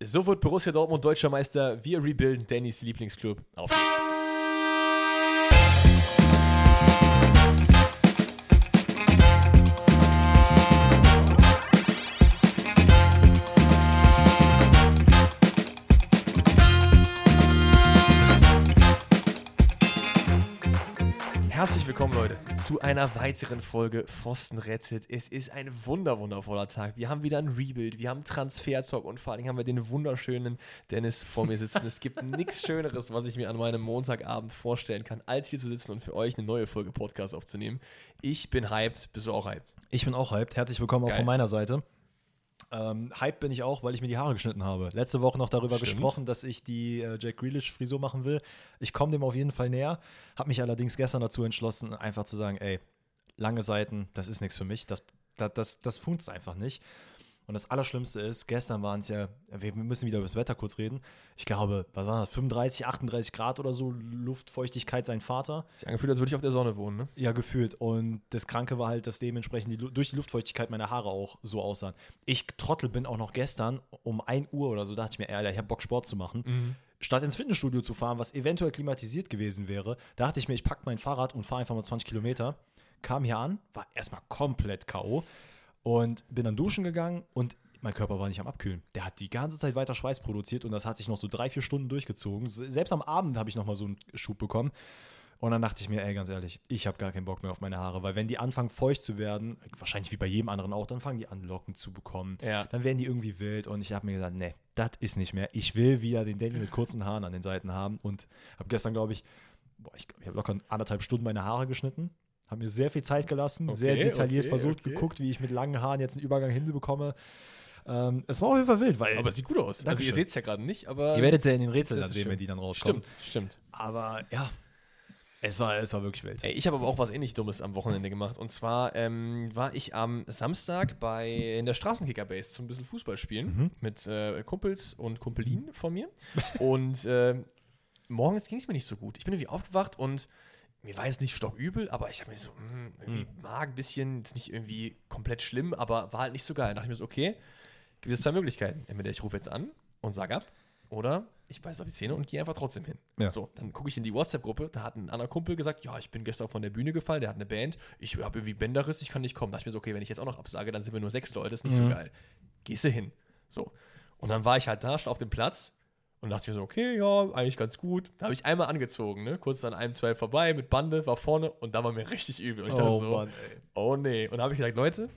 So wird Borussia Dortmund deutscher Meister. Wir rebuilden Dannys Lieblingsclub. Auf geht's. Willkommen, Leute, zu einer weiteren Folge Pfosten rettet. Es ist ein wunder, wundervoller Tag. Wir haben wieder ein Rebuild, wir haben Transfertalk und vor allem haben wir den wunderschönen Dennis vor mir sitzen. Es gibt nichts Schöneres, was ich mir an meinem Montagabend vorstellen kann, als hier zu sitzen und für euch eine neue Folge Podcast aufzunehmen. Ich bin hyped. Bist du auch hyped? Ich bin auch hyped. Herzlich willkommen Geil. auch von meiner Seite. Ähm, hyped bin ich auch, weil ich mir die Haare geschnitten habe. Letzte Woche noch darüber Stimmt. gesprochen, dass ich die äh, Jack Grealish-Frisur machen will. Ich komme dem auf jeden Fall näher. Habe mich allerdings gestern dazu entschlossen, einfach zu sagen, ey, lange Seiten, das ist nichts für mich. Das, das, das, das funzt einfach nicht. Und das Allerschlimmste ist, gestern waren es ja, wir müssen wieder über das Wetter kurz reden. Ich glaube, was war das, 35, 38 Grad oder so, Luftfeuchtigkeit sein Vater. Sich angefühlt, als würde ich auf der Sonne wohnen, ne? Ja, gefühlt. Und das Kranke war halt, dass dementsprechend die, durch die Luftfeuchtigkeit meine Haare auch so aussahen. Ich Trottel bin auch noch gestern um 1 Uhr oder so, dachte ich mir, Alter, ich habe Bock Sport zu machen. Statt ins Fitnessstudio zu fahren, was eventuell klimatisiert gewesen wäre, dachte ich mir, ich packe mein Fahrrad und fahre einfach mal 20 Kilometer. Kam hier an, war erstmal komplett K.O. und bin dann duschen gegangen und mein Körper war nicht am Abkühlen. Der hat die ganze Zeit weiter Schweiß produziert und das hat sich noch so drei, vier Stunden durchgezogen. Selbst am Abend habe ich noch mal so einen Schub bekommen. Und dann dachte ich mir, ey, ganz ehrlich, ich habe gar keinen Bock mehr auf meine Haare, weil wenn die anfangen feucht zu werden, wahrscheinlich wie bei jedem anderen auch, dann fangen die an, Locken zu bekommen. Ja. Dann werden die irgendwie wild und ich habe mir gesagt, nee, das ist nicht mehr. Ich will wieder den Danny mit kurzen Haaren an den Seiten haben und habe gestern, glaube ich, boah, ich, ich habe locker anderthalb Stunden meine Haare geschnitten, habe mir sehr viel Zeit gelassen, sehr Okay, detailliert okay, versucht, okay. geguckt, wie ich mit langen Haaren jetzt einen Übergang hinbekomme. Ähm, es war auf jeden Fall wild, weil Aber es sieht gut aus. Also Dankeschön. ihr seht es ja gerade nicht, aber. ihr werdet ja in den Rätseln dann sehen, wenn die dann rauskommen. Stimmt, stimmt. Aber ja, es war, es war wirklich wild. Ey, ich habe aber auch was ähnlich Dummes am Wochenende gemacht. Und zwar ähm, war ich am Samstag bei in der Straßenkicker-Base zum bisschen Fußball spielen mit äh, Kumpels und Kumpelinen von mir. und äh, morgens ging es mir nicht so gut. Ich bin irgendwie aufgewacht und mir war jetzt nicht stockübel, aber ich habe mir so, mh, irgendwie Magen ein bisschen, jetzt nicht irgendwie komplett schlimm, aber war halt nicht so geil. Da dachte ich mir so, okay, gibt es zwei Möglichkeiten. Entweder ich rufe jetzt an und sag ab, oder ich beiß auf die Zähne und gehe einfach trotzdem hin. Ja. So, dann gucke ich in die WhatsApp-Gruppe, da hat ein anderer Kumpel gesagt, ja, ich bin gestern von der Bühne gefallen, der hat eine Band, ich habe irgendwie Bänderriss, ich kann nicht kommen. Da dachte ich mir so, okay, wenn ich jetzt auch noch absage, dann sind wir nur sechs Leute, ist nicht so geil. Gehst du hin. So. Und dann war ich halt da, schon auf dem Platz und dachte ich mir so, okay, ja, eigentlich ganz gut. Da habe ich einmal angezogen, ne? Kurz an einem, zwei vorbei mit Bande, war vorne und da war mir richtig übel. Und ich dachte so, ey. oh nee. Und da habe ich gesagt, Leute,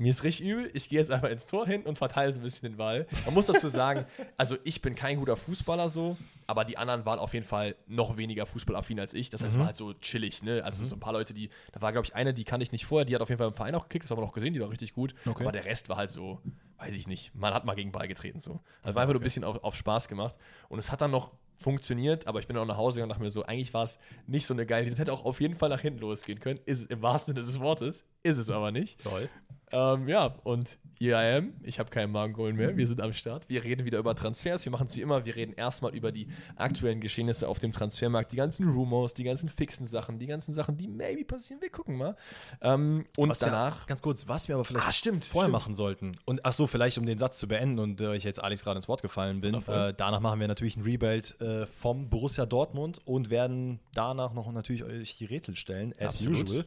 mir ist richtig übel, ich gehe jetzt einfach ins Tor hin und verteile so ein bisschen den Ball. Man muss dazu sagen, also ich bin kein guter Fußballer so, aber die anderen waren auf jeden Fall noch weniger fußballaffin als ich. Das heißt, es war halt so chillig, ne? Also so ein paar Leute, die, da war glaube ich eine, die kannte ich nicht vorher, die hat auf jeden Fall im Verein auch gekickt, das haben wir noch gesehen, die war richtig gut. Okay. Aber der Rest war halt so, weiß ich nicht, man hat mal gegen Ball getreten so. Also war einfach nur ein bisschen auf, auf Spaß gemacht und es hat dann noch funktioniert, aber ich bin dann auch nach Hause gegangen und dachte mir so, eigentlich war es nicht so eine geile Idee. Das hätte auch auf jeden Fall nach hinten losgehen können. Ist es im wahrsten Sinne des Wortes, ist es aber nicht. Toll. Ähm, ja, und here I am. Ich habe keinen Magengrollen mehr. Wir sind am Start. Wir reden wieder über Transfers. Wir machen es wie immer. Wir reden erstmal über die aktuellen Geschehnisse auf dem Transfermarkt. Die ganzen Rumors, die ganzen fixen Sachen, die ganzen Sachen, die maybe passieren. Wir gucken mal. Ähm, und Was danach. Wir, ganz kurz, was wir aber vielleicht Ah, stimmt, vorher stimmt. machen sollten. Und ach so, vielleicht um den Satz zu beenden und äh, ich jetzt Alex gerade ins Wort gefallen bin. Äh, danach machen wir natürlich ein Rebuild äh, vom Borussia Dortmund und werden danach noch natürlich euch die Rätsel stellen, as Absolut. usual.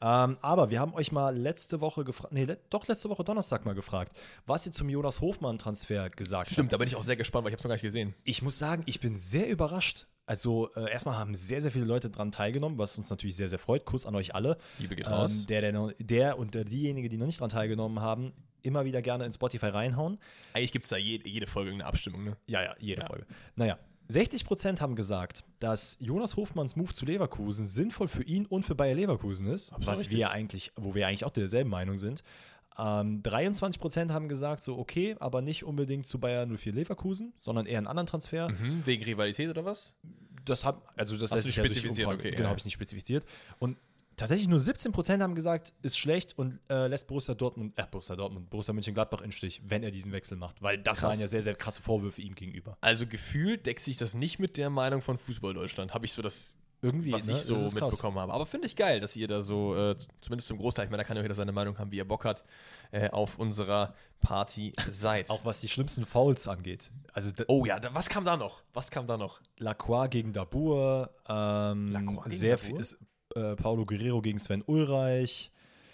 Ähm, aber wir haben euch mal letzte Woche gefragt, nee, le doch letzte Woche Donnerstag mal gefragt, was ihr zum Jonas Hofmann-Transfer gesagt Stimmt, habt. da bin ich auch sehr gespannt, weil ich habe es noch gar nicht gesehen. Ich muss sagen, ich bin sehr überrascht. Also äh, erstmal haben sehr, sehr viele Leute dran teilgenommen, was uns natürlich sehr, sehr freut. Kuss an euch alle. Liebe geht raus. Ähm, der, der, noch, der und äh, diejenigen, die noch nicht dran teilgenommen haben, immer wieder gerne in Spotify reinhauen. Eigentlich gibt es da je, jede Folge eine Abstimmung, ne? Ja, ja, jede Ja. Folge. Naja, 60% haben gesagt, dass Jonas Hofmanns Move zu Leverkusen sinnvoll für ihn und für Bayer Leverkusen ist, Absolut was richtig. wir eigentlich, wo wir eigentlich auch derselben Meinung sind. Ähm, 23% haben gesagt, so okay, aber nicht unbedingt zu Bayer 04 Leverkusen, sondern eher einen anderen Transfer. Mhm, wegen Rivalität oder was? Das hat, also das Hast lässt du spezifiziert, okay, Genau, ja. habe ich nicht spezifiziert. Und tatsächlich nur 17% haben gesagt, ist schlecht und äh, lässt Borussia Dortmund, äh, Borussia Dortmund, Borussia Mönchengladbach in Stich, wenn er diesen Wechsel macht. Weil das Krass. waren ja sehr, sehr krasse Vorwürfe ihm gegenüber. Also gefühlt deckt sich das nicht mit der Meinung von Fußball Deutschland. Habe ich so das Irgendwie, was ne? ich so ist krass. mitbekommen habe. Aber finde ich geil, dass ihr da so, äh, zumindest zum Großteil, ich meine, da kann ja jeder seine Meinung haben, wie ihr Bock hat, äh, auf unserer Party seid. Auch was die schlimmsten Fouls angeht. Also oh ja, da, was kam da noch? Was kam da noch? Lacroix gegen Dabur, ähm, Lacroix gegen sehr Dabur? viel ist, äh, Paulo Guerrero gegen Sven Ulreich.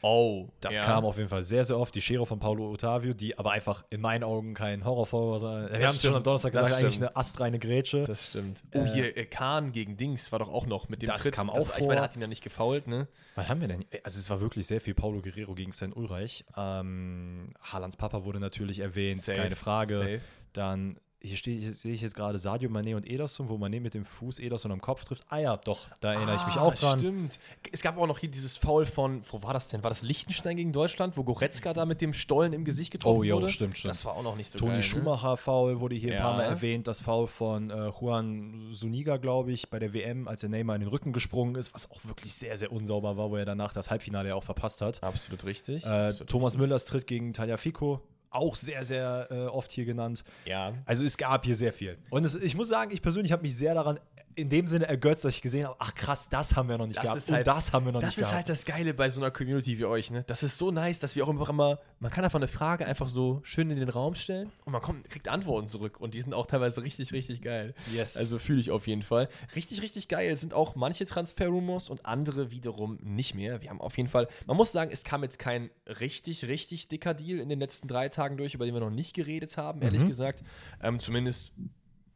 Oh, Das ja. kam auf jeden Fall sehr, sehr oft. Die Schere von Paulo Ottavio, die aber einfach in meinen Augen kein Horrorfall war, sondern wir haben es schon am Donnerstag das gesagt, eigentlich stimmt. eine astreine Grätsche. Das stimmt. Oh, Äh, hier, äh, Kahn gegen Dings war doch auch noch mit dem Das Tritt. kam auch also, Ich vor. meine, er hat ihn ja nicht gefault, ne? Was haben wir denn? Also es war wirklich sehr viel Paulo Guerrero gegen Sven Ulreich. Ähm, Haalands Papa wurde natürlich erwähnt, Safe, keine Frage. safe. Dann hier, stehe, hier sehe ich jetzt gerade Sadio Mané und Ederson, wo Mané mit dem Fuß Ederson am Kopf trifft. Ah ja, doch, da erinnere ich mich Ah, auch dran. Stimmt. Es gab auch noch hier dieses Foul von, wo war das denn? War das Liechtenstein gegen Deutschland, wo Goretzka da mit dem Stollen im Gesicht getroffen Oh, jo, wurde? stimmt, stimmt. Das war auch noch nicht so Toni geil. Ne? Schumacher Foul wurde hier ein paar Ja. Mal erwähnt. Das Foul von äh, Juan Zuniga, glaube ich, bei der WM, als der Neymar in den Rücken gesprungen ist, was auch wirklich sehr, sehr unsauber war, wo er danach das Halbfinale ja auch verpasst hat. Absolut richtig. Äh, Absolut Thomas richtig. Müllers Tritt gegen Tagliafico, auch sehr, sehr äh, oft hier genannt. Ja. Also es gab hier sehr viel. Und es, ich muss sagen, ich persönlich habe mich sehr daran in dem Sinne ergötzt, dass ich gesehen habe, ach krass, das haben wir noch nicht Das gehabt. ist halt- und das haben wir noch Das nicht ist gehabt. halt das Geile bei so einer Community wie euch, ne? Das ist so nice, dass wir auch einfach immer, man kann einfach eine Frage einfach so schön in den Raum stellen und man kommt, kriegt Antworten zurück und die sind auch teilweise richtig, richtig geil. Yes. Also fühle ich auf jeden Fall. Richtig, richtig geil sind auch manche Transferrumors und andere wiederum nicht mehr. Wir haben auf jeden Fall, man muss sagen, es kam jetzt kein richtig, richtig dicker Deal in den letzten drei Tagen durch, über den wir noch nicht geredet haben, ehrlich Mhm. gesagt. Ähm, zumindest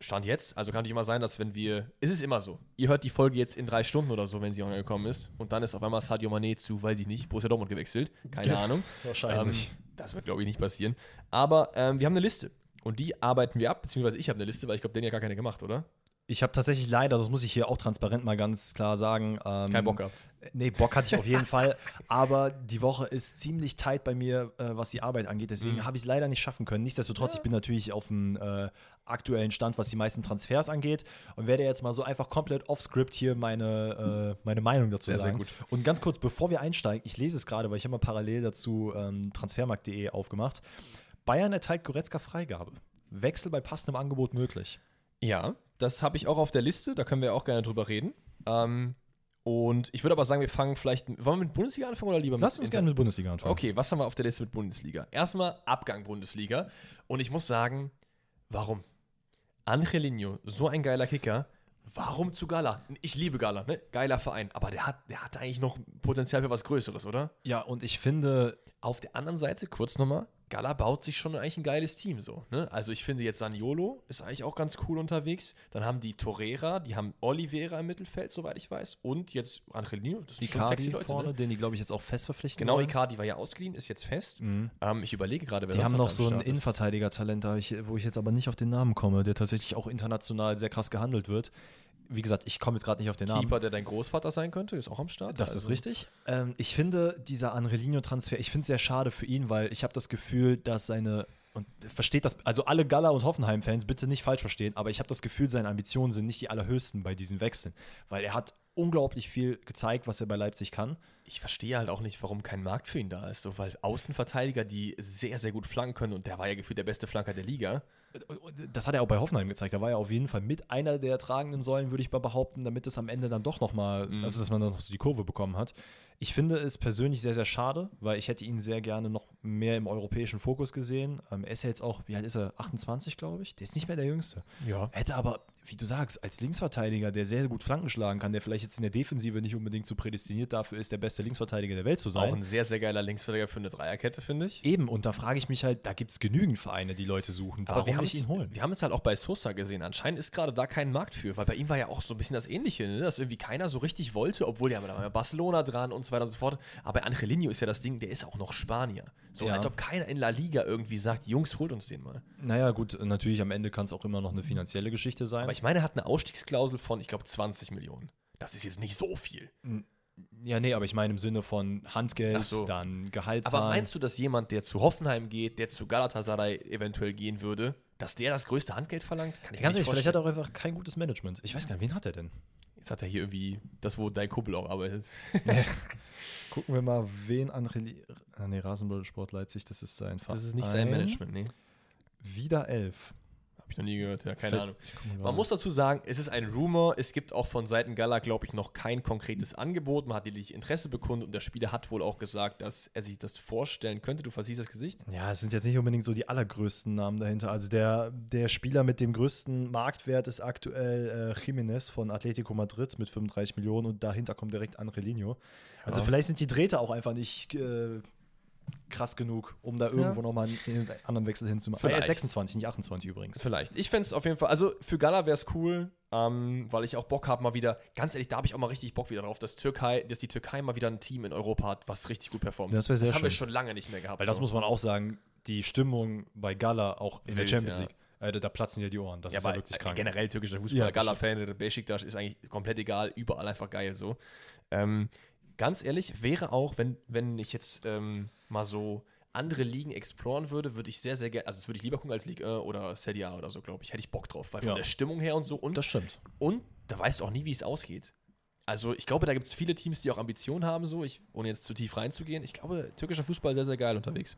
Stand jetzt. Also kann nicht immer sein, dass wenn wir. Es ist immer so. Ihr hört die Folge jetzt in drei Stunden oder so, wenn sie online gekommen ist. Und dann ist auf einmal Sadio Mané zu, weiß ich nicht, Borussia Dortmund gewechselt. Keine Ahnung. wahrscheinlich. Ähm, das wird, glaube ich, nicht passieren. Aber ähm, wir haben eine Liste. Und die arbeiten wir ab, beziehungsweise ich habe eine Liste, weil ich glaube, den ja gar keine gemacht, oder? Ich habe tatsächlich leider, das muss ich hier auch transparent mal ganz klar sagen. Ähm, Kein Bock gehabt. Nee, Bock hatte ich auf jeden Fall. Aber die Woche ist ziemlich tight bei mir, äh, was die Arbeit angeht. Deswegen Mhm. habe ich es leider nicht schaffen können. Nichtsdestotrotz, ich bin natürlich auf dem äh, aktuellen Stand, was die meisten Transfers angeht. Und werde jetzt mal so einfach komplett off-script hier meine, äh, meine Meinung dazu Sehr, sehr sagen. gut. Und ganz kurz, bevor wir einsteigen, ich lese es gerade, weil ich habe mal parallel dazu ähm, transfermarkt.de aufgemacht. Bayern erteilt Goretzka Freigabe. Wechsel bei passendem Angebot möglich. Ja, das habe ich auch auf der Liste. Da können wir auch gerne drüber reden. Ähm, und ich würde aber sagen, wir fangen vielleicht. Wollen wir mit Bundesliga anfangen oder lieber mit Lass uns gerne mit Bundesliga anfangen. Okay, was haben wir auf der Liste mit Bundesliga? Erstmal Abgang Bundesliga. Und ich muss sagen, warum? Angelino, so ein geiler Kicker. Warum zu Gala? Ich liebe Gala, ne? Geiler Verein. Aber der hat, der hat eigentlich noch Potenzial für was Größeres, oder? Ja, und ich finde, Auf der anderen Seite, kurz nochmal, Gala baut sich schon eigentlich ein geiles Team so. Ne? Also ich finde jetzt Saniolo ist eigentlich auch ganz cool unterwegs. Dann haben die Torreira, die haben Oliveira im Mittelfeld, soweit ich weiß. Und jetzt Angelino, das sind schon Icardi sexy Leute. vorne, Ne? den die, glaube ich, jetzt auch fest verpflichten Genau, wollen. Icardi war ja ausgeliehen, ist jetzt fest. Ähm, ich überlege gerade, wer Die haben noch so ein. Innenverteidiger-Talent, wo ich jetzt aber nicht auf den Namen komme, der tatsächlich auch international sehr krass gehandelt wird. Wie gesagt, ich komme jetzt gerade nicht auf den Namen. Keeper, der dein Großvater sein könnte, ist auch am Start. Das ist Also- richtig. Ähm, ich finde, dieser Angelino-Transfer, ich finde es sehr schade für ihn, weil ich habe das Gefühl, dass seine, und versteht das, also alle Gala- und Hoffenheim-Fans bitte nicht falsch verstehen, aber ich habe das Gefühl, seine Ambitionen sind nicht die allerhöchsten bei diesen Wechseln, weil er hat unglaublich viel gezeigt, was er bei Leipzig kann. Ich verstehe halt auch nicht, warum kein Markt für ihn da ist. So, weil Außenverteidiger, die sehr, sehr gut flanken können, und der war ja gefühlt der beste Flanker der Liga. Das hat er auch bei Hoffenheim gezeigt. Da war er auf jeden Fall mit einer der tragenden Säulen, würde ich mal behaupten, damit es am Ende dann doch nochmal, also dass man dann noch so die Kurve bekommen hat. Ich finde es persönlich sehr, sehr schade, weil ich hätte ihn sehr gerne noch mehr im europäischen Fokus gesehen. Ähm, er ist ja jetzt auch, wie alt ist er? 28, glaube ich. Der ist nicht mehr der Jüngste. Ja. Er hätte aber, wie du sagst, als Linksverteidiger, der sehr, sehr gut Flanken schlagen kann, der vielleicht jetzt in der Defensive nicht unbedingt so prädestiniert dafür ist, der beste Linksverteidiger der Welt zu Auch sein. ein sehr, sehr geiler Linksverteidiger für eine Dreierkette, finde ich. Eben, und da frage ich mich halt, da gibt es genügend Vereine, die Leute suchen. Warum Aber wir haben nicht ihn holen? wir haben es halt auch bei Sosa gesehen. Anscheinend ist gerade da kein Markt für, weil bei ihm war ja auch so ein bisschen das Ähnliche, ne? dass irgendwie keiner so richtig wollte, obwohl ja ja Barcelona dran und so weiter und so fort. Aber Angelino ist ja das Ding, der ist auch noch Spanier. So Ja. als ob keiner in La Liga irgendwie sagt, Jungs, holt uns den mal. Naja, gut, natürlich am Ende kann es auch immer noch eine finanzielle Geschichte sein. Aber ich meine, er hat eine Ausstiegsklausel von, ich glaube, 20 Millionen. Das ist jetzt nicht so viel. Ja, nee, aber ich meine im Sinne von Handgeld, so. dann Gehaltszahlen. Aber meinst du, dass jemand, der zu Hoffenheim geht, der zu Galatasaray eventuell gehen würde, dass der das größte Handgeld verlangt? Kann ich mir Ganz nicht ehrlich, vielleicht hat er auch einfach kein gutes Management. Ich weiß gar nicht, wen hat er denn? Jetzt hat er hier irgendwie das, wo dein Kumpel auch arbeitet. Gucken wir mal, wen Anreli. Ah, nee, Rasenballsport Leipzig, das ist sein Verein. Das ist nicht sein Management, nee. Wieder elf. Hab ich noch nie gehört, ja, keine Fällt- Ahnung. Man muss dazu sagen, es ist ein Rumor. Es gibt auch von Seiten Gala, glaube ich, noch kein konkretes Angebot. Man hat lediglich Interesse bekundet und der Spieler hat wohl auch gesagt, dass er sich das vorstellen könnte. Du versiehst das Gesicht. Ja, es sind jetzt nicht unbedingt so die allergrößten Namen dahinter. Also der, der Spieler mit dem größten Marktwert ist aktuell äh, Jiménez von Atletico Madrid mit 35 Millionen und dahinter kommt direkt Angelino. Also Ja. vielleicht sind die Drähte auch einfach nicht äh, krass genug, um da irgendwo nochmal einen, einen anderen Wechsel hinzumachen. Ah, er ist Vielleicht. 26, nicht 28 übrigens. Vielleicht. Ich fände es auf jeden Fall, also für Gala wäre es cool, ähm, weil ich auch Bock habe, mal wieder, ganz ehrlich, da habe ich auch mal richtig Bock wieder drauf, dass, Türkei, dass die Türkei mal wieder ein Team in Europa hat, was richtig gut performt. Das das haben wir schon lange nicht mehr gehabt. Weil das so. muss man auch sagen, die Stimmung bei Gala auch in Wild, der Champions ja. League, äh, da- platzen dir die Ohren. Das ja, ist ja wirklich äh, krank. generell türkischer Fußball, Ja, das Gala-Fan, Besiktas ist eigentlich komplett egal, überall einfach geil so. Ähm, ganz ehrlich, wäre auch, wenn, wenn ich jetzt ähm, mal so andere Ligen exploren würde, würde ich sehr, sehr gerne, also das würde ich lieber gucken als Ligue 1 oder Serie A oder so, glaube ich. Hätte ich Bock drauf, weil von Ja. der Stimmung her und so und Das stimmt. Und da weißt du auch nie, wie es ausgeht. Also ich glaube, da gibt es viele Teams, die auch Ambitionen haben, so, ich, ohne jetzt zu tief reinzugehen. Ich glaube, türkischer Fußball sehr, sehr geil unterwegs.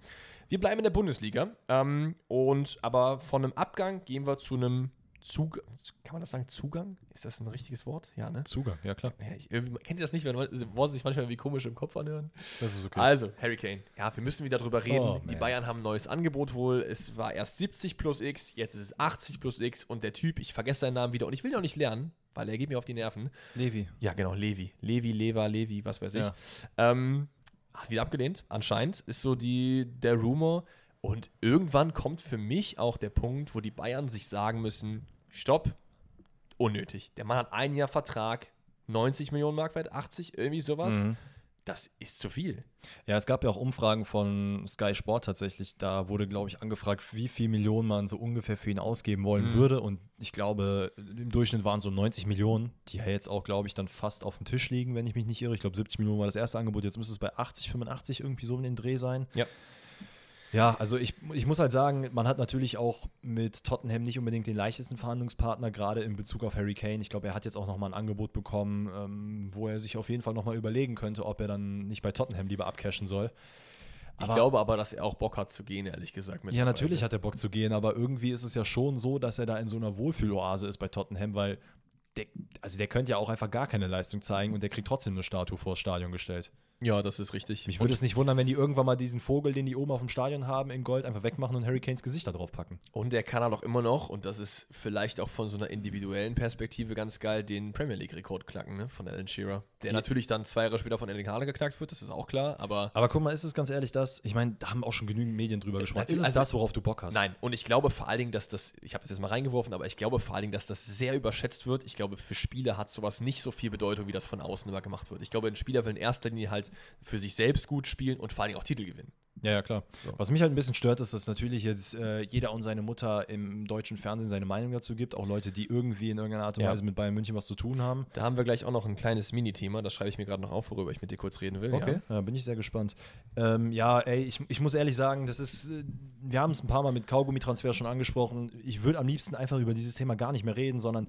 Wir bleiben in der Bundesliga. Ähm, und aber von einem Abgang gehen wir zu einem Zugang. Kann man das sagen? Zugang? Ist das ein richtiges Wort? Ja, ne? Zugang, ja klar. Ja, ich, kennt ihr das nicht, wenn Worte sich manchmal wie komisch im Kopf anhören? Das ist okay. Also, Harry Kane. Ja, wir müssen wieder drüber reden. Oh, die. Bayern haben ein neues Angebot wohl. Es war erst 70 plus X, jetzt ist es 80 plus X und der Typ, ich vergesse seinen Namen wieder und ich will ihn auch nicht lernen, weil er geht mir auf die Nerven. Levi. Ja, genau, Levi. Levi, Leva, Levi, was weiß ich. Ja. Ähm, hat wieder abgelehnt, anscheinend. Ist so die, der Rumor. Und irgendwann kommt für mich auch der Punkt, wo die Bayern sich sagen müssen: Stopp, unnötig. Der Mann hat ein Jahr Vertrag, 90 Millionen Mark wert, 80, irgendwie sowas. Mhm. Das ist zu viel. Ja, es gab ja auch Umfragen von Sky Sport tatsächlich. Da wurde, glaube ich, angefragt, wie viel Millionen man so ungefähr für ihn ausgeben wollen Mhm. würde. Und ich glaube, im Durchschnitt waren so 90 Millionen, die ja jetzt auch, glaube ich, dann fast auf dem Tisch liegen, wenn ich mich nicht irre. Ich glaube, 70 Millionen war das erste Angebot. Jetzt müsste es bei 80, 85 irgendwie so in den Dreh sein. Ja. Ja, also ich, ich muss halt sagen, man hat natürlich auch mit Tottenham nicht unbedingt den leichtesten Verhandlungspartner, gerade in Bezug auf Harry Kane. Ich glaube, er hat jetzt auch nochmal ein Angebot bekommen, ähm, wo er sich auf jeden Fall nochmal überlegen könnte, ob er dann nicht bei Tottenham lieber abcashen soll. Ich Aber- glaube aber, dass er auch Bock hat zu gehen, ehrlich gesagt. Ja, natürlich hat er Bock zu gehen, aber irgendwie ist es ja schon so, dass er da in so einer Wohlfühloase ist bei Tottenham, weil der, also der könnte ja auch einfach gar keine Leistung zeigen und der kriegt trotzdem eine Statue vor das Stadion gestellt. Ja, das ist richtig. Mich würde es nicht wundern, wenn die irgendwann mal diesen Vogel, den die oben auf dem Stadion haben, in Gold einfach wegmachen und Harry Kanes Gesicht da drauf packen. Und er kann halt auch immer noch, und das ist vielleicht auch von so einer individuellen Perspektive ganz geil, den Premier League-Rekord knacken, ne? Von Alan Shearer. Der Ja. natürlich dann zwei Jahre später von Erling Haaland geknackt wird, das ist auch klar, aber. Aber guck mal, ist es ganz ehrlich das? Ich meine, da haben auch schon genügend Medien drüber gesprochen. Ist es also- das, worauf du Bock hast? Nein, und ich glaube vor allen Dingen, dass das, ich habe das jetzt mal reingeworfen, aber ich glaube vor allen Dingen, dass das sehr überschätzt wird. Ich glaube, für Spieler hat sowas nicht so viel Bedeutung, wie das von außen immer gemacht wird. Ich glaube, ein Spieler will in erster Linie halt für sich selbst gut spielen und vor Dingen auch Titel gewinnen. Ja, ja, klar. So. Was mich halt ein bisschen stört, ist, dass natürlich jetzt äh, jeder und seine Mutter im deutschen Fernsehen seine Meinung dazu gibt. Auch Leute, die irgendwie in irgendeiner Art und Ja. Weise mit Bayern München was zu tun haben. Da haben wir gleich auch noch ein kleines Mini-Thema, das schreibe ich mir gerade noch auf, worüber ich mit dir kurz reden will. Okay, ja. bin ich sehr gespannt. Ähm, ja, ey, ich, ich muss ehrlich sagen, das ist, äh, wir haben es ein paar Mal mit Kaugummi-Transfer schon angesprochen. Ich würde am liebsten einfach über dieses Thema gar nicht mehr reden, sondern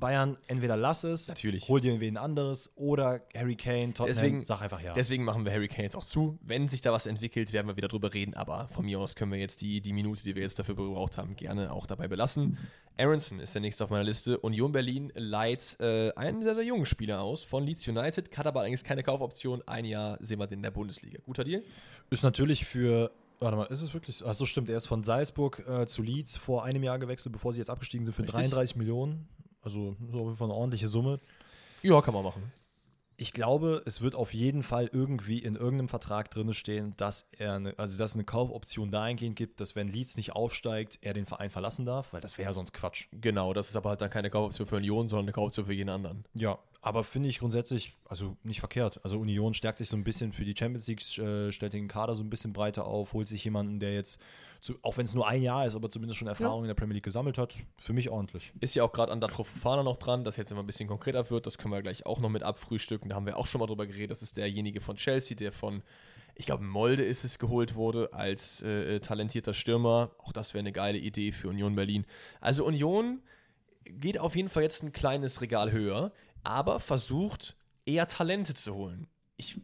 Bayern, entweder lass es, Natürlich. hol dir wen anderes oder Harry Kane, Tottenham, Deswegen- sag einfach ja. Deswegen machen wir Harry Kane jetzt auch zu. Wenn sich da was entwickelt, werden wir wieder drüber reden. Aber von mir aus können wir jetzt die, die Minute, die wir jetzt dafür gebraucht haben, gerne auch dabei belassen. Aronson ist der nächste auf meiner Liste. Union Berlin leiht äh, einen sehr, sehr jungen Spieler aus von Leeds United, hat aber allerdings keine Kaufoption. Ein Jahr sehen wir den in der Bundesliga. Guter Deal? Ist natürlich für. Warte mal, ist es wirklich so? Achso, stimmt. Er ist von Salzburg äh, zu Leeds vor einem Jahr gewechselt, bevor sie jetzt abgestiegen sind für Richtig. 33 Millionen. Also so auf jeden Fall eine ordentliche Summe. Ja, kann man machen. Ich glaube, es wird auf jeden Fall irgendwie in irgendeinem Vertrag drin stehen, dass er eine, also dass es eine Kaufoption dahingehend gibt, dass wenn Leeds nicht aufsteigt, er den Verein verlassen darf, weil das wäre ja sonst Quatsch. Genau, das ist aber halt dann keine Kaufoption für Union, sondern eine Kaufoption für jeden anderen. Ja, aber finde ich grundsätzlich, also nicht verkehrt. Also Union stärkt sich so ein bisschen für die Champions League, äh, stellt den Kader so ein bisschen breiter auf, holt sich jemanden, der jetzt, zu, auch wenn es nur ein Jahr ist, aber zumindest schon Erfahrung in der Premier League gesammelt hat. Für mich ordentlich. Ist ja auch gerade an Datro Fofana noch dran, das jetzt immer ein bisschen konkreter wird. Das können wir gleich auch noch mit abfrühstücken. Da haben wir auch schon mal drüber geredet. Das ist derjenige von Chelsea, der von, ich glaube, Molde ist es geholt wurde als äh, äh, talentierter Stürmer. Auch das wäre eine geile Idee für Union Berlin. Also Union geht auf jeden Fall jetzt ein kleines Regal höher, aber versucht eher Talente zu holen. Ich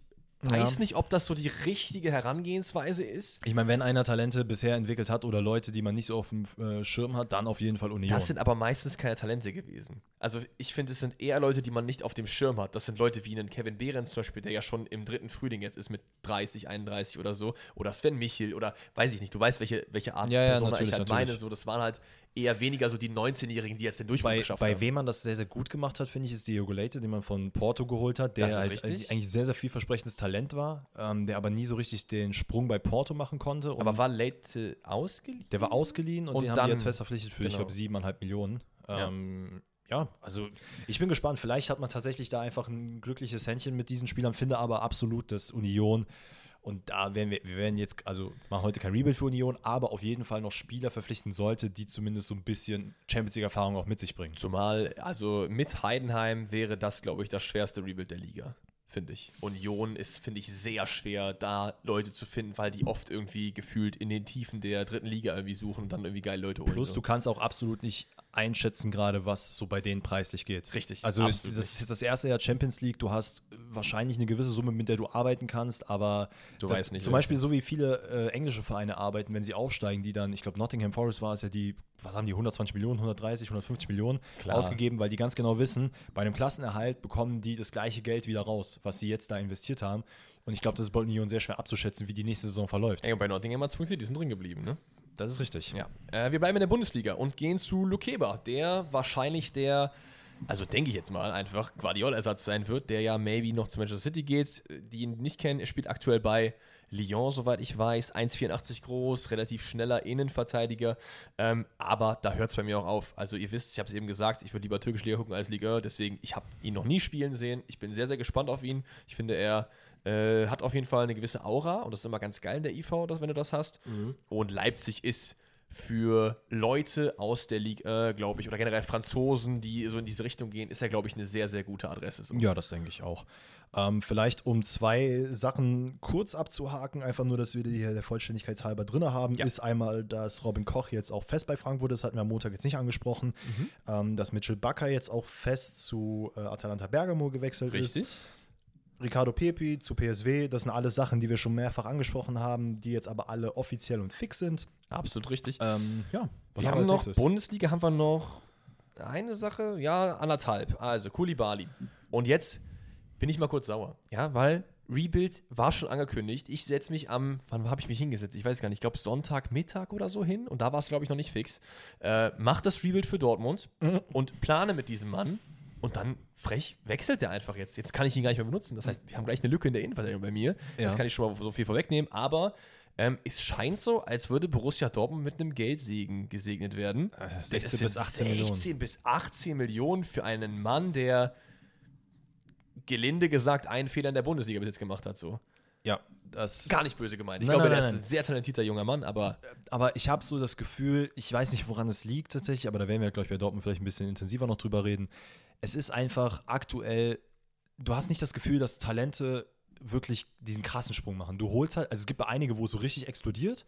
weiß Ja. nicht, ob das so die richtige Herangehensweise ist. Ich meine, wenn einer Talente bisher entwickelt hat oder Leute, die man nicht so auf dem äh, Schirm hat, dann auf jeden Fall Union. Das sind aber meistens keine Talente gewesen. Also ich finde, es sind eher Leute, die man nicht auf dem Schirm hat. Das sind Leute wie einen Kevin Behrens zum Beispiel, der ja schon im dritten Frühling jetzt ist mit 30, 31 oder so. Oder Sven Michel oder weiß ich nicht. Du weißt, welche, welche Art Ja, ja, Person ich halt natürlich. meine. So, das waren halt eher weniger so die 19-Jährigen, die jetzt den Durchbruch bei, geschafft bei haben. wem man das sehr, sehr gut gemacht hat, finde ich, ist Diogo Leite, den man von Porto geholt hat, der halt richtig. eigentlich sehr, sehr vielversprechendes Talent war, ähm, der aber nie so richtig den Sprung bei Porto machen konnte. Aber war Late ausgeliehen? der war ausgeliehen und, Und den haben dann- die jetzt fest verpflichtet für, ich genau. glaube, siebeneinhalb Millionen. Ja. Ähm, ja, also ich bin gespannt. Vielleicht hat man tatsächlich da einfach ein glückliches Händchen mit diesen Spielern, finde aber absolut, dass Union und da werden wir, wir werden jetzt, also machen heute kein Rebuild für Union, aber auf jeden Fall noch Spieler verpflichten sollte, die zumindest so ein bisschen Champions League-Erfahrung auch mit sich bringen. Zumal, also mit Heidenheim wäre das, glaube ich, das schwerste Rebuild der Liga. Finde ich. Union ist, finde ich, sehr schwer, da Leute zu finden, weil die oft irgendwie gefühlt in den Tiefen der dritten Liga irgendwie suchen und dann irgendwie geile Leute holen. Plus, du kannst auch absolut nicht einschätzen, gerade was so bei denen preislich geht. Richtig, Also, das absolut ist jetzt das erste Jahr Champions League. Du hast wahrscheinlich eine gewisse Summe, mit der du arbeiten kannst, aber Du das, weißt nicht, zum ja. Beispiel so wie viele äh, englische Vereine arbeiten, wenn sie aufsteigen, die dann, ich glaube, Nottingham Forest war es ja die, was haben die, 120 Millionen, 130, 150 Millionen Klar. ausgegeben, weil die ganz genau wissen, bei einem Klassenerhalt bekommen die das gleiche Geld wieder raus, was sie jetzt da investiert haben. Und ich glaube, das ist bei Union sehr schwer abzuschätzen, wie die nächste Saison verläuft. Ey, und bei Nottingham hat es funktioniert, die sind drin geblieben, ne? Das ist richtig. Ja. Äh, wir bleiben in der Bundesliga und gehen zu Lukeba, der wahrscheinlich der, also denke ich jetzt mal, einfach Guardiola-Ersatz sein wird, der ja maybe noch zu Manchester City geht. Die ihn nicht kennen, er spielt aktuell bei Lyon, soweit ich weiß, 1,84 groß, relativ schneller Innenverteidiger. Ähm, aber da hört es bei mir auch auf. Also ihr wisst, ich habe es eben gesagt, ich würde lieber türkische Liga gucken als Liga, deswegen, ich habe ihn noch nie spielen sehen. Ich bin sehr, sehr gespannt auf ihn. Ich finde, er äh, hat auf jeden Fall eine gewisse Aura und das ist immer ganz geil in der IV, dass, wenn du das hast. Und Leipzig ist für Leute aus der Liga, glaube ich, oder generell Franzosen, die so in diese Richtung gehen, ist er, glaube ich, eine sehr, sehr gute Adresse. So. Ja, das denke ich auch. Ähm, vielleicht um zwei Sachen kurz abzuhaken, einfach nur, dass wir die hier der Vollständigkeit halber drin haben, Ja. ist einmal, dass Robin Koch jetzt auch fest bei Frankfurt ist, hatten wir am Montag jetzt nicht angesprochen, Mhm. ähm, dass Mitchell Bakker jetzt auch fest zu äh, Atalanta Bergamo gewechselt ist. Richtig? Ricardo Pepi zu PSW, das sind alles Sachen, die wir schon mehrfach angesprochen haben, die jetzt aber alle offiziell und fix sind. Absolut richtig. Ähm, ja, was wir haben haben wir noch nächstes? Bundesliga, haben wir noch eine Sache, ja, anderthalb. Also Kulibali. Und jetzt bin ich mal kurz sauer, ja, weil Rebuild war schon angekündigt. Ich setze mich am, wann habe ich mich hingesetzt? Ich weiß gar nicht, ich glaube Sonntagmittag oder so hin und da war es, glaube ich, noch nicht fix. Äh, mach das Rebuild für Dortmund Mhm. und plane mit diesem Mann und dann frech wechselt er einfach jetzt. Jetzt kann ich ihn gar nicht mehr benutzen. Das heißt, wir haben gleich eine Lücke in der Innenverteidigung bei mir. Ja. Das kann ich schon mal so viel vorwegnehmen, aber ähm, es scheint so, als würde Borussia Dortmund mit einem Geldsegen gesegnet werden. Äh, Das 16 sind bis 18 Millionen. 16 bis 18 Millionen für einen Mann, der gelinde gesagt einen Fehler in der Bundesliga bis jetzt gemacht hat. So. Ja, das Gar nicht böse gemeint. Ich Nein, glaube, nein, der nein, ist ein sehr talentierter junger Mann, aber aber ich habe so das Gefühl, ich weiß nicht, woran es liegt tatsächlich, aber da werden wir, glaube ich, bei Dortmund vielleicht ein bisschen intensiver noch drüber reden. Es ist einfach aktuell, du hast nicht das Gefühl, dass Talente wirklich diesen krassen Sprung machen. Du holst halt, also es gibt einige, wo es so richtig explodiert,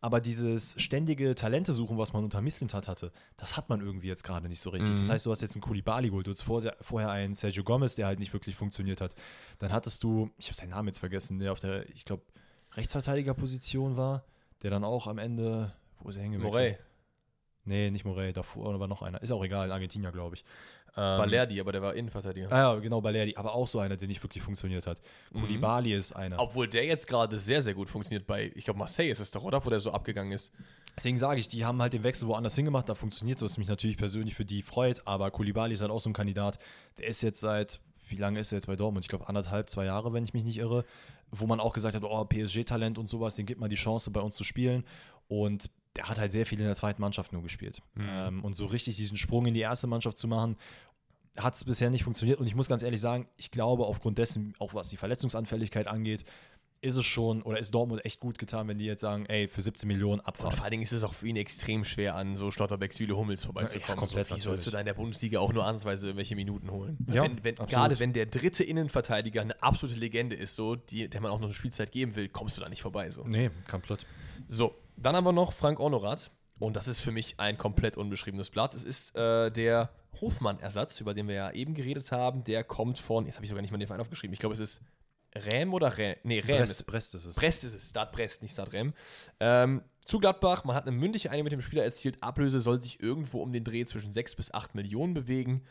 aber dieses ständige Talente suchen, was man unter Misslintat hatte, das hat man irgendwie jetzt gerade nicht so richtig. Das heißt, du hast jetzt einen Koulibaly geholt, du hast vorher, vorher einen Sergio Gomez, der halt nicht wirklich funktioniert hat. Dann hattest du, ich habe seinen Namen jetzt vergessen, der auf der, ich glaube, Rechtsverteidigerposition war, der dann auch am Ende, wo ist er hingewechselt? Morey, Nee, nicht Morey, davor war noch einer. Ist auch egal, Argentinier, glaube ich. Ähm, Balerdi, aber der war Innenverteidiger. Ah ja, genau, Balerdi, aber auch so einer, der nicht wirklich funktioniert hat. Mhm. Koulibaly ist einer. Obwohl der jetzt gerade sehr, sehr gut funktioniert bei, ich glaube, Marseille ist es doch, oder? Wo der so abgegangen ist. Deswegen sage ich, die haben halt den Wechsel woanders hingemacht, da funktioniert so, was mich natürlich persönlich für die freut, aber Koulibaly ist halt auch so ein Kandidat, der ist jetzt seit, wie lange ist er jetzt bei Dortmund? Ich glaube anderthalb, zwei Jahre, wenn ich mich nicht irre, wo man auch gesagt hat, oh, PSG-Talent und sowas, den gibt man die Chance, bei uns zu spielen und der hat halt sehr viel in der zweiten Mannschaft nur gespielt. Ähm, und so richtig diesen Sprung in die erste Mannschaft zu machen, hat es bisher nicht funktioniert. Und ich muss ganz ehrlich sagen, ich glaube, aufgrund dessen, auch was die Verletzungsanfälligkeit angeht, ist es schon oder ist Dortmund echt gut getan, wenn die jetzt sagen, ey, für 17 Millionen Und Abfahrt. vor allen Dingen ist es auch für ihn extrem schwer, an so Schlotterbeck, Süle, Hummels vorbeizukommen. Ja, komplett so, wie sollst du da in der Bundesliga auch nur ansatzweise irgendwelche Minuten holen? Ja, wenn, wenn, gerade wenn der dritte Innenverteidiger eine absolute Legende ist, so, die, der man auch noch eine Spielzeit geben will, kommst du da nicht vorbei. So. Nee, komplett. So, dann haben wir noch Frank Honorat. Und das ist für mich ein komplett unbeschriebenes Blatt. Es ist äh, der Hofmann-Ersatz, über den wir ja eben geredet haben. Der kommt von, jetzt habe ich sogar nicht mal den Verein aufgeschrieben. Ich glaube, es ist Rem oder Rem? Nee, Rem Brest, ist Brest ist es. Brest ist es, Start Brest, nicht Start Rem. Ähm, zu Gladbach, man hat eine mündliche Einigung mit dem Spieler erzielt. Ablöse soll sich irgendwo um den Dreh zwischen 6 bis 8 Millionen bewegen.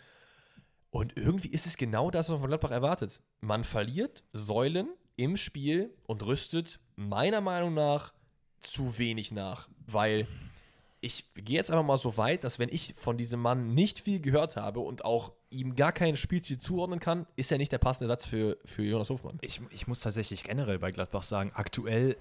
Und irgendwie ist es genau das, was man von Gladbach erwartet. Man verliert Säulen im Spiel und rüstet meiner Meinung nach zu wenig nach. Weil ich gehe jetzt einfach mal so weit, dass wenn ich von diesem Mann nicht viel gehört habe und auch ihm gar kein Spielziel zuordnen kann, ist er nicht der passende Satz für, für Jonas Hofmann. Ich, ich muss tatsächlich generell bei Gladbach sagen, aktuell,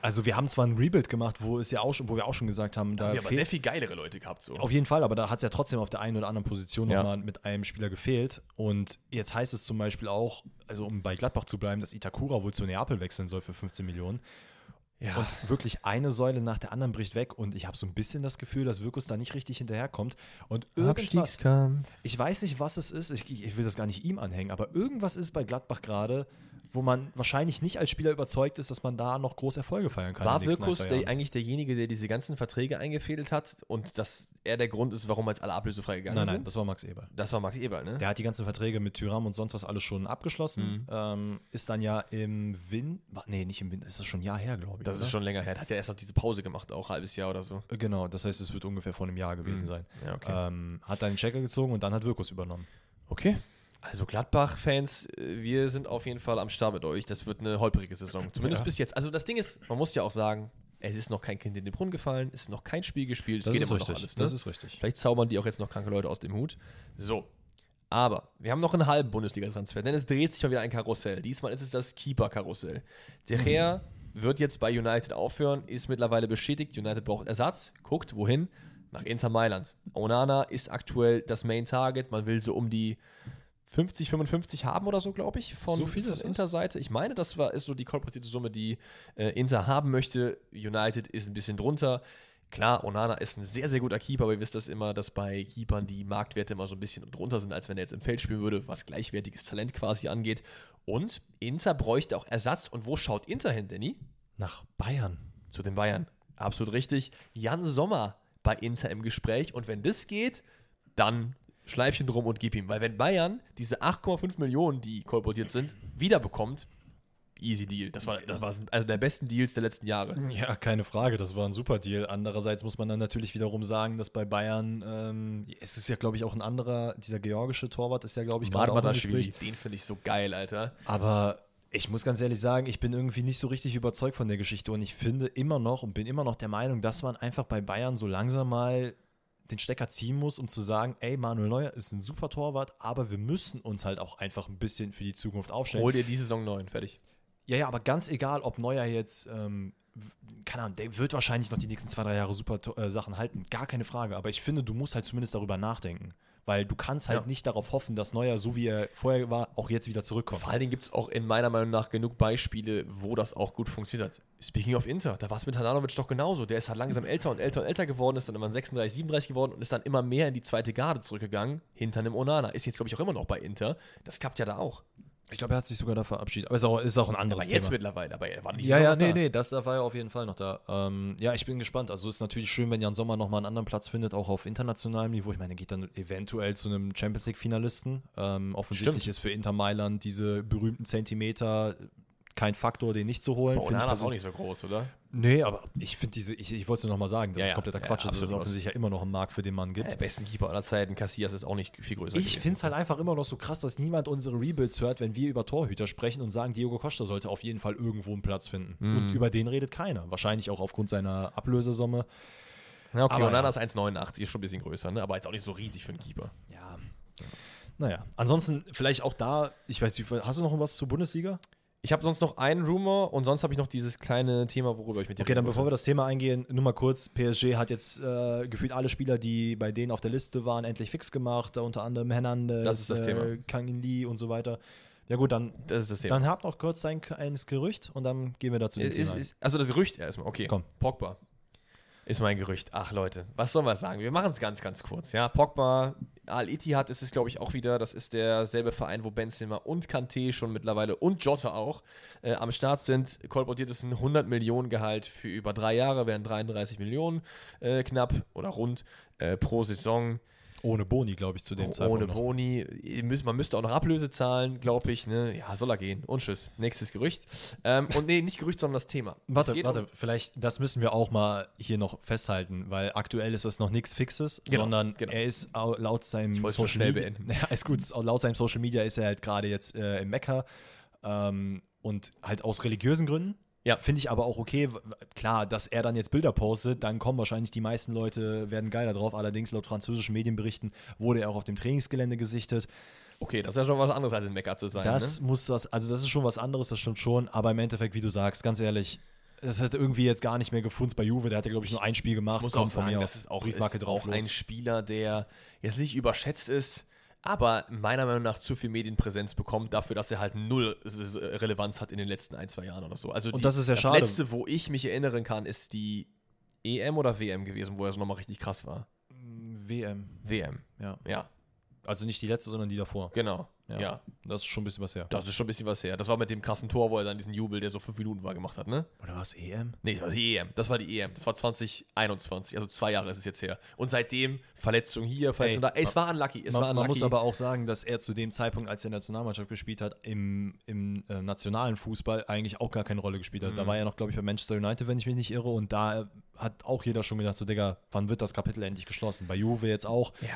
also wir haben zwar ein Rebuild gemacht, wo es ja auch schon, wo wir auch schon gesagt haben, da Wir haben aber sehr viel geilere Leute gehabt. So. Auf jeden Fall, aber da hat es ja trotzdem auf der einen oder anderen Position Ja. nochmal mit einem Spieler gefehlt. Und jetzt heißt es zum Beispiel auch, also um bei Gladbach zu bleiben, dass Itakura wohl zu Neapel wechseln soll für 15 Millionen. Ja. Und wirklich eine Säule nach der anderen bricht weg. Und ich habe so ein bisschen das Gefühl, dass Wirkus da nicht richtig hinterherkommt. Und irgendwas, ich weiß nicht, was es ist, ich, ich will das gar nicht ihm anhängen, aber irgendwas ist bei Gladbach gerade, wo man wahrscheinlich nicht als Spieler überzeugt ist, dass man da noch große Erfolge feiern kann. War Wirkus der, eigentlich derjenige, der diese ganzen Verträge eingefädelt hat und dass er der Grund ist, warum jetzt alle ablösefrei gegangen Nein, sind? nein, das war Max Eberl. das war Max Eberl, ne? Der hat die ganzen Verträge mit Tyram und sonst was alles schon abgeschlossen. Mhm. Ähm, ist dann ja im Winter, nee, nicht im Winter, ist das schon ein Jahr her, glaube ich. Das oder? ist schon länger her. Der hat ja erst noch diese Pause gemacht, auch ein halbes Jahr oder so. Äh, Genau, das heißt, es wird ungefähr vor einem Jahr gewesen Mhm. sein. Ja, okay. Ähm, hat dann den Checker gezogen und dann hat Wirkus übernommen. Okay. Also Gladbach-Fans, äh, wir sind auf jeden Fall am Start mit euch. Das wird eine holprige Saison. Zumindest Ja. bis jetzt. Also das Ding ist, man muss ja auch sagen, es ist noch kein Kind in den Brunnen gefallen, es ist noch kein Spiel gespielt, es Das geht ist immer richtig. noch alles. Ne? Das ist richtig. Vielleicht zaubern die auch jetzt noch kranke Leute aus dem Hut. So. Aber wir haben noch einen halben Bundesliga-Transfer, denn es dreht sich mal wieder ein Karussell. Diesmal ist es das Keeper-Karussell. Der Herr wird jetzt bei United aufhören, ist mittlerweile bestätigt. United braucht Ersatz. Guckt, wohin? Nach Inter Mailand. Onana ist aktuell das Main-Target. Man will so um die 50, 55 haben oder so, glaube ich, von, So viel von? Inter-Seite. Ich meine, das war, ist so die kolportierte Summe, die äh, Inter haben möchte. United ist ein bisschen drunter. Klar, Onana ist ein sehr, sehr guter Keeper, aber ihr wisst das immer, dass bei Keepern die Marktwerte immer so ein bisschen drunter sind, als wenn er jetzt im Feld spielen würde, was gleichwertiges Talent quasi angeht. Und Inter bräuchte auch Ersatz. Und wo schaut Inter hin, Danny? Nach Bayern. Zu den Bayern. Absolut richtig. Jan Sommer bei Inter im Gespräch. Und wenn das geht, dann Schleifchen drum und gib ihm. Weil wenn Bayern diese 8,5 Millionen, die kolportiert sind, wiederbekommt, easy Deal. Das war, das war einer der besten Deals der letzten Jahre. Ja, keine Frage, das war ein super Deal. Andererseits muss man dann natürlich wiederum sagen, dass bei Bayern, ähm, es ist ja, glaube ich, auch ein anderer, dieser georgische Torwart ist ja, glaube ich, gerade auch im den finde ich so geil, Alter. Aber ich muss ganz ehrlich sagen, ich bin irgendwie nicht so richtig überzeugt von der Geschichte und ich finde immer noch und bin immer noch der Meinung, dass man einfach bei Bayern so langsam mal den Stecker ziehen muss, um zu sagen, ey, Manuel Neuer ist ein super Torwart, aber wir müssen uns halt auch einfach ein bisschen für die Zukunft aufstellen. Hol dir die Saison 9, fertig. Ja, ja, aber ganz egal, ob Neuer jetzt, ähm, keine Ahnung, der wird wahrscheinlich noch die nächsten zwei, drei Jahre super äh, Sachen halten, gar keine Frage. Aber ich finde, du musst halt zumindest darüber nachdenken. Weil du kannst halt Ja. nicht darauf hoffen, dass Neuer, so wie er vorher war, auch jetzt wieder zurückkommt. Vor allen Dingen gibt es auch in meiner Meinung nach genug Beispiele, wo das auch gut funktioniert hat. Speaking of Inter, da war es mit Handanovic doch genauso. Der ist halt langsam älter und älter und älter geworden, ist dann immer 36, 37 geworden und ist dann immer mehr in die zweite Garde zurückgegangen, hinter einem Onana. Ist jetzt, glaube ich, auch immer noch bei Inter. Das klappt ja da auch. Ich glaube, er hat sich sogar da verabschiedet. Aber ist auch, ist auch ein anderes Aber jetzt Thema. mittlerweile, aber er war nicht Ja, ja, nee, nee, das, da war er auf jeden Fall noch da. Ähm, ja, ich bin gespannt. Also ist natürlich schön, wenn Jan Sommer nochmal einen anderen Platz findet, auch auf internationalem Niveau. Ich meine, er geht dann eventuell zu einem Champions League-Finalisten. Ähm, offensichtlich Stimmt. ist für Inter Mailand diese berühmten Zentimeter kein Faktor, den nicht zu holen. Onana ist auch nicht so groß, oder? Nee, aber ich finde diese, ich, ich wollte es nur nochmal sagen, das Ja, ist ja. kompletter Ja, Quatsch. das ist offensichtlich ja immer noch ein Markt, für den man gibt. Der besten Keeper aller Zeiten, Casillas, ist auch nicht viel größer. Ich finde es halt einfach immer noch so krass, dass niemand unsere Rebuilds hört, wenn wir über Torhüter sprechen und sagen, Diego Costa sollte auf jeden Fall irgendwo einen Platz finden. Mhm. Und über den redet keiner. Wahrscheinlich auch aufgrund seiner Ablösesumme. Ja, okay, Aber Onana ja. ist 1,89, ist schon ein bisschen größer, ne? aber jetzt auch nicht so riesig für einen Keeper. Ja. Naja, ansonsten vielleicht auch da, ich weiß nicht, hast du noch was zur Bundesliga? Ich habe sonst noch einen Rumor und sonst habe ich noch dieses kleine Thema, worüber ich mit dir Okay, dann bevor wir das Thema eingehen, nur mal kurz, PSG hat jetzt äh, gefühlt alle Spieler, die bei denen auf der Liste waren, endlich fix gemacht, unter anderem Hernandez, Das ist das Thema. äh, Kang Lee und so weiter. Ja gut, dann, Das ist das Thema. dann habt noch kurz ein kleines Gerücht und dann gehen wir dazu. dem ist, ist, also das Gerücht erstmal, okay. Komm. Pogba ist mein Gerücht. Ach Leute, was sollen wir sagen? Wir machen es ganz, ganz kurz. Ja, Pogba, Al-Ittihad ist es, glaube ich, auch wieder. Das ist derselbe Verein, wo Benzema und Kanté schon mittlerweile und Jota auch äh, am Start sind. Kolportiert ist ein 100 Millionen Gehalt für über drei Jahre, wären 33 Millionen äh, knapp oder rund äh, pro Saison. Ohne Boni, glaube ich, zu dem Zeitpunkt. Ohne noch. Boni. Man müsste auch noch Ablöse zahlen, glaube ich. Ne? Ja, soll er gehen. Und tschüss. Nächstes Gerücht. Ähm, und nee, nicht Gerücht, sondern das Thema. Warte, Es geht warte, um- vielleicht, das müssen wir auch mal hier noch festhalten, weil aktuell ist das noch nichts Fixes, Genau, sondern genau. er ist au- laut seinem Social schnell Media, beenden. ja, ist gut, laut seinem Social Media ist er halt gerade jetzt äh, im Mekka ähm, und halt aus religiösen Gründen. Ja. Finde ich aber auch okay. Klar, dass er dann jetzt Bilder postet, dann kommen wahrscheinlich die meisten Leute, werden geiler drauf. Allerdings laut französischen Medienberichten wurde er auch auf dem Trainingsgelände gesichtet. Okay, das ist ja schon was anderes als in Mekka zu sein. Das ne? muss das, also das ist schon was anderes, das stimmt schon, aber im Endeffekt, wie du sagst, ganz ehrlich, das hat irgendwie jetzt gar nicht mehr gefunden bei Juve. Der hat ja, glaube ich, nur ein Spiel gemacht. Ich muss Komm, auch von sagen, mir das aus. ist auch, Briefmarke ist drauf auch ein. Spieler, der jetzt nicht überschätzt ist, aber meiner Meinung nach zu viel Medienpräsenz bekommt dafür, dass er halt null Relevanz hat in den letzten ein, zwei Jahren oder so. Also Und das ist ja das schade. letzte, wo ich mich erinnern kann, ist die EM oder WM gewesen, wo er so nochmal richtig krass war. WM, WM, ja. ja, Also nicht die letzte, sondern die davor. genau. Ja. Ja. Das ist schon ein bisschen was her. das ist schon ein bisschen was her. Das war mit dem krassen Tor, wo er dann diesen Jubel, der so fünf Minuten war, gemacht hat, ne? Oder war es EM? Nee, das war die EM. Das war die EM. Das war 2021. Also zwei Jahre ist es jetzt her. Und seitdem Verletzung hier, Verletzung Ey, da. Ey, es war unlucky. Es war Man, man unlucky. muss aber auch sagen, dass er zu dem Zeitpunkt, als er in der Nationalmannschaft gespielt hat, im, im äh, nationalen Fußball eigentlich auch gar keine Rolle gespielt hat. Mhm. Da war er noch, glaube ich, bei Manchester United, wenn ich mich nicht irre. Und da hat auch jeder schon gedacht, so, Digga, wann wird das Kapitel endlich geschlossen? Bei Juve jetzt auch. ja.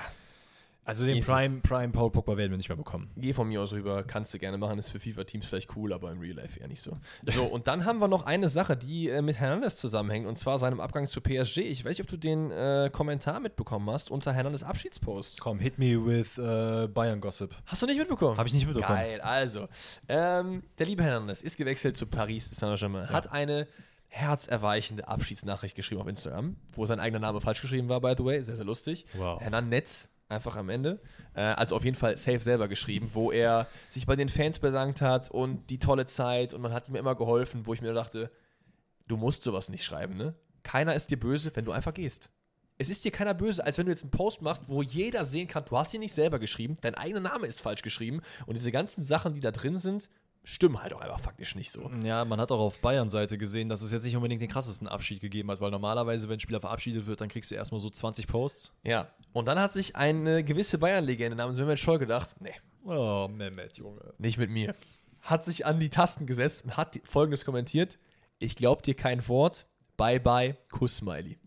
Also den Easy. Prime, Prime Paul Pogba werden wir nicht mehr bekommen. Geh von mir aus rüber, kannst du gerne machen, ist für FIFA-Teams vielleicht cool, aber im Real Life eher nicht so. So, und dann haben wir noch eine Sache, die äh, mit Hernandez zusammenhängt, und zwar seinem Abgang zu PSG. Ich weiß nicht, ob du den äh, Kommentar mitbekommen hast unter Hernandez Abschiedspost. Komm, hit me with äh, Bayern Gossip. Hast du nicht mitbekommen? Habe ich nicht mitbekommen. Geil, also. Ähm, der liebe Hernandez ist gewechselt zu Paris Saint-Germain, hat eine herzerweichende Abschiedsnachricht geschrieben auf Instagram, wo sein eigener Name falsch geschrieben war, by the way. Sehr, sehr lustig. Wow. Hernandez, einfach am Ende. Äh, also auf jeden Fall safe selber geschrieben, wo er sich bei den Fans bedankt hat und die tolle Zeit und man hat ihm immer geholfen, wo ich mir dachte, du musst sowas nicht schreiben, ne? Keiner ist dir böse, wenn du einfach gehst. Es ist dir keiner böse, als wenn du jetzt einen Post machst, wo jeder sehen kann, du hast ihn nicht selber geschrieben, dein eigener Name ist falsch geschrieben und diese ganzen Sachen, die da drin sind, stimmen halt auch einfach faktisch nicht so. Ja, man hat auch auf Bayern-Seite gesehen, dass es jetzt nicht unbedingt den krassesten Abschied gegeben hat, weil normalerweise, wenn ein Spieler verabschiedet wird, dann kriegst du erstmal so 20 Posts. Ja, und dann hat sich eine gewisse Bayern-Legende namens Mehmet Scholl gedacht, nee, Oh, Mehmet, Junge. nicht mit mir. Hat sich an die Tasten gesetzt und hat folgendes kommentiert: Ich glaub dir kein Wort. Bye bye, Kuss-Smiley.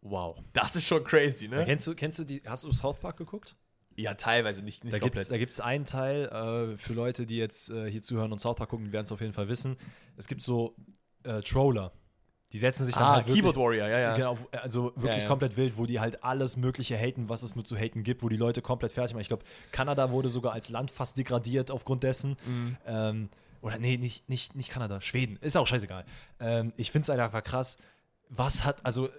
Wow. Das ist schon crazy, ne? Kennst du, kennst du die, hast du South Park geguckt? Ja, teilweise, nicht, nicht Da gibt es komplett. da gibt's einen Teil, äh, für Leute, die jetzt äh, hier zuhören und South Park gucken, die werden es auf jeden Fall wissen. Es gibt so äh, Troller. Die setzen sich dann ah, halt wirklich, Keyboard Warrior, ja, ja. Genau, also wirklich Ja, ja. komplett wild, wo die halt alles Mögliche haten, was es nur zu haten gibt, wo die Leute komplett fertig machen. Ich glaube, Kanada wurde sogar als Land fast degradiert aufgrund dessen. Mhm. Ähm, oder nee, nicht, nicht, nicht Kanada, Schweden. Ist auch scheißegal. Ähm, ich finde es halt einfach krass. Was hat, also äh,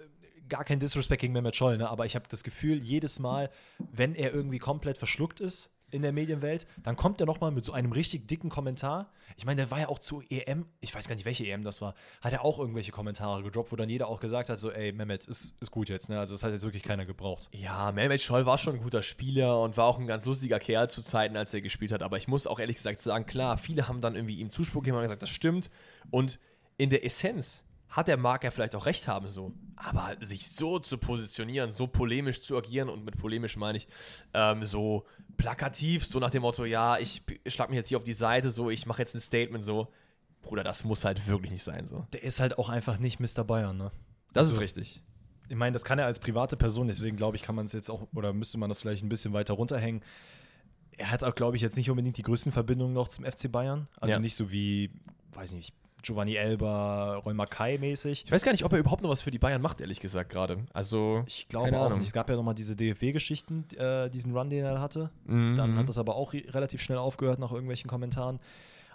gar kein Disrespect gegen Mehmet Scholl, ne? aber ich habe das Gefühl, jedes Mal, wenn er irgendwie komplett verschluckt ist in der Medienwelt, dann kommt er nochmal mit so einem richtig dicken Kommentar. Ich meine, der war ja auch zu EM, ich weiß gar nicht, welche EM das war, hat er auch irgendwelche Kommentare gedroppt, wo dann jeder auch gesagt hat, so, ey, Mehmet, ist, ist gut jetzt, ne? Also das hat jetzt wirklich keiner gebraucht. Ja, Mehmet Scholl war schon ein guter Spieler und war auch ein ganz lustiger Kerl zu Zeiten, als er gespielt hat. Aber ich muss auch ehrlich gesagt sagen, klar, viele haben dann irgendwie ihm Zuspruch gegeben und gesagt, das stimmt. Und in der Essenz hat der Marc ja vielleicht auch recht haben so. Aber sich so zu positionieren, so polemisch zu agieren und mit polemisch meine ich ähm, so plakativ, so nach dem Motto, ja, ich schlag mich jetzt hier auf die Seite, so, ich mache jetzt ein Statement, so. Bruder, das muss halt wirklich nicht sein, so. Der ist halt auch einfach nicht Mr. Bayern, ne? Das Also- ist richtig. Ich meine, das kann er als private Person, deswegen glaube ich, kann man es jetzt auch, oder müsste man das vielleicht ein bisschen weiter runterhängen. Er hat auch, glaube ich, jetzt nicht unbedingt die größten Verbindungen noch zum FC Bayern. Also Ja. nicht so wie, weiß nicht, Giovanni Elba, Roy Mackay mäßig. Ich weiß gar nicht, ob er überhaupt noch was für die Bayern macht, ehrlich gesagt, gerade. Also, Ich glaube keine auch Ahnung. nicht. Es gab ja nochmal diese DFB-Geschichten, äh, diesen Run, den er hatte. Mhm. Dann hat das aber auch re- relativ schnell aufgehört nach irgendwelchen Kommentaren.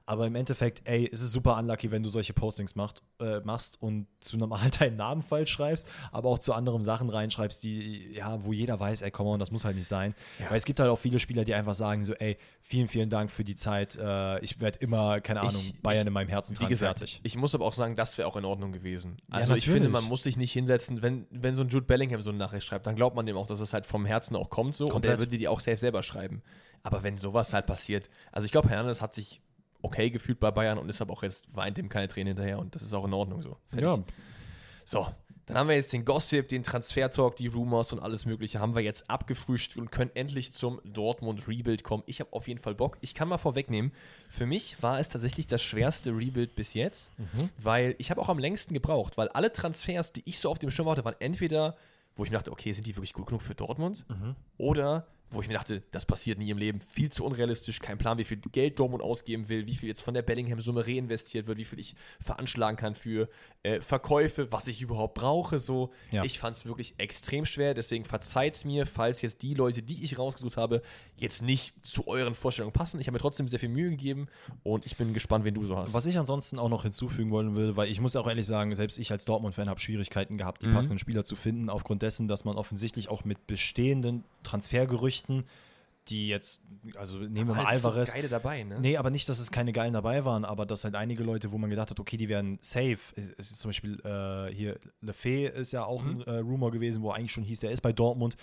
Aber im Endeffekt, ey, es ist super unlucky, wenn du solche Postings macht, äh, machst und zu normal deinen Namen falsch schreibst, aber auch zu anderen Sachen reinschreibst, die, ja, wo jeder weiß, ey, komm on, das muss halt nicht sein. Ja. Weil es gibt halt auch viele Spieler, die einfach sagen so, ey, vielen, vielen Dank für die Zeit. Äh, ich werde immer, keine Ich- Ahnung, Bayern ich- in meinem Herzen tragen, gesagt, fertig. ich muss aber auch sagen, das wäre auch in Ordnung gewesen. Ja, Also ich natürlich. finde, man muss sich nicht hinsetzen, wenn, wenn so ein Jude Bellingham so eine Nachricht schreibt, dann glaubt man dem auch, dass es halt vom Herzen auch kommt so und Komplett. er würde die auch selbst selber schreiben. Aber wenn sowas halt passiert, also ich glaube, Hernandez hat sich okay gefühlt bei Bayern und ist aber auch jetzt weint ihm keine Tränen hinterher und das ist auch in Ordnung so. Fertig. Ja, So, Dann haben wir jetzt den Gossip, den Transfer-Talk, die Rumors und alles Mögliche haben wir jetzt abgefrühstückt und können endlich zum Dortmund-Rebuild kommen. Ich habe auf jeden Fall Bock. Ich kann mal vorwegnehmen, für mich war es tatsächlich das schwerste Rebuild bis jetzt, mhm. weil ich habe auch am längsten gebraucht, weil alle Transfers, die ich so auf dem Schirm hatte, waren entweder, wo ich mir dachte, okay, sind die wirklich gut genug für Dortmund? Mhm. Oder wo ich mir dachte, das passiert nie im Leben, viel zu unrealistisch, kein Plan, wie viel Geld Dortmund ausgeben will, wie viel jetzt von der Bellingham-Summe reinvestiert wird, wie viel ich veranschlagen kann für äh, Verkäufe, was ich überhaupt brauche. So, ja. ich fand es wirklich extrem schwer, deswegen verzeiht es mir, falls jetzt die Leute, die ich rausgesucht habe, jetzt nicht zu euren Vorstellungen passen. Ich habe mir trotzdem sehr viel Mühe gegeben und ich bin gespannt, wen du so hast. Was ich ansonsten auch noch hinzufügen wollen will, weil ich muss auch ehrlich sagen, selbst ich als Dortmund-Fan habe Schwierigkeiten gehabt, die mhm. passenden Spieler zu finden, aufgrund dessen, dass man offensichtlich auch mit bestehenden Transfergerüchten die jetzt, also nehmen wir mal Alvarez. So geile dabei, ne? Nee, aber nicht, dass es keine geilen dabei waren, aber dass halt einige Leute, wo man gedacht hat, okay, die werden safe. Es ist zum Beispiel äh, hier, Lefebvre ist ja auch mhm. ein äh, Rumor gewesen, wo eigentlich schon hieß, der ist bei Dortmund.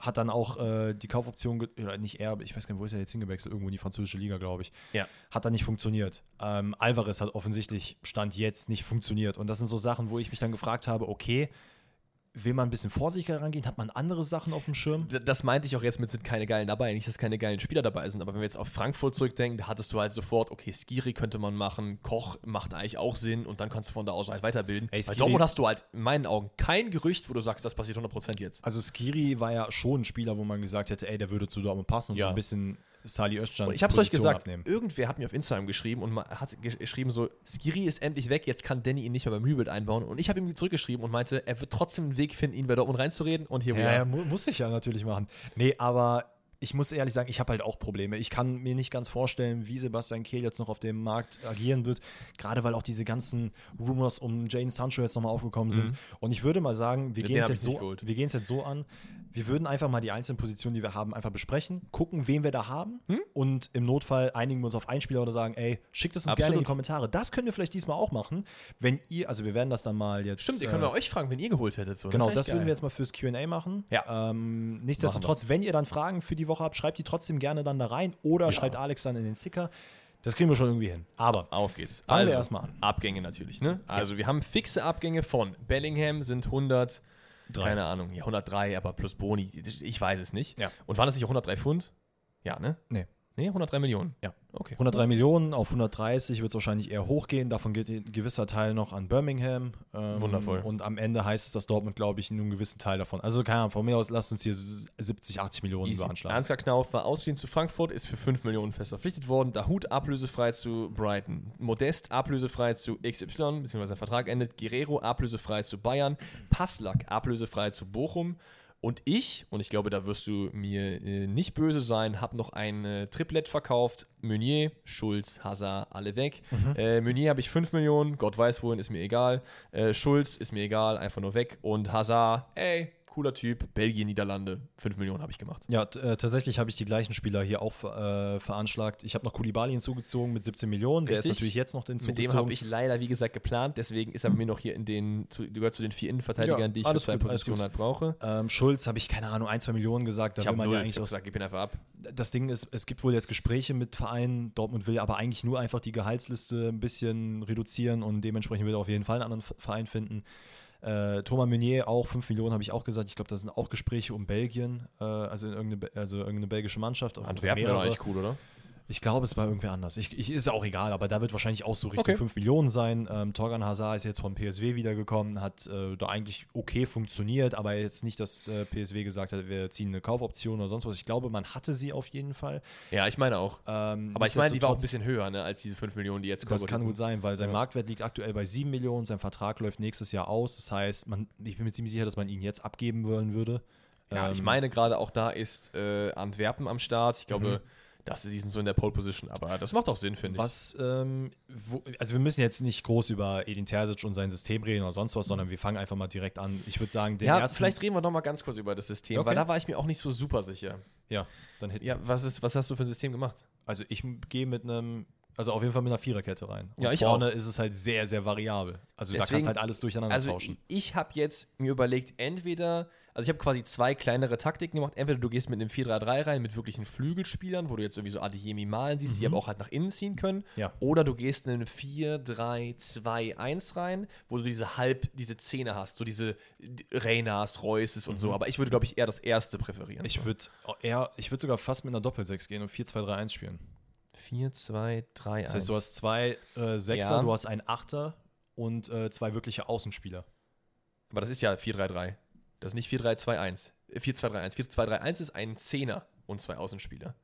Hat dann auch äh, die Kaufoption, oder nicht er, ich weiß gar nicht, wo ist er jetzt hingewechselt? Irgendwo in die französische Liga, glaube ich. Ja. Hat dann nicht funktioniert. Ähm, Alvarez hat offensichtlich Stand jetzt nicht funktioniert. Und das sind so Sachen, wo ich mich dann gefragt habe, okay, will man ein bisschen vorsichtiger rangehen? Hat man andere Sachen auf dem Schirm? Das meinte ich auch jetzt mit, sind keine geilen dabei. Nicht, dass keine geilen Spieler dabei sind, aber wenn wir jetzt auf Frankfurt zurückdenken, da hattest du halt sofort, okay, Skiri könnte man machen, Koch macht eigentlich auch Sinn und dann kannst du von da aus halt weiterbilden. Ey, Bei Dortmund hast du halt in meinen Augen kein Gerücht, wo du sagst, das passiert 100% jetzt. Also Skiri war ja schon ein Spieler, wo man gesagt hätte, ey, der würde zu Dortmund passen und ja. so ein bisschen Sali Özcan. Ich habe es euch gesagt, abnehmen. irgendwer hat mir auf Instagram geschrieben und hat geschrieben so, Skiri ist endlich weg, jetzt kann Danny ihn nicht mehr beim Rebuild einbauen. Und ich habe ihm zurückgeschrieben und meinte, er wird trotzdem einen Weg finden, ihn bei Dortmund reinzureden und hier Ja, ja muss ich ja natürlich machen. Nee, aber ich muss ehrlich sagen, ich habe halt auch Probleme. Ich kann mir nicht ganz vorstellen, wie Sebastian Kehl jetzt noch auf dem Markt agieren wird, gerade weil auch diese ganzen Rumors um Jane Sancho jetzt nochmal aufgekommen sind. Mhm. Und ich würde mal sagen, wir gehen es jetzt, so, jetzt so an wir würden einfach mal die einzelnen Positionen, die wir haben, einfach besprechen, gucken, wen wir da haben hm? und im Notfall einigen wir uns auf einen Spieler oder sagen, ey, schickt es uns Absolut. gerne in die Kommentare. Das können wir vielleicht diesmal auch machen, wenn ihr, also wir werden das dann mal jetzt. Stimmt, ihr könnt äh, euch fragen, wenn ihr geholt hättet. So. Genau, das, das würden wir jetzt mal fürs QA machen. Ja. Ähm, nichtsdestotrotz, wenn ihr dann Fragen für die Woche habt, schreibt die trotzdem gerne dann da rein oder ja. schreibt Alex dann in den Sticker. Das kriegen wir schon irgendwie hin. Aber auf geht's. Fangen also, wir erstmal an. Abgänge natürlich, ne? Also ja. wir haben fixe Abgänge von Bellingham sind 100 Drei. Keine Ahnung, ja, 103, aber plus Boni, ich weiß es nicht. Ja. Und waren das nicht 103 Pfund? Ja, ne? Nee. Nee, 103 Millionen. Ja. Okay. 103 Millionen auf 130 wird es wahrscheinlich eher hochgehen. Davon geht ein gewisser Teil noch an Birmingham. Ähm, Wundervoll. Und am Ende heißt es, dass Dortmund, glaube ich, nur einen gewissen Teil davon. Also keine Ahnung, von mir aus lasst uns hier 70, 80 Millionen veranschlagen. Ansgar Knauf war ausgeliehen zu Frankfurt, ist für 5 Millionen fest verpflichtet worden. Dahut ablösefrei zu Brighton. Modest ablösefrei zu XY, beziehungsweise der Vertrag endet. Guerrero ablösefrei zu Bayern. Passlack ablösefrei zu Bochum. Und ich, und ich glaube, da wirst du mir äh, nicht böse sein, habe noch ein äh, Triplett verkauft. Meunier, Schulz, Hazard, alle weg. Mhm. Äh, Meunier habe ich 5 Millionen, Gott weiß wohin, ist mir egal. Äh, Schulz ist mir egal, einfach nur weg. Und Hazard, ey, cooler Typ, Belgien, Niederlande, 5 Millionen habe ich gemacht. Ja, äh, tatsächlich habe ich die gleichen Spieler hier auch äh, veranschlagt. Ich habe noch Kulibali hinzugezogen mit 17 Millionen, der Richtig. ist natürlich jetzt noch hinzugezogen. Mit dem habe ich leider, wie gesagt, geplant, deswegen ist er bei mir noch hier in den, zu, gehört zu den vier Innenverteidigern, ja, die ich für zwei gut, Positionen halt brauche. Ähm, Schulz habe ich, keine Ahnung, ein, zwei Millionen gesagt, da ich will man null, ja eigentlich ich gesagt, gib ihn einfach ab. Das Ding ist, es gibt wohl jetzt Gespräche mit Vereinen, Dortmund will aber eigentlich nur einfach die Gehaltsliste ein bisschen reduzieren und dementsprechend will er auf jeden Fall einen anderen Verein finden. Äh, Thomas Meunier auch, 5 Millionen habe ich auch gesagt. Ich glaube, das sind auch Gespräche um Belgien, äh, also, in irgendeine, also irgendeine belgische Mannschaft. Antwerpen wäre eigentlich cool, oder? Ich glaube, es war irgendwer anders. Ich, ich, ist auch egal, aber da wird wahrscheinlich auch so Richtung okay. 5 Millionen sein. Ähm, Torgan Hazard ist jetzt vom PSW wiedergekommen, hat äh, da eigentlich okay funktioniert, aber jetzt nicht, dass äh, PSW gesagt hat, wir ziehen eine Kaufoption oder sonst was. Ich glaube, man hatte sie auf jeden Fall. Ja, ich meine auch. Ähm, aber ich meine, die war auch ein bisschen höher ne, als diese 5 Millionen, die jetzt kommen. Das kann gut sein, weil sein ja. Marktwert liegt aktuell bei 7 Millionen, sein Vertrag läuft nächstes Jahr aus. Das heißt, man, ich bin mir ziemlich sicher, dass man ihn jetzt abgeben wollen würde. Ja, ähm, ich meine gerade auch da ist äh, Antwerpen am Start. Ich glaube, mhm dass sie sind so in der Pole Position. Aber das macht auch Sinn, finde ich. Was, ähm, wo, also wir müssen jetzt nicht groß über Edin Terzic und sein System reden oder sonst was, sondern wir fangen einfach mal direkt an. Ich würde sagen, den ja, ersten. Vielleicht reden wir noch mal ganz kurz über das System, okay. weil da war ich mir auch nicht so super sicher. Ja, dann hätte Ja, was, ist, was hast du für ein System gemacht? Also ich gehe mit einem Also auf jeden Fall mit einer Viererkette rein. Und Ja, ich vorne ist es halt sehr, sehr variabel. Also da kannst Deswegen- du halt alles durcheinander Also tauschen. ich, ich habe jetzt mir überlegt, entweder, also ich habe quasi zwei kleinere Taktiken gemacht. Entweder du gehst mit einem 4-3-3 rein, mit wirklichen Flügelspielern, wo du jetzt irgendwie so Adeyemi malen siehst, die aber auch halt nach innen ziehen können. Mhm. Ja. Oder du gehst in einen 4-3-2-1 rein, wo du diese halb, diese Zähne hast, so diese Reynas, Reusses und so. Aber ich würde, glaube ich, eher das erste präferieren. Mhm. Ich würde eher, ich würde sogar fast mit einer Doppel-6 gehen und 4-2-3-1 spielen. 4, 2, 3, 1. Das heißt, du hast zwei äh, Sechser, Ja. du hast einen Achter und äh, zwei wirkliche Außenspieler. Aber das ist ja 4-3-3. Das ist nicht 4-3-2-1. Äh, 4-2-3-1. 4-2-3-1 ist ein Zehner und zwei Außenspieler.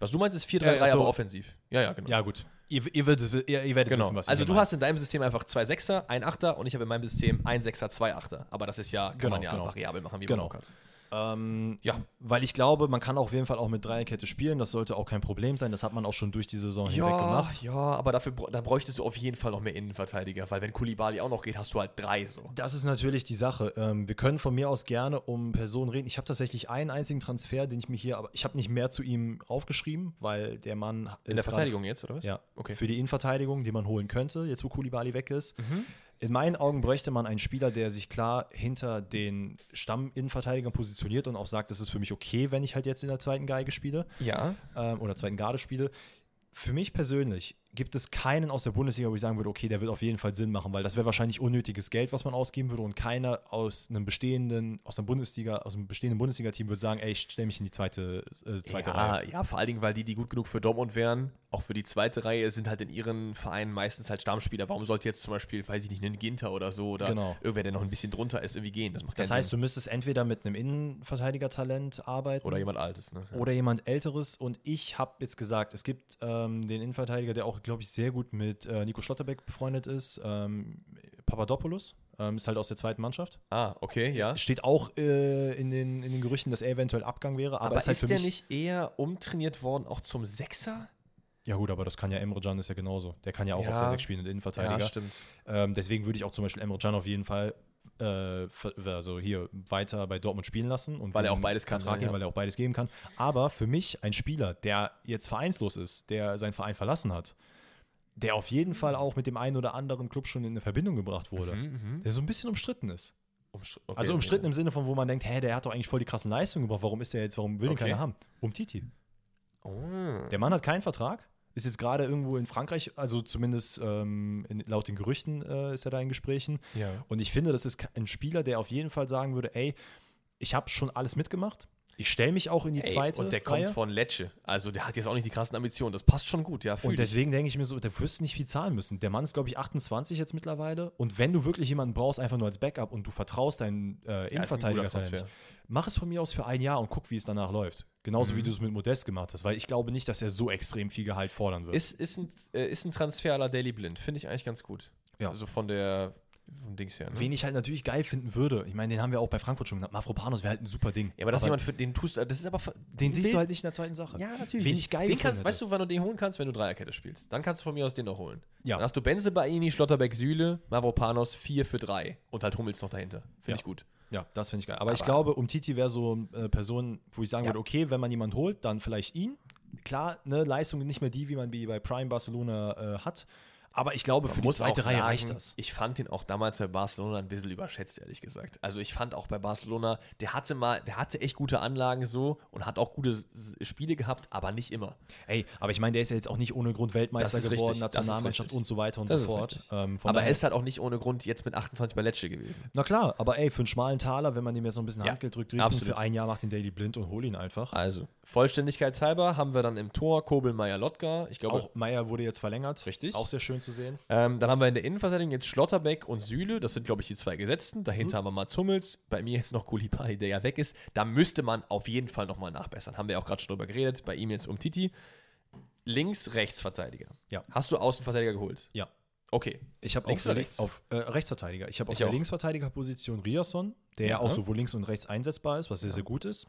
Was du meinst, ist 4-3-3, Ja, also- aber offensiv. Ja, ja, genau. Ja, gut. Ihr, ihr, werdet, ihr, ihr werdet Genau. wissen, was also du meine. hast in deinem System einfach zwei Sechser, ein Achter und ich habe in meinem System ein Sechser, zwei Achter. Aber das ist ja, kann Genau, man ja genau. variabel machen, wie Genau. man Bock hat. Ähm, Ja. Weil ich glaube, man kann auf jeden Fall auch mit Dreierkette spielen. Das sollte auch kein Problem sein. Das hat man auch schon durch die Saison hinweg gemacht. ja, aber dafür da bräuchtest du auf jeden Fall noch mehr Innenverteidiger, weil wenn Kulibali auch noch geht, hast du halt drei so. Das ist natürlich die Sache. Ähm, wir können von mir aus gerne um Personen reden. Ich habe tatsächlich einen einzigen Transfer, den ich mir hier, aber ich habe nicht mehr zu ihm aufgeschrieben, weil der Mann In der Verteidigung jetzt, oder was? Ja, Okay. für die Innenverteidigung, die man holen könnte, jetzt wo Kulibali weg ist. Mhm. In meinen Augen bräuchte man einen Spieler, der sich klar hinter den Stamm-Innenverteidigern positioniert und auch sagt, das ist für mich okay, wenn ich halt jetzt in der zweiten Geige spiele Ja. ähm, oder zweiten Garde spiele. Für mich persönlich gibt es keinen aus der Bundesliga, wo ich sagen würde, okay, der wird auf jeden Fall Sinn machen, weil das wäre wahrscheinlich unnötiges Geld, was man ausgeben würde und keiner aus einem bestehenden, aus einem Bundesliga, aus einem bestehenden Bundesliga-Team würde sagen, ey, ich stelle mich in die zweite, äh, zweite ja, Reihe. ja, vor allen Dingen, weil die, die gut genug für Dortmund wären, auch für die zweite Reihe, sind halt in ihren Vereinen meistens halt Stammspieler. Warum sollte jetzt zum Beispiel, weiß ich nicht, ein Ginter oder so oder Genau. irgendwer, der noch ein bisschen drunter ist, irgendwie gehen? Das macht keinen Das heißt, Sinn. du müsstest entweder mit einem Innenverteidiger-Talent arbeiten Oder jemand Altes, ne? Ja. oder jemand Älteres. Und ich habe jetzt gesagt, es gibt ähm, den Innenverteidiger, der auch, glaube ich, sehr gut mit äh, Nico Schlotterbeck befreundet ist. Ähm, Papadopoulos ähm, ist halt aus der zweiten Mannschaft. Ah, okay, ja. Steht auch äh, in, den, in den Gerüchten, dass er eventuell Abgang wäre. Aber, Aber ist halt ist der nicht eher umtrainiert worden, auch zum Sechser? Ja, gut, aber das kann ja Emre Can ist ja genauso. Der kann ja auch Ja. auf der 6 spielen, der Innenverteidiger. stimmt. Ähm, deswegen würde ich auch zum Beispiel Emre Can auf jeden Fall äh, also hier weiter bei Dortmund spielen lassen. Und Weil er auch beides kann, ja, geben, ja. weil er auch beides geben kann. Aber für mich ein Spieler, der jetzt vereinslos ist, der seinen Verein verlassen hat, der auf jeden Fall auch mit dem einen oder anderen Club schon in eine Verbindung gebracht wurde, Mhm, der so ein bisschen umstritten ist. Umstr- okay, also umstritten ja. im Sinne von, wo man denkt, hä, der hat doch eigentlich voll die krassen Leistungen gebracht, warum ist der jetzt, warum will den Okay. keiner haben? Um Titi. Oh. Der Mann hat keinen Vertrag, ist jetzt gerade irgendwo in Frankreich, also zumindest ähm, in, laut den Gerüchten äh, ist er da in Gesprächen. Ja. Und ich finde, das ist ein Spieler, der auf jeden Fall sagen würde, ey, ich habe schon alles mitgemacht. Ich stelle mich auch in die Ey, zweite und der Reihe. kommt von Lecce. Also der hat jetzt auch nicht die krassen Ambitionen. Das passt schon gut, ja. und deswegen denke ich mir so, der wirst nicht viel zahlen müssen. Der Mann ist, glaube ich, 28 jetzt mittlerweile. Und wenn du wirklich jemanden brauchst, einfach nur als Backup und du vertraust deinen äh, Ja, Innenverteidiger, Transfer. mach es von mir aus für ein Jahr und guck, wie es danach läuft. Genauso Mhm. wie du es mit Modest gemacht hast, weil ich glaube nicht, dass er so extrem viel Gehalt fordern wird. Ist, ist, ein, äh, ist ein Transfer à la Daily Blind. Finde ich eigentlich ganz gut. Ja. Also von der vom Dings her. Ne? Wen ich halt natürlich geil finden würde, ich meine, den haben wir auch bei Frankfurt schon genannt. Mavropanos wäre halt ein super Ding. ja, aber das ist jemand, für den tust du, das ist aber. den siehst du halt nicht in der zweiten Sache. Ja, natürlich. Wen ich geil den kannst, Weißt du, wann du den holen kannst, wenn du Dreierkette spielst? Dann kannst du von mir aus den noch holen. Ja. Dann hast du Benze Baini, Schlotterbeck, Süle, Mavropanos 4 für 3 und halt Hummels noch dahinter. Finde Ja. ich gut. Ja, das finde ich geil. Aber, ich Aber- glaube, um Titi wäre so eine äh, Person, wo ich sagen Ja. würde, okay, wenn man jemanden holt, dann vielleicht ihn. Klar, ne, Leistung nicht mehr die, wie man wie bei Prime Barcelona äh, hat. Aber ich glaube, für die zweite Reihe sagen, reicht das. Ich fand den auch damals bei Barcelona ein bisschen überschätzt, ehrlich gesagt. Also ich fand auch bei Barcelona, der hatte mal, der hatte echt gute Anlagen so und hat auch gute Spiele gehabt, aber nicht immer. Ey, aber ich meine, der ist ja jetzt auch nicht ohne Grund Weltmeister geworden, richtig, Nationalmannschaft und so weiter und Das so fort. Ähm, aber er ist halt auch nicht ohne Grund jetzt mit 28 bei Lecce gewesen. Na klar, aber ey, für einen schmalen Taler, wenn man ihm jetzt noch ein bisschen Ja, Handgeld drückt, für ein Jahr macht den Daily blind und hol ihn einfach. Also, vollständigkeitshalber haben wir dann im Tor Kobel, Meier, Lotka. Ich glaube, Auch Meier wurde jetzt verlängert. Richtig. Auch sehr schön zu sehen. Ähm, dann haben wir in der Innenverteidigung jetzt Schlotterbeck und Süle. Das sind, glaube ich, die zwei Gesetzten. Dahinter Mhm. haben wir Mats Hummels. Bei mir jetzt noch Kulibali, der ja weg ist. Da müsste man auf jeden Fall nochmal nachbessern. Haben wir ja auch gerade schon drüber geredet. Bei ihm jetzt um Titi. Links, Rechtsverteidiger. Ja. Hast du Außenverteidiger geholt? Ja. Okay. Ich habe der- rechts? auf äh, Rechtsverteidiger. Ich habe auf Ich der auch. Linksverteidigerposition Riasson, der ja Ja. auch sowohl links und rechts einsetzbar ist, was sehr, sehr gut ist.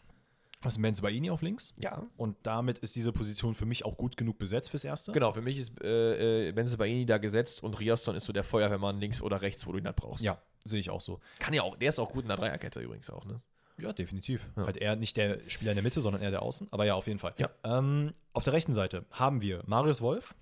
Was ist Benz Baini auf links? Ja. Und damit ist diese Position für mich auch gut genug besetzt fürs Erste. Genau, für mich ist äh, äh, Benze Baini da gesetzt und Riasson ist so der Feuerwehrmann links oder rechts, wo du ihn halt brauchst. Ja, sehe ich auch so. Kann ja auch, der ist auch gut in der Dreierkette übrigens auch, ne? Ja, definitiv. Ja. Halt eher nicht der Spieler in der Mitte, sondern eher der Außen. Aber ja, auf jeden Fall. Ja. Ähm, auf der rechten Seite haben wir Marius Wolf,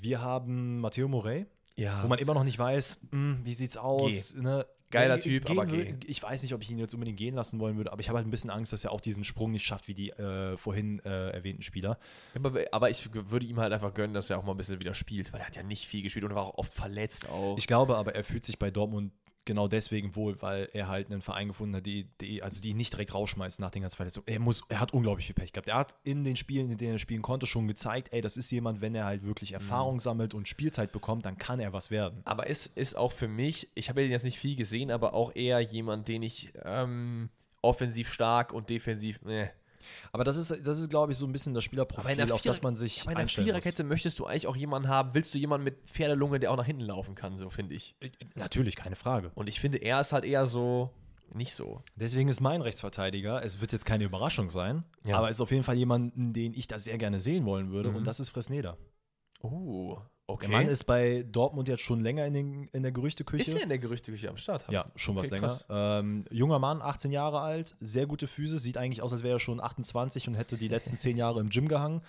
Wir haben Matteo Morey, Ja. wo man immer noch nicht weiß, hm, wie sieht's aus. Ne? Geiler Typ, gehen aber würde- geh. Ich weiß nicht, ob ich ihn jetzt unbedingt gehen lassen wollen würde, aber ich habe halt ein bisschen Angst, dass er auch diesen Sprung nicht schafft wie die äh, vorhin äh, erwähnten Spieler. aber, aber ich würde ihm halt einfach gönnen, dass er auch mal ein bisschen wieder spielt, weil er hat ja nicht viel gespielt und war auch oft verletzt auch. Ich glaube aber, er fühlt sich bei Dortmund genau deswegen wohl, weil er halt einen Verein gefunden hat, die, die, also die ihn nicht direkt rausschmeißen nach den ganzen Verletzungen. Er, muss, er hat unglaublich viel Pech gehabt. Er hat in den Spielen, in denen er spielen konnte, schon gezeigt, ey, das ist jemand, wenn er halt wirklich Mhm. Erfahrung sammelt und Spielzeit bekommt, dann kann er was werden. Aber es ist auch für mich, ich habe ja jetzt nicht viel gesehen, aber auch eher jemand, den ich ähm, offensiv stark und defensiv. Ne. Aber das ist, das ist glaube ich, so ein bisschen das Spielerprofil, auf das man sich aber in der einstellen muss. Viererkette möchtest du eigentlich auch jemanden haben, willst du jemanden mit Pferdelunge, der auch nach hinten laufen kann, so finde ich. Äh, Natürlich, keine Frage. Und ich finde, er ist halt eher so, nicht so. Deswegen ist mein Rechtsverteidiger, es wird jetzt keine Überraschung sein, Ja. aber es ist auf jeden Fall jemanden, den ich da sehr gerne sehen wollen würde Mhm. und das ist Fresneda. Oh, okay. Der Mann ist bei Dortmund jetzt schon länger in, den, in der Gerüchteküche. ist er in der Gerüchteküche am Start? Ja, schon was Okay, länger. krass. Ähm, junger Mann, 18 Jahre alt, sehr gute Füße, sieht eigentlich aus, als wäre er schon 28 und hätte die letzten 10 Jahre im Gym gehangen.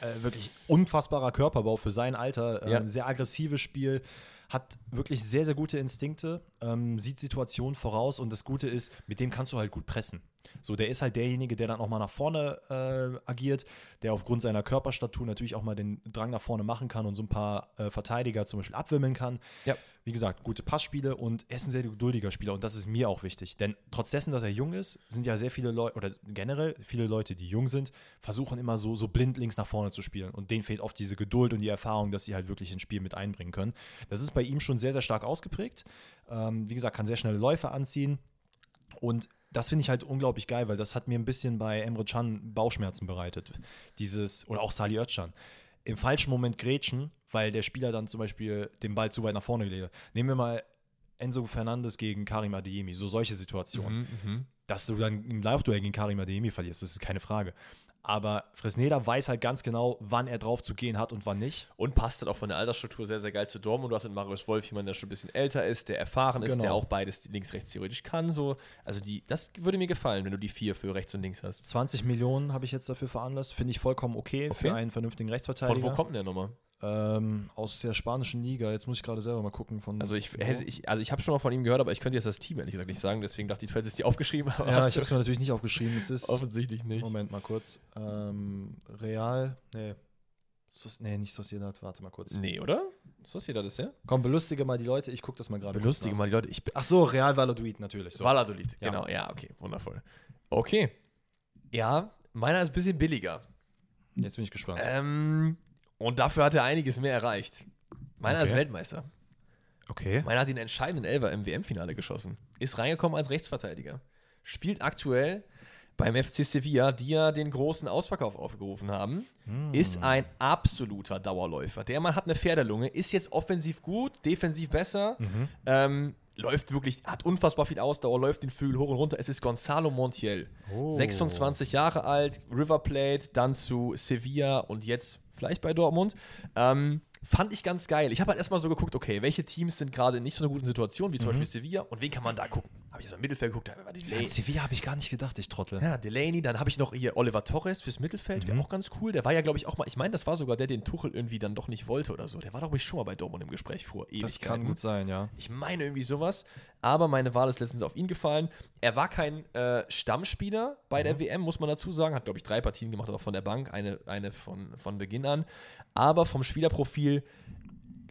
Äh, wirklich unfassbarer Körperbau für sein Alter, äh, Ja. sehr aggressives Spiel, hat wirklich sehr, sehr gute Instinkte, ähm, sieht Situationen voraus und das Gute ist, mit dem kannst du halt gut pressen. So, der ist halt derjenige, der dann auch mal nach vorne äh, agiert, der aufgrund seiner Körperstatur natürlich auch mal den Drang nach vorne machen kann und so ein paar äh, Verteidiger zum Beispiel abwimmeln kann. Ja. Wie gesagt, gute Passspiele und er ist ein sehr geduldiger Spieler und das ist mir auch wichtig. Denn trotz dessen, dass er jung ist, sind ja sehr viele Leute, oder generell viele Leute, die jung sind, versuchen immer so, so blind links nach vorne zu spielen. Und denen fehlt oft diese Geduld und die Erfahrung, dass sie halt wirklich ins Spiel mit einbringen können. Das ist bei ihm schon sehr, sehr stark ausgeprägt. Ähm, wie gesagt, kann sehr schnelle Läufe anziehen. Und das finde ich halt unglaublich geil, weil das hat mir ein bisschen bei Emre Can Bauchschmerzen bereitet. Dieses, oder auch Sali Özcan. Im falschen Moment grätschen, weil der Spieler dann zum Beispiel den Ball zu weit nach vorne gelegt hat. Nehmen wir mal Enzo Fernandes gegen Karim Adeyemi, so solche Situationen. Mhm, Dass du dann im Live-Duell gegen Karim Adeyemi verlierst, das ist keine Frage. Aber Fresneda weiß halt ganz genau, wann er drauf zu gehen hat und wann nicht. Und passt halt auch von der Altersstruktur sehr, sehr geil zu Dortmund. Du hast mit Marius Wolf jemanden, der schon ein bisschen älter ist, der erfahren ist, Genau. der auch beides links, rechts theoretisch kann. So. Also die, das würde mir gefallen, wenn du die vier für rechts und links hast. 20 Millionen habe ich jetzt dafür veranlasst. Finde ich vollkommen okay, Okay. für einen vernünftigen Von Rechtsverteidiger. wo kommt denn der nochmal? Ähm, aus der spanischen Liga. Jetzt muss ich gerade selber mal gucken. Von Also ich hätte, ich, also ich habe schon mal von ihm gehört, aber ich könnte jetzt das Team ehrlich gesagt nicht sagen, deswegen dachte ich, du hättest es dir aufgeschrieben, ja, ich habe es mir natürlich nicht aufgeschrieben. Es ist. offensichtlich nicht. Moment mal kurz. Ähm, Real. Nee. Sos, nee, nicht Sociedad. Warte mal kurz. Nee, oder? Hier das, ja? Komm, belustige mal die Leute. Ich gucke das mal gerade. Belustige mal die Leute. Ich, Ach so, Real Valladolid natürlich. So. Valladolid, Ja. genau. Ja, okay, wundervoll. Okay. Ja, meiner ist ein bisschen billiger. Jetzt bin ich gespannt. Ähm, und dafür hat er einiges mehr erreicht. Meiner ist Okay. Weltmeister. okay. Meiner hat den entscheidenden Elfer im WM-Finale geschossen. Ist reingekommen als Rechtsverteidiger. Spielt aktuell beim FC Sevilla, die ja den großen Ausverkauf aufgerufen haben. Ist ein absoluter Dauerläufer. Der Mann hat eine Pferdelunge, ist jetzt offensiv gut, defensiv besser. Ähm, läuft wirklich, hat unfassbar viel Ausdauer, läuft den Flügel hoch und runter. Es ist Gonzalo Montiel. Oh. 26 Jahre alt, River Plate, dann zu Sevilla und jetzt vielleicht bei Dortmund. Ähm, fand ich ganz geil. Ich habe halt erstmal so geguckt, okay, welche Teams sind gerade in nicht so einer guten Situation, wie zum Beispiel Sevilla und wen kann man da gucken? Habe ich jetzt mal im Mittelfeld geguckt, da war An Delaney. Sevilla habe ich gar nicht gedacht, ich Trottel. Ja, Delaney, dann habe ich noch hier Oliver Torres fürs Mittelfeld, wäre auch ganz cool. Der war ja, glaube ich, auch mal, ich meine, das war sogar der, den Tuchel irgendwie dann doch nicht wollte oder so. Der war doch schon mal bei Dortmund im Gespräch vor das Ewigkeiten. kann gut sein, ja. Ich meine irgendwie sowas, aber meine Wahl ist letztens auf ihn gefallen. Er war kein äh, Stammspieler bei der WM, muss man dazu sagen. Hat, glaube ich, drei Partien gemacht, aber von der Bank, eine, eine von, von Beginn an. Aber vom Spielerprofil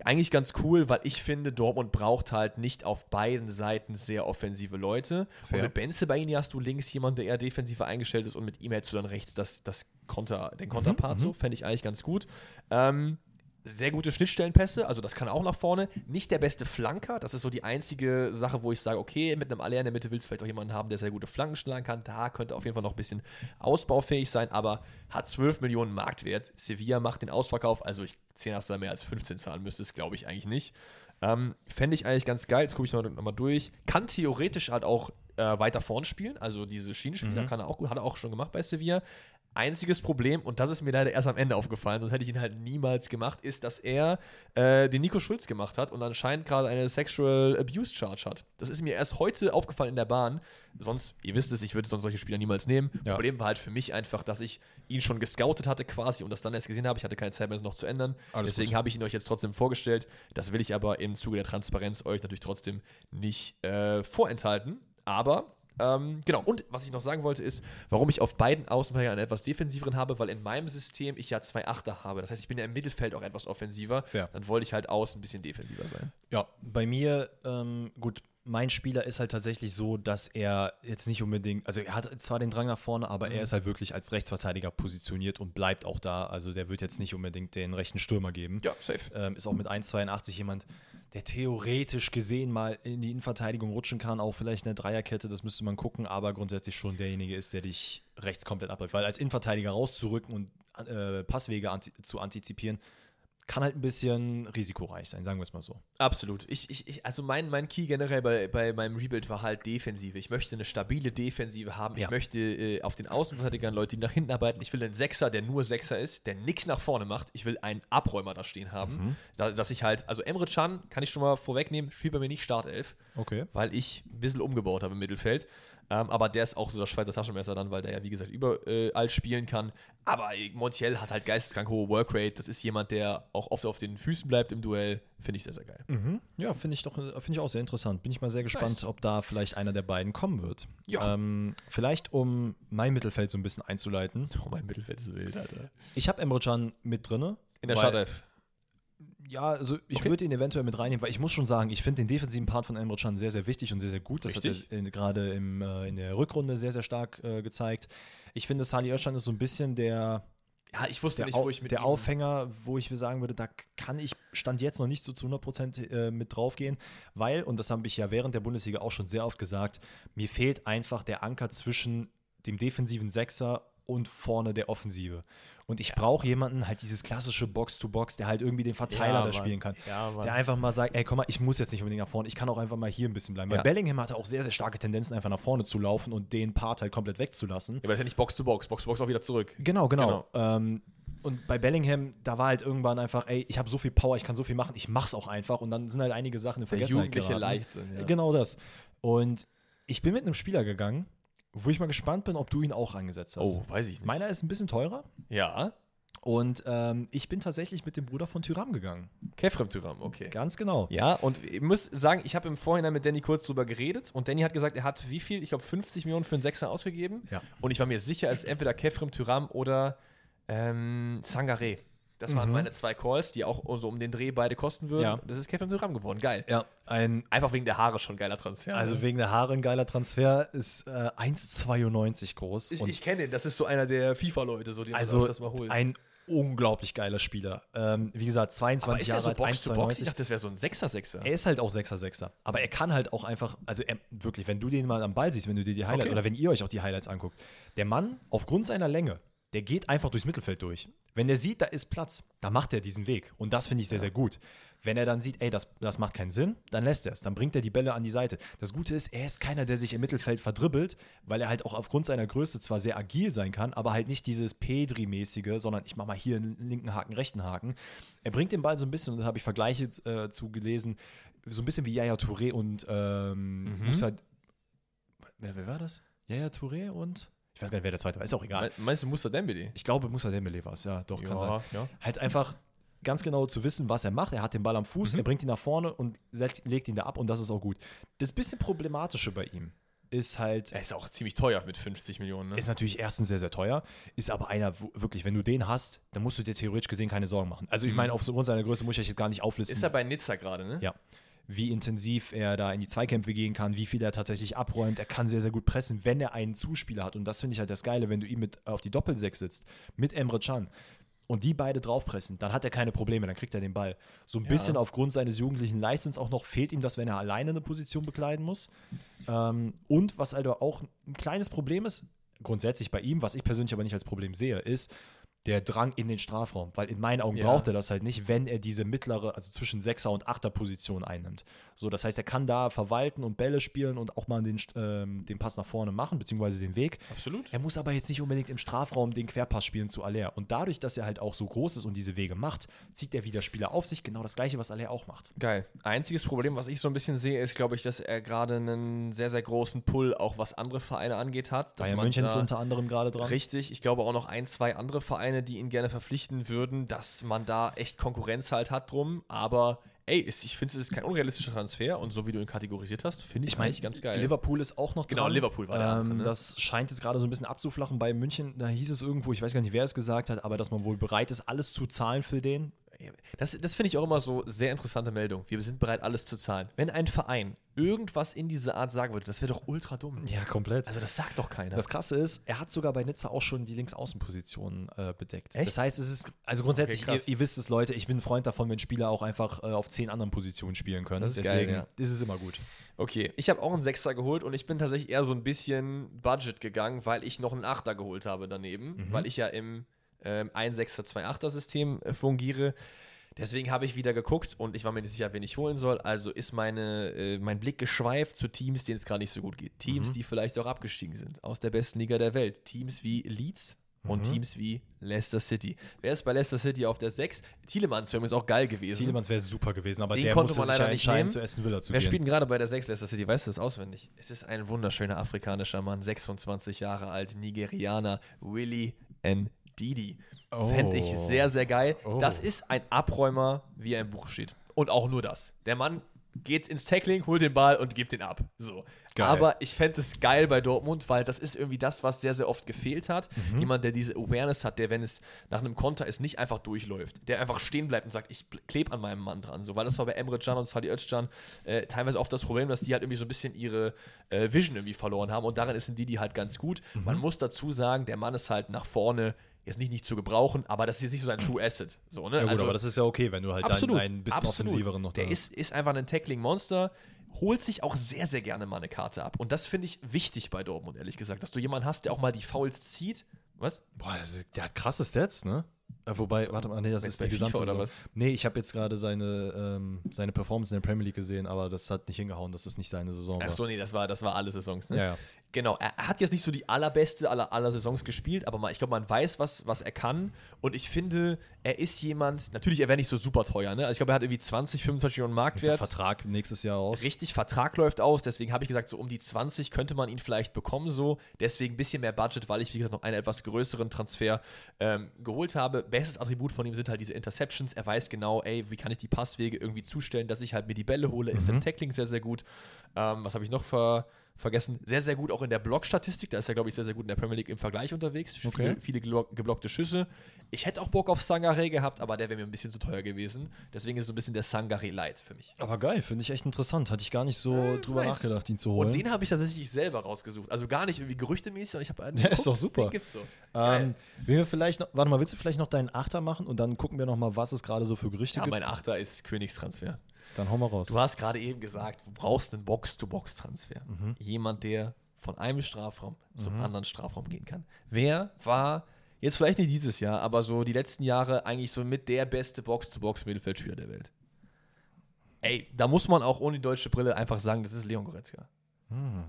eigentlich ganz cool, weil ich finde, Dortmund braucht halt nicht auf beiden Seiten sehr offensive Leute. Fair. Und mit Benze bei ihnen hast du links jemanden, der eher defensiver eingestellt ist und mit ihm hältst du dann rechts das, das Konter, den Konterpart so. Fände ich eigentlich ganz gut. Ähm, sehr gute Schnittstellenpässe, also das kann auch nach vorne. Nicht der beste Flanker, das ist so die einzige Sache, wo ich sage, okay, mit einem Aller in der Mitte willst du vielleicht auch jemanden haben, der sehr gute Flanken schlagen kann. Da könnte auf jeden Fall noch ein bisschen ausbaufähig sein, aber hat 12 Millionen Marktwert. Sevilla macht den Ausverkauf, also ich 10 hast du da mehr als 15 zahlen müsstest, glaube ich eigentlich nicht. Ähm, Fände ich eigentlich ganz geil, jetzt gucke ich nochmal noch mal durch. Kann theoretisch halt auch äh, weiter vorn spielen, also diese Schienenspieler kann er auch gut, hat er auch schon gemacht bei Sevilla. Einziges Problem, und das ist mir leider erst am Ende aufgefallen, sonst hätte ich ihn halt niemals gemacht, ist, dass er äh, den Nico Schulz gemacht hat und anscheinend gerade eine Sexual Abuse Charge hat. Das ist mir erst heute aufgefallen in der Bahn. Sonst, ihr wisst es, ich würde sonst solche Spieler niemals nehmen. Ja. Problem war halt für mich einfach, dass ich ihn schon gescoutet hatte quasi und das dann erst gesehen habe. Ich hatte keine Zeit mehr, es noch zu ändern. Alles Deswegen habe ich ihn euch jetzt trotzdem vorgestellt. Das will ich aber im Zuge der Transparenz euch natürlich trotzdem nicht äh, vorenthalten. Aber ähm, genau, und was ich noch sagen wollte, ist, warum ich auf beiden Außenverteidigern einen etwas defensiveren habe, weil in meinem System ich ja zwei Achter habe. Das heißt, ich bin ja im Mittelfeld auch etwas offensiver. Fair. Dann wollte ich halt außen ein bisschen defensiver sein. Ja, bei mir, ähm, gut, mein Spieler ist halt tatsächlich so, dass er jetzt nicht unbedingt, also er hat zwar den Drang nach vorne, aber er ist halt wirklich als Rechtsverteidiger positioniert und bleibt auch da. Also der wird jetzt nicht unbedingt den rechten Stürmer geben. Ja, safe. Ähm, ist auch mit 1,82 jemand, der theoretisch gesehen mal in die Innenverteidigung rutschen kann, auch vielleicht eine Dreierkette, das müsste man gucken, aber grundsätzlich schon derjenige ist, der dich rechts komplett abläuft. Weil als Innenverteidiger rauszurücken und äh, Passwege anti zu antizipieren, kann halt ein bisschen risikoreich sein, sagen wir es mal so. Absolut. Ich, ich, ich, also mein, mein Key generell bei, bei meinem Rebuild war halt Defensive. Ich möchte eine stabile Defensive haben. Ja. Ich möchte äh, auf den Außenverteidigern Leute, die nach hinten arbeiten. Ich will einen Sechser, der nur Sechser ist, der nichts nach vorne macht. Ich will einen Abräumer da stehen haben. Da, dass ich halt, also Emre Can, kann ich schon mal vorwegnehmen, spielt bei mir nicht Startelf, Okay. weil ich ein bisschen umgebaut habe im Mittelfeld. Ähm, aber der ist auch so das Schweizer Taschenmesser dann, weil der ja, wie gesagt, überall spielen kann. Aber Montiel hat halt geisteskrank hohe Workrate. Das ist jemand, der auch oft auf den Füßen bleibt im Duell. Finde ich sehr, sehr geil. Mhm. Ja, finde ich doch, finde ich auch sehr interessant. Bin ich mal sehr gespannt, Nice. ob da vielleicht einer der beiden kommen wird. Ja. Ähm, vielleicht, um mein Mittelfeld so ein bisschen einzuleiten. Oh, mein Mittelfeld ist wild, Alter. Ich habe Emre Can mit drinne. In der Startelf. Ja, also ich Okay. würde ihn eventuell mit reinnehmen, weil ich muss schon sagen, ich finde den defensiven Part von Emre Can sehr, sehr wichtig und sehr, sehr gut. Das Richtig. hat er gerade äh, in der Rückrunde sehr, sehr stark äh, gezeigt. Ich finde, Sali Özcan ist so ein bisschen der, Ja, ich wusste der, nicht, wo ich mit der Aufhänger, wo ich mir sagen würde, da kann ich Stand jetzt noch nicht so zu 100% äh, mit draufgehen, weil, und das habe ich ja während der Bundesliga auch schon sehr oft gesagt, mir fehlt einfach der Anker zwischen dem defensiven Sechser und vorne der Offensive. Und ich brauche jemanden, halt dieses klassische Box-to-Box, der halt irgendwie den Verteiler Ja, da spielen kann. Ja. Der einfach mal sagt, ey, komm mal, ich muss jetzt nicht unbedingt nach vorne, ich kann auch einfach mal hier ein bisschen bleiben. Ja. Weil Bellingham hatte auch sehr, sehr starke Tendenzen, einfach nach vorne zu laufen und den Part halt komplett wegzulassen. Ja, aber das ist ja nicht Box to Box. Box to Box auch wieder zurück. Genau, genau. Ähm, und bei Bellingham, da war halt irgendwann einfach, ey, ich habe so viel Power, ich kann so viel machen, ich mach's auch einfach. Und dann sind halt einige Sachen in Der Vergessenheit jugendliche geraten. Leichtsinn. Ja. Genau das. Und ich bin mit einem Spieler gegangen, wo ich mal gespannt bin, ob du ihn auch angesetzt hast. Oh, weiß ich nicht. Meiner ist ein bisschen teurer. ja. Und ähm, ich bin tatsächlich mit dem Bruder von Tyram gegangen. Kefrem Tyram, okay. Ganz genau. Ja, und ich muss sagen, ich habe im Vorhinein mit Danny kurz drüber geredet und Danny hat gesagt, er hat wie viel? Ich glaube 50 Millionen für einen Sechser ausgegeben. Ja. Und ich war mir sicher, es ist entweder Kefrem Tyram oder ähm, Sangaré. Das waren Mhm. meine zwei Calls, die auch so um den Dreh beide kosten würden. Ja. Das ist Kefrem Tyram geworden. Geil. Ja, ein, Einfach wegen der Haare schon geiler Transfer. also ne? wegen der Haare ein geiler Transfer, ist äh, 1,92 groß. ich, ich kenne den, das ist so einer der FIFA-Leute, so den also man öfters mal holt. ein unglaublich geiler Spieler. Ähm, wie gesagt, 22 Aber ist der Jahre so alt, Box to Box? Ich 1,92. dachte, das wäre so ein Sechser-Sechser. Er ist halt auch 6er, 6er. Aber er kann halt auch einfach, also er, wirklich, wenn du den mal am Ball siehst, wenn du dir die Highlights Okay. oder wenn ihr euch auch die Highlights anguckt, der Mann, aufgrund seiner Länge, der geht einfach durchs Mittelfeld durch. Wenn er sieht, da ist Platz, dann macht er diesen Weg. Und das finde ich sehr, sehr gut. Wenn er dann sieht, ey, das, das macht keinen Sinn, dann lässt er es. Dann bringt er die Bälle an die Seite. Das Gute ist, er ist keiner, der sich im Mittelfeld verdribbelt, weil er halt auch aufgrund seiner Größe zwar sehr agil sein kann, aber halt nicht dieses Pedri-mäßige, sondern ich mache mal hier einen linken Haken, rechten Haken. Er bringt den Ball so ein bisschen, und da habe ich Vergleiche äh, zu gelesen, so ein bisschen wie Yaya Touré und ähm, Mhm. Moussa. Wer, wer war das? Yaya Touré und. Ich weiß gar nicht, wer der zweite war, ist auch egal. Me- Meinst du Muster Dembele? Ich glaube, Moussa Dembele war es, ja, doch, kann sein. ja. Halt einfach ganz genau zu wissen, was er macht. Er hat den Ball am Mhm. Fuß, er bringt ihn nach vorne und legt, ihn da ab und das ist auch gut. Das bisschen problematische bei ihm ist halt, Er ist auch ziemlich teuer mit 50 Millionen. Ne? ist natürlich erstens sehr, sehr teuer, ist aber einer, wo, wirklich, wenn du den hast, dann musst du dir theoretisch gesehen keine Sorgen machen. Also ich meine, aufgrund seiner Größe muss ich euch jetzt gar nicht auflisten. Mhm. Ist er bei Nizza gerade, ne? Ja. Wie intensiv er da in die Zweikämpfe gehen kann, wie viel er tatsächlich abräumt. Er kann sehr, sehr gut pressen, wenn er einen Zuspieler hat. Und das finde ich halt das Geile, wenn du ihn mit auf die Doppelsechs sitzt, mit Emre Can und die beide draufpressen, dann hat er keine Probleme, dann kriegt er den Ball. So ein Ja. bisschen aufgrund seines jugendlichen Leistens auch noch fehlt ihm das, wenn er alleine eine Position bekleiden muss. Ähm, und was also auch ein kleines Problem ist, grundsätzlich bei ihm, was ich persönlich aber nicht als Problem sehe, ist, der Drang in den Strafraum, weil in meinen Augen Ja. braucht er das halt nicht, wenn er diese mittlere, also zwischen Sechser und Achter Position einnimmt. So, das heißt, er kann da verwalten und Bälle spielen und auch mal den, ähm, den Pass nach vorne machen, beziehungsweise den Weg. Absolut. Er muss aber jetzt nicht unbedingt im Strafraum den Querpass spielen zu Aller. Und dadurch, dass er halt auch so groß ist und diese Wege macht, zieht er wieder Spieler auf sich. Genau das gleiche, was Aller auch macht. Geil. Einziges Problem, was ich so ein bisschen sehe, ist, glaube ich, dass er gerade einen sehr, sehr großen Pull, auch was andere Vereine angeht, hat. Dass Bayern man München ist unter anderem gerade dran. Richtig, ich glaube auch noch ein, zwei andere Vereine, die ihn gerne verpflichten würden, dass man da echt Konkurrenz halt hat drum. Aber ey, ist, ich finde, es ist kein unrealistischer Transfer und so wie du ihn kategorisiert hast, finde ich, Ich meine, eigentlich ganz geil. Liverpool ist auch noch Genau, dran. Liverpool war der andere, ähm, ne? Das scheint jetzt gerade so ein bisschen abzuflachen. Bei München, da hieß es irgendwo, ich weiß gar nicht, wer es gesagt hat, aber dass man wohl bereit ist, alles zu zahlen für den. Das, das finde ich auch immer so sehr interessante Meldung. Wir sind bereit, alles zu zahlen. Wenn ein Verein irgendwas in diese Art sagen würde, das wäre doch ultra dumm. Ja, komplett. Also das sagt doch keiner. Das Krasse ist, er hat sogar bei Nizza auch schon die Linksaußenposition äh, bedeckt. Echt? Das heißt, es ist, also grundsätzlich, Okay, ihr, ihr wisst es, Leute, ich bin ein Freund davon, wenn Spieler auch einfach äh, auf zehn anderen Positionen spielen können. Das ist geil, Deswegen ja. ist es immer gut. Okay, ich habe auch einen Sechser geholt und ich bin tatsächlich eher so ein bisschen Budget gegangen, weil ich noch einen Achter geholt habe daneben, Mhm. weil ich ja im ähm, 1 6er 2 8er System äh, fungiere. Deswegen habe ich wieder geguckt und ich war mir nicht sicher, wen ich holen soll. Also ist meine, äh, mein Blick geschweift zu Teams, denen es gerade nicht so gut geht. Teams, Mhm. die vielleicht auch abgestiegen sind aus der besten Liga der Welt. Teams wie Leeds und Mhm. Teams wie Leicester City. Wer ist bei Leicester City auf der 6? Tielemans wäre auch geil gewesen. Tielemans wäre super gewesen, aber Den der konnte man leider ja nicht nehmen. zu Aston Villa zu Wer spielt gerade bei der 6 Leicester City? Weißt du das auswendig? Es ist ein wunderschöner afrikanischer Mann, 26 Jahre alt, Nigerianer, Willy Ndidi. Oh. Fände ich sehr, sehr geil. Oh. Das ist ein Abräumer, wie er im Buch steht. Und auch nur das. Der Mann geht ins Tackling, holt den Ball und gibt den ab. So. Geil. Aber ich fände es geil bei Dortmund, weil das ist irgendwie das, was sehr, sehr oft gefehlt hat. Mhm. Jemand, der diese Awareness hat, der, wenn es nach einem Konter ist, nicht einfach durchläuft. Der einfach stehen bleibt und sagt, ich klebe an meinem Mann dran. So, weil das war bei Emre Can und Salih Özcan äh, teilweise oft das Problem, dass die halt irgendwie so ein bisschen ihre äh, Vision irgendwie verloren haben. Und darin ist die, die halt ganz gut. Mhm. Man muss dazu sagen, der Mann ist halt nach vorne jetzt nicht, nicht zu gebrauchen, aber das ist jetzt nicht so sein True Asset. So, ne? Ja, gut, Also- aber das ist ja okay, wenn du halt Absolut. einen, einen bisschen absolut. offensiveren noch Der ist, ist einfach ein Tackling-Monster, holt sich auch sehr, sehr gerne mal eine Karte ab. Und das finde ich wichtig bei Dortmund, ehrlich gesagt, dass du jemanden hast, der auch mal die Fouls zieht. Was? Boah, der hat krasse Stats, ne? Äh, wobei, warte mal, nee, das Bei- ist bei die FIFA gesamte oder was? Nee, ich habe jetzt gerade seine, ähm, seine Performance in der Premier League gesehen, aber das hat nicht hingehauen, dass es nicht seine Saison war. Ach so, nee, das war, das war alle Saisons, ne? Ja, ja. Genau, er er hat jetzt nicht so die allerbeste aller, aller Saisons gespielt, aber man, ich glaube, man weiß, was, was er kann. Und ich finde, er ist jemand, natürlich, er wäre nicht so super teuer, ne? Also ich glaube, er hat irgendwie 20, 25 Millionen Ist Marktwert. Vertrag nächstes Jahr aus. Richtig, Vertrag läuft aus, deswegen habe ich gesagt, so um die 20 könnte man ihn vielleicht bekommen, so. Deswegen ein bisschen mehr Budget, weil ich, wie gesagt, noch einen etwas größeren Transfer ähm, geholt habe. Bestes Attribut von ihm sind halt diese Interceptions. Er weiß genau, ey, wie kann ich die Passwege irgendwie zustellen, dass ich halt mir die Bälle hole. Ist im Tackling sehr, sehr gut. Ähm, was habe ich noch ver vergessen? Sehr, sehr gut auch in der Blockstatistik. Da ist er, glaube ich, sehr, sehr gut in der Premier League im Vergleich unterwegs. Okay. Viele, viele geblock- geblockte Schüsse. Ich hätte auch Bock auf Sangare gehabt, aber der wäre mir ein bisschen zu teuer gewesen. Deswegen ist es so ein bisschen der Sangare Light für mich. Aber geil, finde ich echt interessant. Hatte ich gar nicht so Äh, drüber nice. nachgedacht, ihn zu holen. Und den habe ich tatsächlich selber rausgesucht. Also gar nicht irgendwie gerüchtemäßig, sondern ich habe. Ja, ist doch super. Den gibt's so. ähm, wenn wir vielleicht noch, warte mal, willst du vielleicht noch deinen Achter machen und dann gucken wir noch mal, was es gerade so für Gerüchte Ja, gibt? mein Achter ist Königstransfer. Dann hau mal raus. Du hast gerade eben gesagt, du brauchst einen Box-to-Box-Transfer. Mhm. Jemand, der von einem Strafraum zum anderen Strafraum gehen kann. Wer war jetzt vielleicht nicht dieses Jahr, aber so die letzten Jahre eigentlich so mit der beste Box-to-Box-Mittelfeldspieler der Welt? Ey, da muss man auch ohne die deutsche Brille einfach sagen, das ist Leon Goretzka.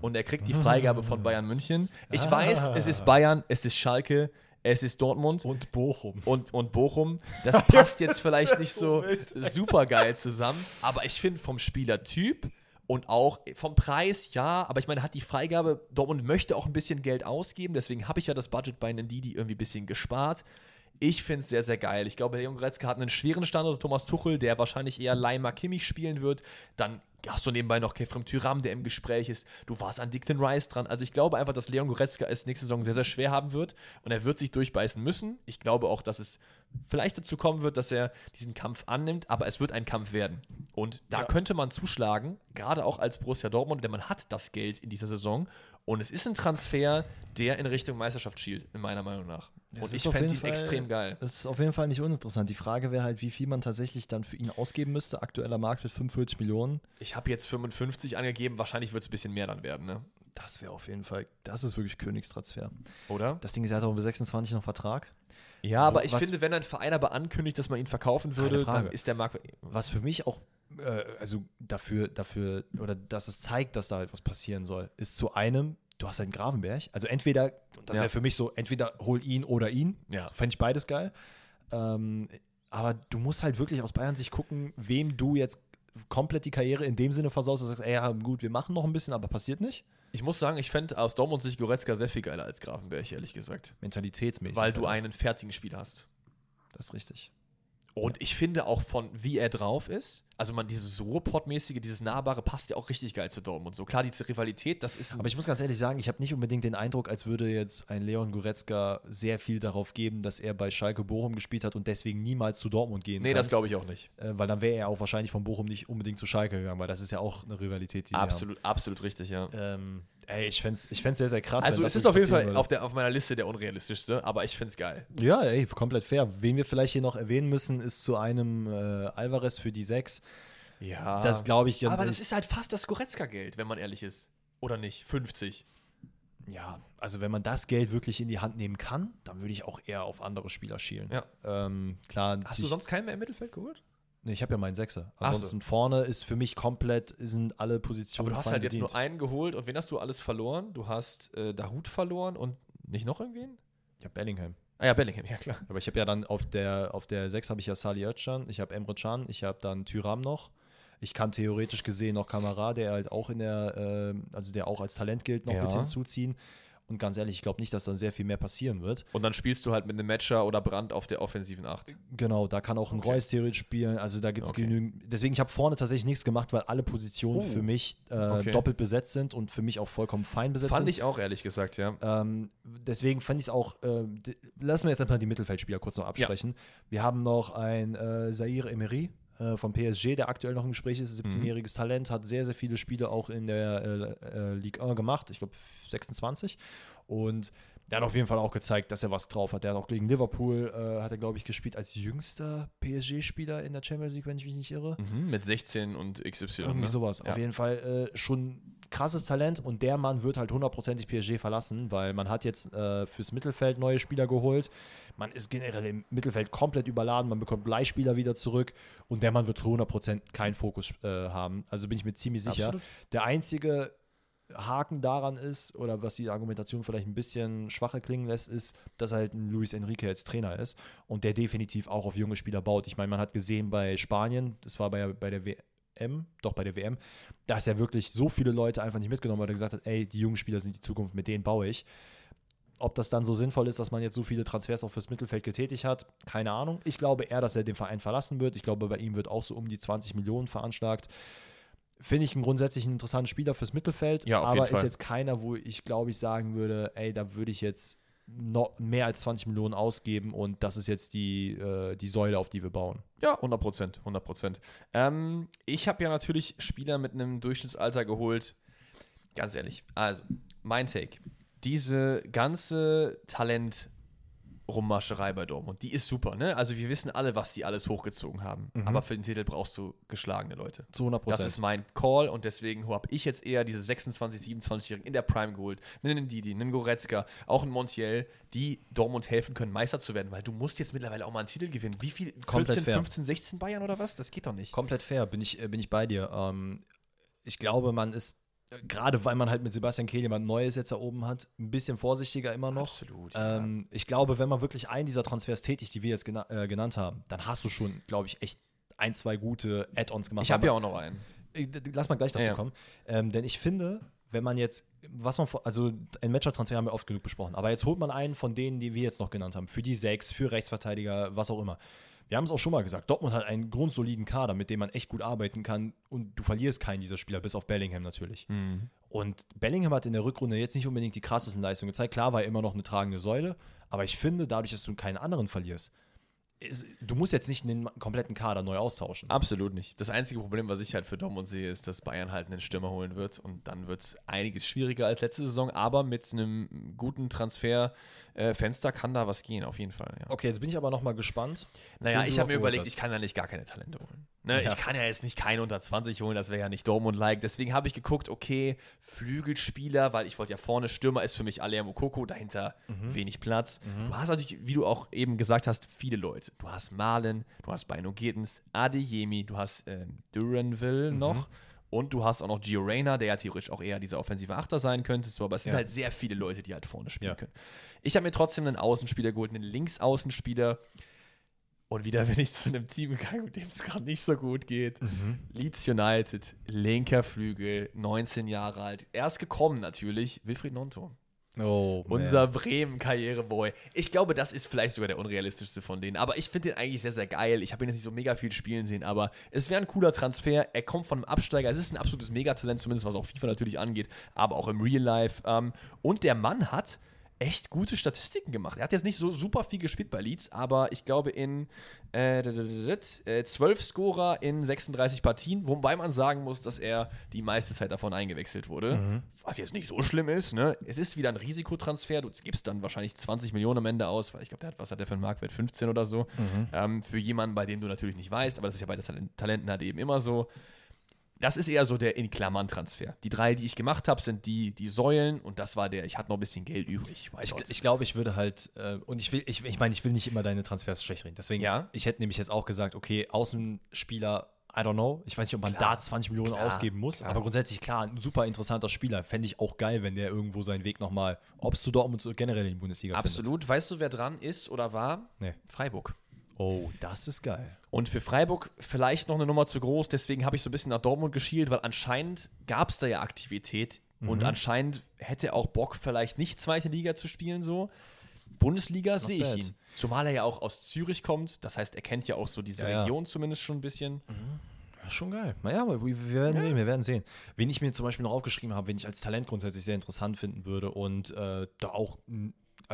Und er kriegt die Freigabe von Bayern München. Ich Ah. weiß, es ist Bayern, es ist Schalke, es ist Dortmund Und Bochum. und, und Bochum. Das passt jetzt vielleicht nicht so so super geil zusammen, aber ich finde vom Spielertyp und auch vom Preis, ja, aber ich meine, hat die Freigabe, Dortmund möchte auch ein bisschen Geld ausgeben, deswegen habe ich ja das Budget bei Ndidi irgendwie ein bisschen gespart. Ich finde es sehr, sehr geil. Ich glaube, Leon Goretzka hat einen schweren Standort, Thomas Tuchel, der wahrscheinlich eher Leimer Kimmich spielen wird. Dann hast du nebenbei noch Kefrem Tyram, der im Gespräch ist. Du warst an Declan Rice dran. Also ich glaube einfach, dass Leon Goretzka es nächste Saison sehr, sehr schwer haben wird und er wird sich durchbeißen müssen. Ich glaube auch, dass es vielleicht dazu kommen wird, dass er diesen Kampf annimmt, aber es wird ein Kampf werden. Und da Ja. könnte man zuschlagen, gerade auch als Borussia Dortmund, denn man hat das Geld in dieser Saison und es ist ein Transfer, der in Richtung Meisterschaft schielt, in meiner Meinung nach. Das und ich fände ihn Fall- extrem geil. Das ist auf jeden Fall nicht uninteressant. Die Frage wäre halt, wie viel man tatsächlich dann für ihn ausgeben müsste. Aktueller Markt mit 45 Millionen. Ich habe jetzt 55 angegeben, wahrscheinlich wird es ein bisschen mehr dann werden, ne? Das wäre auf jeden Fall, das ist wirklich Königstransfer. Oder? Das Ding ist, er hat auch bis 26 noch Vertrag. Ja, aber ich was- finde, wenn ein Verein aber ankündigt, dass man ihn verkaufen würde, dann ist der Markt. Was für mich auch, äh, also dafür, dafür, oder dass es zeigt, dass da halt was passieren soll, ist zu einem, du hast halt einen Gravenberg. Also entweder, das Ja. wäre für mich so, entweder hol ihn oder ihn. Ja. Fände ich beides geil. Ähm, aber du musst halt wirklich aus Bayern sich gucken, wem du jetzt komplett die Karriere in dem Sinne versaust, dass du sagst, ey, ja, gut, wir machen noch ein bisschen, aber passiert nicht. Ich muss sagen, ich fände aus Dortmund sich Goretzka sehr viel geiler als Grafenberg, ehrlich gesagt. Mentalitätsmäßig. Weil du halt. einen fertigen Spieler hast. Das ist richtig. Und ich finde auch von wie er drauf ist, also man dieses Ruhrpott-mäßige, dieses Nahbare passt ja auch richtig geil zu Dortmund. So klar, diese Rivalität, das ist Aber ich muss ganz ehrlich sagen, ich habe nicht unbedingt den Eindruck, als würde jetzt ein Leon Goretzka sehr viel darauf geben, dass er bei Schalke Bochum gespielt hat und deswegen niemals zu Dortmund gehen Nee, kann. das glaube ich auch nicht. äh, weil dann wäre er auch wahrscheinlich von Bochum nicht unbedingt zu Schalke gegangen, weil das ist ja auch eine Rivalität, die Absolut, absolut richtig, ja. Ähm, ey, ich fände es ich fänd's sehr, sehr krass. Also es ist auf jeden Fall würde. auf, der, auf meiner Liste der unrealistischste, aber ich finde es geil. Ja, ey, komplett fair. Wen wir vielleicht hier noch erwähnen müssen, ist zu einem äh, Alvarez für die 6. Ja. Das glaube ich ganz aber das ist halt fast das Goretzka-Geld, wenn man ehrlich ist. Oder nicht? 50. Ja, also wenn man das Geld wirklich in die Hand nehmen kann, dann würde ich auch eher auf andere Spieler schielen. Ja. Ähm, klar, Hast du sonst keinen mehr im Mittelfeld geholt? Nee, ich habe ja meinen Sechser. Ach so. Ansonsten vorne ist für mich komplett, sind alle Aber Positionen du hast halt jetzt bedient. nur einen geholt und wen hast du alles verloren? Du hast äh, Dahut verloren und nicht noch irgendwen? Ich habe Bellingham. Ah ja, Bellingham, ja klar. Aber ich habe ja dann auf der, auf der 6 habe ich ja Salih Özcan, ich habe Emre Can, ich habe dann Tyram noch. Ich kann theoretisch gesehen noch Kamara, der halt auch in der, ähm, also der auch als Talent gilt, noch Ja. mit hinzuziehen. Und ganz ehrlich, ich glaube nicht, dass dann sehr viel mehr passieren wird. Und dann spielst du halt mit einem Matcher oder Brand auf der offensiven Acht. Genau, da kann auch ein Okay. Reus theoretisch spielen. Also da gibt es Okay. genügend. Deswegen, ich habe vorne tatsächlich nichts gemacht, weil alle Positionen Oh. für mich äh, Okay. doppelt besetzt sind und für mich auch vollkommen fein besetzt Fand sind. ich auch, ehrlich gesagt, ja. Ähm, deswegen fand ich es auch, äh, lassen wir jetzt einfach die Mittelfeldspieler kurz noch absprechen. Wir haben noch ein äh, Zaire Emery äh, vom PSG, der aktuell noch im Gespräch ist, 17-jähriges Talent, hat sehr, sehr viele Spiele auch in der äh, äh, Ligue 1 gemacht, ich glaube 26. Und der hat auf jeden Fall auch gezeigt, dass er was drauf hat. Der hat auch gegen Liverpool, äh, hat er, glaube ich, gespielt als jüngster PSG-Spieler in der Champions League, wenn ich mich nicht irre. Mhm, mit 16 und XY. Irgendwie ne? sowas. Ja. Auf jeden Fall äh, schon krasses Talent und der Mann wird halt hundertprozentig PSG verlassen, weil man hat jetzt äh, fürs Mittelfeld neue Spieler geholt. Man ist generell im Mittelfeld komplett überladen, man bekommt Leihspieler wieder zurück und der Mann wird zu 100% keinen Fokus äh, haben. Also bin ich mir ziemlich sicher. Absolut. Der einzige Haken daran ist, oder was die Argumentation vielleicht ein bisschen schwacher klingen lässt, ist, dass halt ein Luis Enrique jetzt Trainer ist und der definitiv auch auf junge Spieler baut. Ich meine, man hat gesehen bei Spanien, das war bei, bei der WM, doch bei der WM, da ist ja wirklich so viele Leute einfach nicht mitgenommen, weil er gesagt hat, ey, die jungen Spieler sind die Zukunft, mit denen baue ich. Ob das dann so sinnvoll ist, dass man jetzt so viele Transfers auch fürs Mittelfeld getätigt hat, keine Ahnung. Ich glaube eher, dass er den Verein verlassen wird. Ich glaube, bei ihm wird auch so um die 20 Millionen veranschlagt. Finde ich einen grundsätzlich einen interessanten Spieler fürs Mittelfeld, Ja, aber ist jetzt keiner, wo ich glaube ich sagen würde, ey, da würde ich jetzt noch mehr als 20 Millionen ausgeben und das ist jetzt die, äh, die Säule, auf die wir bauen. Ja, 100 Prozent, 100 Prozent. Ähm, ich habe ja natürlich Spieler mit einem Durchschnittsalter geholt. Ganz ehrlich, also, mein Take. Diese ganze Talent- Rummascherei bei Dortmund, die ist super, ne? Also wir wissen alle, was die alles hochgezogen haben. Aber für den Titel brauchst du geschlagene Leute. Zu 100 Das Prozent. ist mein Call und deswegen habe ich jetzt eher diese 26, 27-Jährigen in der Prime geholt. Einen Didi, einen Goretzka, auch einen Montiel, die Dortmund helfen können, Meister zu werden, weil du musst jetzt mittlerweile auch mal einen Titel gewinnen. Wie viel? Komplett 14, fair. 15, 16 Bayern oder was? Das geht doch nicht. Komplett fair, bin ich, äh, bin ich bei dir. Ähm, ich glaube, man ist, gerade weil man halt mit Sebastian Kehl jemand Neues jetzt da oben hat, ein bisschen vorsichtiger immer noch. Absolut, ja. Ähm, ich glaube, wenn man wirklich einen dieser Transfers tätigt, die wir jetzt gena äh, genannt haben, dann hast du schon, glaube ich, echt ein, zwei gute Add-ons gemacht. Ich habe ja auch noch einen. Lass mal gleich dazu Ja, ja. kommen. Ähm, denn ich finde, wenn man jetzt, was man, also ein Matcher-Transfer haben wir oft genug besprochen, aber jetzt holt man einen von denen, die wir jetzt noch genannt haben, für die sechs, für Rechtsverteidiger, was auch immer. Wir haben es auch schon mal gesagt, Dortmund hat einen grundsoliden Kader, mit dem man echt gut arbeiten kann und du verlierst keinen dieser Spieler, bis auf Bellingham natürlich. Mhm. Und Bellingham hat in der Rückrunde jetzt nicht unbedingt die krassesten Leistungen gezeigt. Klar war er immer noch eine tragende Säule, aber ich finde, dadurch, dass du keinen anderen verlierst, ist, du musst jetzt nicht den kompletten Kader neu austauschen. Absolut nicht. Das einzige Problem, was ich halt für Dortmund sehe, ist, dass Bayern halt einen Stürmer holen wird und dann wird es einiges schwieriger als letzte Saison, aber mit einem guten Transfer äh, Fenster kann da was gehen, auf jeden Fall. Ja. Okay, jetzt bin ich aber noch mal gespannt. Naja, ich habe mir überlegt, ich kann ja nicht gar keine Talente holen. Ne? Ja. Ich kann ja jetzt nicht keinen unter 20 holen, das wäre ja nicht Dortmund-like. Deswegen habe ich geguckt, okay, Flügelspieler, weil ich wollte ja vorne Stürmer ist für mich Alea Mokoko, dahinter Mhm. wenig Platz. Du hast natürlich, wie du auch eben gesagt hast, viele Leute. Du hast Malen, du hast Bino Gittens, Adeyemi, du hast ähm, Duranville Mhm. noch. Und du hast auch noch Gio Reyna, der ja theoretisch auch eher dieser offensive Achter sein könnte. So, aber es sind Ja. halt sehr viele Leute, die halt vorne spielen Ja. können. Ich habe mir trotzdem einen Außenspieler geholt, einen Linksaußenspieler. Und wieder bin ich zu einem Team gegangen, mit dem es gerade nicht so gut geht. Mhm. Leeds United, linker Flügel, 19 Jahre alt. Erst gekommen natürlich, Wilfried Nonto. Oh, man. Unser Bremen-Karriereboy. Ich glaube, das ist vielleicht sogar der unrealistischste von denen. Aber ich finde den eigentlich sehr, sehr geil. Ich habe ihn jetzt nicht so mega viel spielen sehen, aber es wäre ein cooler Transfer. Er kommt von einem Absteiger. Es ist ein absolutes Megatalent, zumindest was auch FIFA natürlich angeht, aber auch im Real Life. Ähm, und der Mann hat echt gute Statistiken gemacht. Er hat jetzt nicht so super viel gespielt bei Leeds, aber ich glaube in äh, äh, 12 Scorer in 36 Partien, wobei man sagen muss, dass er die meiste Zeit davon eingewechselt wurde. Was jetzt nicht so schlimm ist. Ne? Es ist wieder ein Risikotransfer. Du gibst dann wahrscheinlich 20 Millionen am Ende aus, weil ich glaube, der hat, was hat der für einen Marktwert? 15 oder so. Ähm, für jemanden, bei dem du natürlich nicht weißt, aber das ist ja bei den Talent Talenten halt eben immer so. Das ist eher so der in Klammern Transfer. Die drei, die ich gemacht habe, sind die, die Säulen und das war der, ich hatte noch ein bisschen Geld übrig. Ich, ich glaube, ich würde halt, äh, und ich will, ich, ich meine, ich will nicht immer deine Transfers schlecht reden. Deswegen, Ja. ich hätte nämlich jetzt auch gesagt, okay, Außenspieler, I don't know. Ich weiß nicht, ob man Klar, da 20 Millionen klar, ausgeben muss, klar. aber grundsätzlich klar, ein super interessanter Spieler. Fände ich auch geil, wenn der irgendwo seinen Weg nochmal, ob es zu Dortmund so generell in die Bundesliga Absolut. Weißt du, wer dran ist oder war? findet. Freiburg. Oh, das ist geil. Und für Freiburg vielleicht noch eine Nummer zu groß, deswegen habe ich so ein bisschen nach Dortmund geschielt, weil anscheinend gab es da ja Aktivität und anscheinend hätte auch Bock, vielleicht nicht zweite Liga zu spielen so. Bundesliga sehe ich bad. ihn. Zumal er ja auch aus Zürich kommt, das heißt, er kennt ja auch so diese Ja, ja. Region zumindest schon ein bisschen. Ja, schon geil. Naja, aber wir werden sehen, wir werden sehen. Wen ich mir zum Beispiel noch aufgeschrieben habe, wen ich als Talent grundsätzlich sehr interessant finden würde und äh, da auch,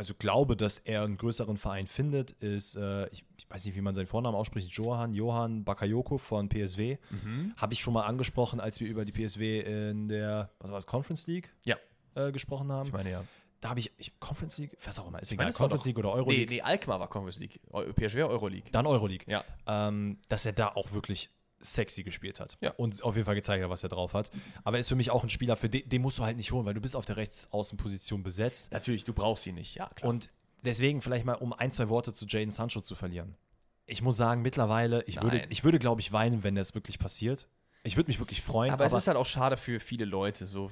also glaube, dass er einen größeren Verein findet, ist, äh, ich, ich weiß nicht, wie man seinen Vornamen ausspricht, Johann, Johann Bakayoko von PSW. Habe ich schon mal angesprochen, als wir über die PSW in der, was war das, Conference League Ja, äh, gesprochen haben. ich meine ja. da habe ich, ich, Conference League, was auch immer, ist meine, egal, es war Conference League oder Nee, Euroleague. nee, Alkmaar war Conference League. Eu- PSV Euroleague. Dann Euroleague. Ja. ähm, dass er da auch wirklich sexy gespielt hat. Ja. Und auf jeden Fall gezeigt hat, was er drauf hat. Aber er ist für mich auch ein Spieler, für den, den musst du halt nicht holen, weil du bist auf der Rechtsaußenposition besetzt. Natürlich, du brauchst ihn nicht, ja, klar. Und deswegen vielleicht mal, um ein, zwei Worte zu Jaden Sancho zu verlieren. Ich muss sagen, mittlerweile, ich würde, Nein. ich würde, glaube ich, weinen, wenn das wirklich passiert. Ich würde mich wirklich freuen, aber, aber, es ist halt auch schade für viele Leute. So,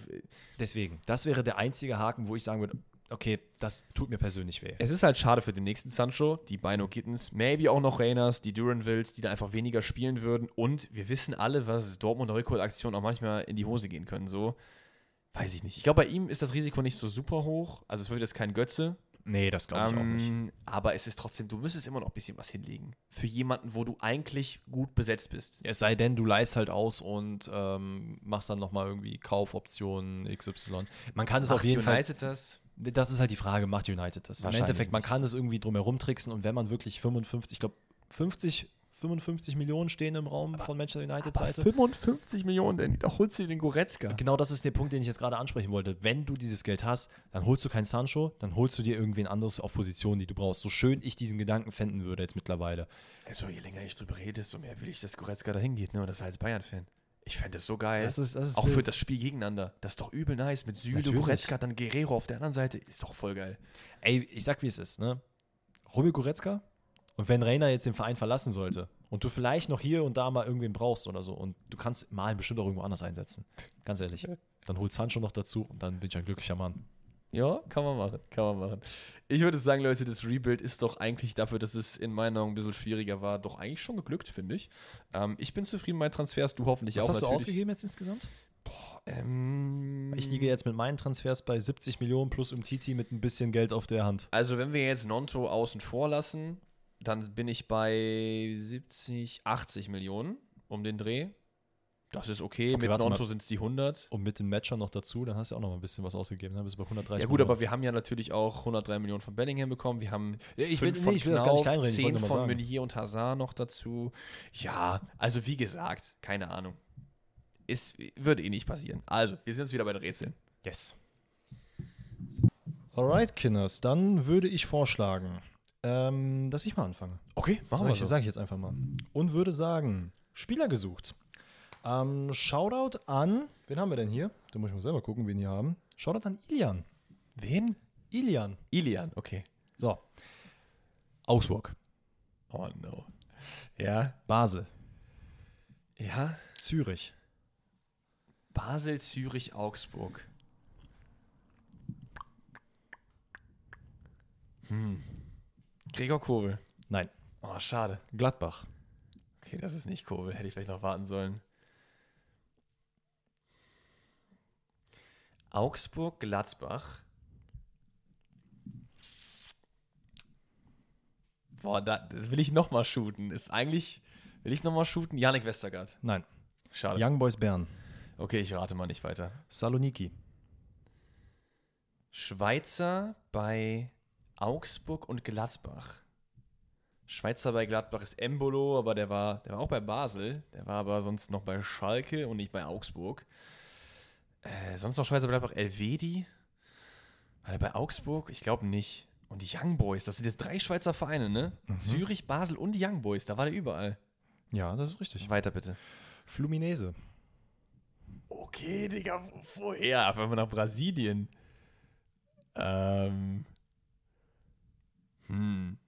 deswegen, das wäre der einzige Haken, wo ich sagen würde, okay, das tut mir persönlich weh. Es ist halt schade für den nächsten Sancho, die Bino Kittens, maybe auch noch Reyners, die Duranvilles, die da einfach weniger spielen würden. Und wir wissen alle, was Dortmunder Rückholaktionen auch manchmal in die Hose gehen können. So, weiß ich nicht. Ich glaube, bei ihm ist das Risiko nicht so super hoch. Also es wird jetzt kein Götze. Nee, das glaube ich auch nicht. Ähm, aber es ist trotzdem, du müsstest immer noch ein bisschen was hinlegen. Für jemanden, wo du eigentlich gut besetzt bist. Es sei denn, du leist halt aus und ähm, machst dann nochmal irgendwie Kaufoptionen XY. Man kann es auf jeden Fall. Das? Das ist halt die Frage, macht United das? Im Endeffekt, man kann das irgendwie drumherum tricksen und wenn man wirklich 55, ich glaube 50, 55 Millionen stehen im Raum von Manchester United Seite. 55 Millionen, denn da holst du dir den Goretzka. Genau das ist der Punkt, den ich jetzt gerade ansprechen wollte. Wenn du dieses Geld hast, dann holst du kein Sancho, dann holst du dir irgendwen anderes auf Position, die du brauchst. So schön ich diesen Gedanken fänden würde jetzt mittlerweile. Also, je länger ich drüber rede, desto mehr will ich, dass Goretzka da hingeht, ne? Und das als Bayern-Fan. Ich fände das so geil. Das ist- das ist auch für wild. das Spiel gegeneinander. Das ist doch übel nice. Mit Süle, Natürlich. Goretzka, dann Guerrero auf der anderen Seite. Ist doch voll geil. Ey, ich sag wie es ist, ne? Rubio Goretzka und wenn Reiner jetzt den Verein verlassen sollte und du vielleicht noch hier und da mal irgendwen brauchst oder so und du kannst mal bestimmt auch irgendwo anders einsetzen. Ganz ehrlich. Dann holt Sancho noch dazu und dann bin ich ein glücklicher Mann. Ja, kann man machen. Kann man machen. Ich würde sagen, Leute, das Rebuild ist doch eigentlich dafür, dass es in meiner Meinung ein bisschen schwieriger war, doch eigentlich schon geglückt, finde ich. Ähm, ich bin zufrieden mit meinen Transfers, du hoffentlich Was auch. hast du natürlich. ausgegeben jetzt insgesamt? Ähm, Ich liege jetzt mit meinen Transfers bei 70 Millionen plus Umtiti mit ein bisschen Geld auf der Hand. Also, wenn wir jetzt Nonto außen vor lassen, dann bin ich bei 70, 80 Millionen um den Dreh. Das ist okay. Okay, Mit. Nonto sind es die 100. Und mit dem Matcher noch dazu, dann hast du auch noch mal ein bisschen was ausgegeben. Dann bist du bei 130 Ja gut, aber wir haben ja natürlich auch 103 Millionen von Bellingham bekommen. Wir haben Ja, ich will- fünf nee, ich will das gar nicht Knauf, kleinreden, ich wollte 10 nur mal von. Meunier und Hazard noch dazu. Ja, also wie gesagt, keine Ahnung. Ist, wird eh nicht passieren. Also, wir sind jetzt wieder bei den Rätseln. Yes. Alright, Kinders, dann würde ich vorschlagen, ähm, dass ich mal anfange. Okay, machen Sag wir ich, so. sag ich jetzt einfach mal. Und würde sagen, Spieler gesucht. Ähm, Shoutout an, wen haben wir denn hier? Da muss ich mal selber gucken, wen wir haben. Shoutout an Ilian. Wen? Ilian. Ilian, okay. So. Augsburg. Oh no. Ja. Basel. Ja. Zürich. Basel, Zürich, Augsburg. Hm. Gregor Kobel. Nein. Oh, schade. Gladbach. Okay, das ist nicht Kobel. Hätte ich vielleicht noch warten sollen. Augsburg, Gladbach. Boah, da, das will ich nochmal shooten. Ist eigentlich, will ich nochmal shooten? Janik Westergaard. Nein. Schade. Young Boys Bern. Okay, ich rate mal nicht weiter. Saloniki. Schweizer bei Augsburg und Gladbach. Schweizer bei Gladbach ist Embolo, aber der war, der war auch bei Basel. Der war aber sonst noch bei Schalke und nicht bei Augsburg. Äh, sonst noch Schweizer Gladbach. Elvedi? War der bei Augsburg? Ich glaube nicht. Und die Young Boys, das sind jetzt drei Schweizer Vereine, ne? Zürich, Basel und die Young Boys, da war der überall. Ja, das ist richtig. Weiter bitte. Fluminese. Okay, Digga, wo- woher? Auf einmal nach Brasilien. Ähm. Hm.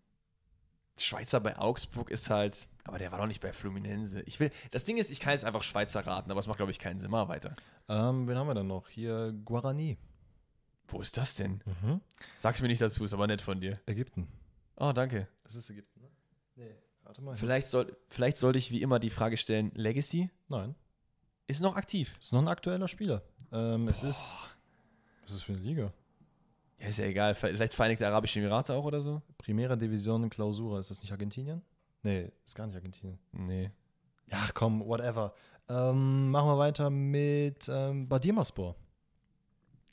Schweizer bei Augsburg ist halt. Aber der war doch nicht bei Fluminense. Ich will. Das Ding ist, ich kann jetzt einfach Schweizer raten, aber es macht, glaube ich, keinen Sinn. Mal weiter. Ähm, wen haben wir denn noch? Hier Guarani. Wo ist das denn? Mhm. Sag's mir nicht dazu, ist aber nett von dir. Ägypten. Oh, danke. Das ist Ägypten, ne? Nee. Warte mal. Vielleicht, soll, vielleicht sollte ich wie immer die Frage stellen: Legacy Nein. ist noch aktiv. Ist noch ein aktueller Spieler. Ähm, es ist. Was ist das für eine Liga? Ja, ist ja egal. Vielleicht Vereinigte Arabische Emirate auch oder so? Primera Division Clausura. Ist das nicht Argentinien? Nee, ist gar nicht Argentinien. Nee. Ja, komm, whatever. Ähm, machen wir weiter mit ähm, Badiermaspor.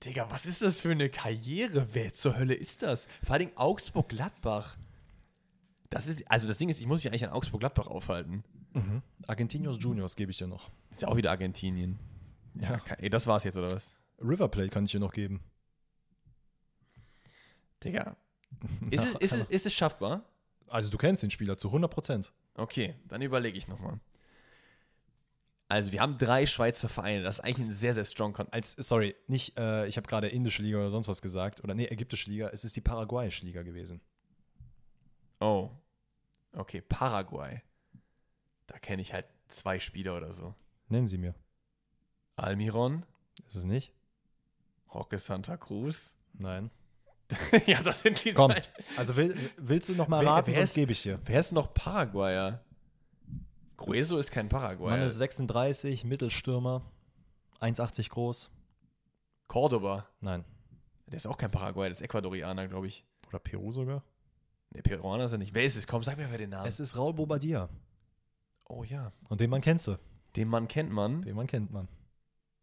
Digga, was ist das für eine Karriere? Wer zur Hölle ist das? Vor allem Augsburg-Gladbach. Das ist, also das Ding ist, ich muss mich eigentlich an Augsburg-Gladbach aufhalten. Mhm. Argentinos Juniors gebe ich dir noch. Ist ja auch wieder Argentinien. Ja, Ja. ke- ey, das war's jetzt, oder was? River Plate kann ich dir noch geben. Digga. Ist es, ist, es, ist es schaffbar? Also du kennst den Spieler zu 100 Prozent. Okay, dann überlege ich nochmal. Also, wir haben drei Schweizer Vereine. Das ist eigentlich ein sehr, sehr strong Kon Als, sorry, nicht, äh, ich habe gerade indische Liga oder sonst was gesagt. Oder nee, ägyptische Liga. Es ist die paraguayische Liga gewesen. Oh. Okay, Paraguay. Da kenne ich halt zwei Spieler oder so. Nennen sie mir. Almiron, Ist es nicht? Roque Santa Cruz. Nein. ja, das sind die Komm. zwei. Also will, willst du noch mal Wer- raten, wer sonst ist- gebe ich dir. Wer ist noch Paraguayer? Grueso ist kein Paraguayer. Mann ist 36, Mittelstürmer, 1,80 groß. Cordoba. Nein. Der ist auch kein Paraguayer, der ist Ecuadorianer, glaube ich. Oder Peru sogar. Ne, Peruaner ist er nicht. Wer ist es? Komm, sag mir wer den Namen. Es ist Raul Bobadilla. oh ja. Und den Mann kennst du. Den Mann kennt man. Den Mann kennt man.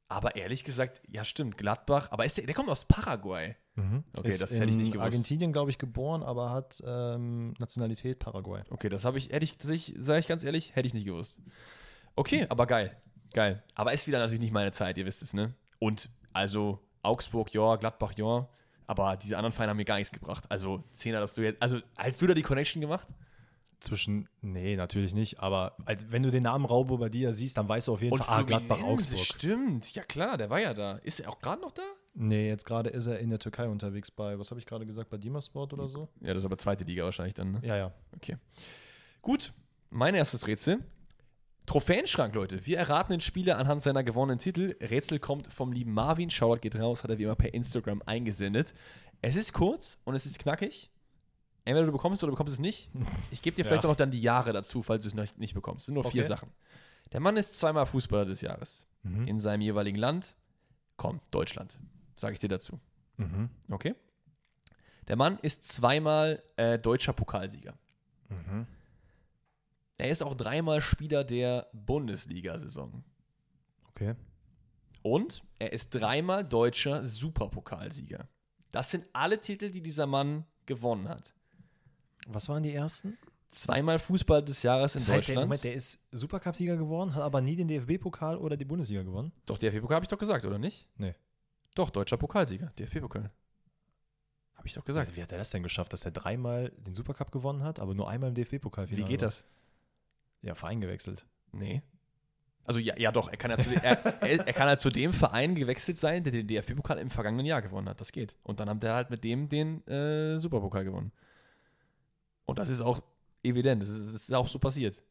Aber ehrlich gesagt, ja stimmt, Gladbach. Aber ist der, der kommt aus Paraguay. Okay, ist das hätte ich in nicht gewusst. Argentinien, glaube ich, geboren, aber hat ähm, Nationalität Paraguay. Okay, das habe ich, hätte ich, sage ich ganz ehrlich, hätte ich nicht gewusst. Okay, aber geil. Geil. Aber ist wieder natürlich nicht meine Zeit, ihr wisst es, ne? Und also Augsburg, ja, Gladbach, ja. Aber diese anderen Vereine haben mir gar nichts gebracht. Also, Zehner, dass du jetzt. Also, hast du da die Connection gemacht? Zwischen, nee, natürlich nicht, aber als, wenn du den Namen Raul Bobadilla siehst, dann weißt du auf jeden Fall, ah, Gladbach, Augsburg. Stimmt, ja klar, der war ja da. Ist er auch gerade noch da? Nee, jetzt gerade ist er in der Türkei unterwegs bei, was habe ich gerade gesagt, bei Dimasport oder so? Ja, das ist aber zweite Liga wahrscheinlich dann, ne? Ja, ja. Okay. Gut, mein erstes Rätsel. Trophäenschrank, Leute. Wir erraten den Spieler anhand seiner gewonnenen Titel. Rätsel kommt vom lieben Marvin. Shoutout geht raus, hat er wie immer per Instagram eingesendet. Es ist kurz und es ist knackig. Entweder du bekommst es oder du bekommst es nicht. Ich gebe dir Ja. vielleicht auch noch dann die Jahre dazu, falls du es noch nicht bekommst. Es sind nur vier Okay. Sachen. Der Mann ist zweimal Fußballer des Jahres. Mhm. In seinem jeweiligen Land. Komm, Deutschland. Sage ich dir dazu. Mhm. Okay? Der Mann ist zweimal äh, deutscher Pokalsieger. Mhm. Er ist auch dreimal Spieler der Bundesliga-Saison. Okay. Und er ist dreimal deutscher Superpokalsieger. Das sind alle Titel, die dieser Mann gewonnen hat. Was waren die ersten? Zweimal Fußball des Jahres in Das heißt, der, Deutschland. Moment, der ist Supercup-Sieger geworden, hat aber nie den DFB-Pokal oder die Bundesliga gewonnen. doch, DFB-Pokal habe ich doch gesagt, oder nicht? Nee. Doch, deutscher Pokalsieger, DFB-Pokal. Habe ich doch gesagt. Wie hat er das denn geschafft, dass er dreimal den Supercup gewonnen hat, aber nur einmal im DFB-Pokalfinale? Wie geht das? Ja, Verein gewechselt. Nee. Also ja, ja doch, er kann ja, zu, er, er, er kann ja zu dem Verein gewechselt sein, der den DFB-Pokal im vergangenen Jahr gewonnen hat. Das geht. Und dann hat er halt mit dem den äh, Superpokal gewonnen. Und das ist auch evident. Das ist, das ist auch so passiert.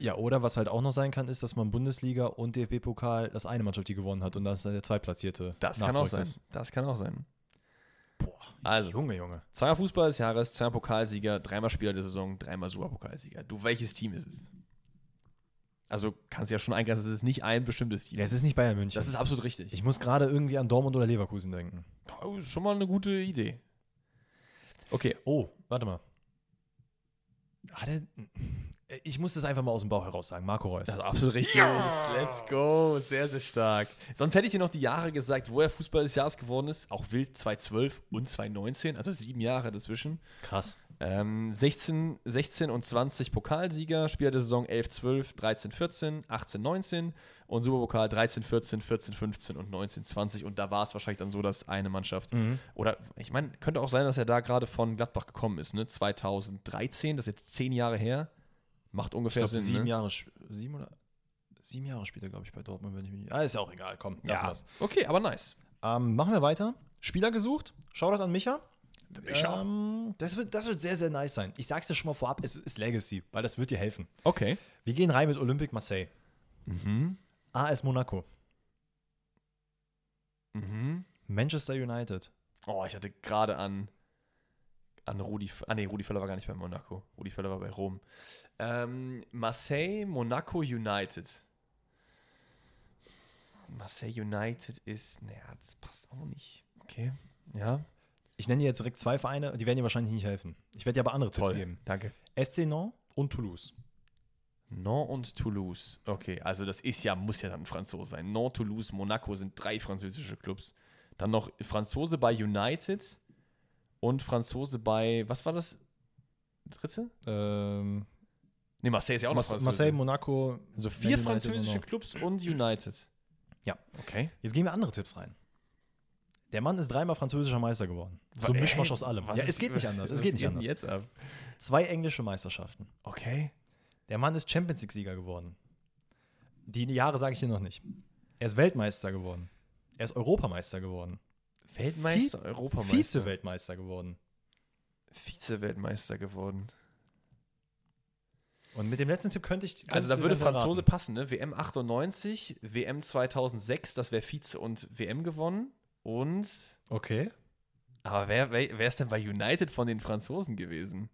Ja, oder was halt auch noch sein kann, ist, dass man Bundesliga und DFB-Pokal das eine Mannschaft, die gewonnen hat und dann ist der Zweitplatzierte. Das kann auch sein. Das kann auch sein. Boah, Also, Junge, Junge. zweimal Fußball des Jahres, zweimal Pokalsieger, dreimal Spieler der Saison, dreimal Superpokalsieger. Du, welches Team ist es? Also kannst du ja schon eingrenzen, es ist nicht ein bestimmtes Team. Ja, es ist nicht Bayern München. Das ist absolut richtig. ich muss gerade irgendwie an Dortmund oder Leverkusen denken. Oh, schon mal eine gute Idee. Okay, Oh, warte mal. Hat er, ich muss das einfach mal aus dem Bauch heraus sagen. Marco Reus. Das ist absolut richtig. Let's go. Sehr, sehr stark. Sonst hätte ich dir noch die Jahre gesagt, wo er Fußball des Jahres geworden ist. Auch wild 2012 und 2019, also sieben Jahre dazwischen. Krass. Ähm, 16, 16 und 20 Pokalsieger, Spieler der Saison 11, 12, 13, 14, 18, 19 und Superpokal 13, 14, 14, 15 und 19, 20. Und da war es wahrscheinlich dann so, dass eine Mannschaft, Mhm. oder ich meine, könnte auch sein, dass er da gerade von Gladbach gekommen ist, ne? 2013, das ist jetzt zehn Jahre her. Macht Ich ungefähr glaube, Sinn. sieben ne? Jahre, sieben oder sieben Jahre später, glaube ich, bei Dortmund, wenn ich mich. Ah, ist ja auch egal. Komm, lass Ja, was. okay, aber nice. Ähm, machen wir weiter. Spieler gesucht. Shoutout an Micha. Micha. Ähm, das, wird, das wird sehr, sehr nice sein. Ich sag's dir schon mal vorab, es ist Legacy, weil das wird dir helfen. Okay. Wir gehen rein mit Olympique Marseille. Mhm. AS Monaco. Mhm. Manchester United. Oh, ich hatte gerade an, an Rudi, ah nee, Rudi Völler war gar nicht bei Monaco. Rudi Völler war bei Rom. Ähm, Marseille, Monaco United. Marseille United ist, naja, das passt auch nicht. Okay, ja. Ich nenne dir jetzt direkt zwei Vereine, die werden dir wahrscheinlich nicht helfen. Ich werde dir aber andere Tipps Toll, geben. danke. FC Nantes und Toulouse. Nantes und Toulouse. Okay, also das ist ja, muss ja dann ein Franzose sein. Nantes, Toulouse, Monaco sind drei französische Clubs. Dann noch Franzose bei United und Franzose bei, was war das? Dritte? Ähm, Nee, Marseille ist ja auch noch Franzose. Marseille, Monaco. Also vier United französische. Clubs und United. Ja. Okay. Jetzt gehen wir andere Tipps rein. Der Mann ist dreimal französischer Meister geworden. So ein Mischmasch aus allem. was Ja, es geht nicht anders. Es geht nicht anders. jetzt ab? Zwei englische Meisterschaften. Okay. Der Mann ist Champions League-Sieger geworden. Die Jahre sage ich hier noch nicht. Er ist Weltmeister geworden. Er ist Europameister geworden. Weltmeister, Vize- Europameister. Vize-Weltmeister geworden. Vize-Weltmeister geworden. Und mit dem letzten Tipp könnte ich. Also da würde Franzose raten. passen, ne? WM 98, WM 2006, das wäre Vize und WM gewonnen. Und. Okay. Aber wer, wer, wer ist denn bei United von den Franzosen gewesen?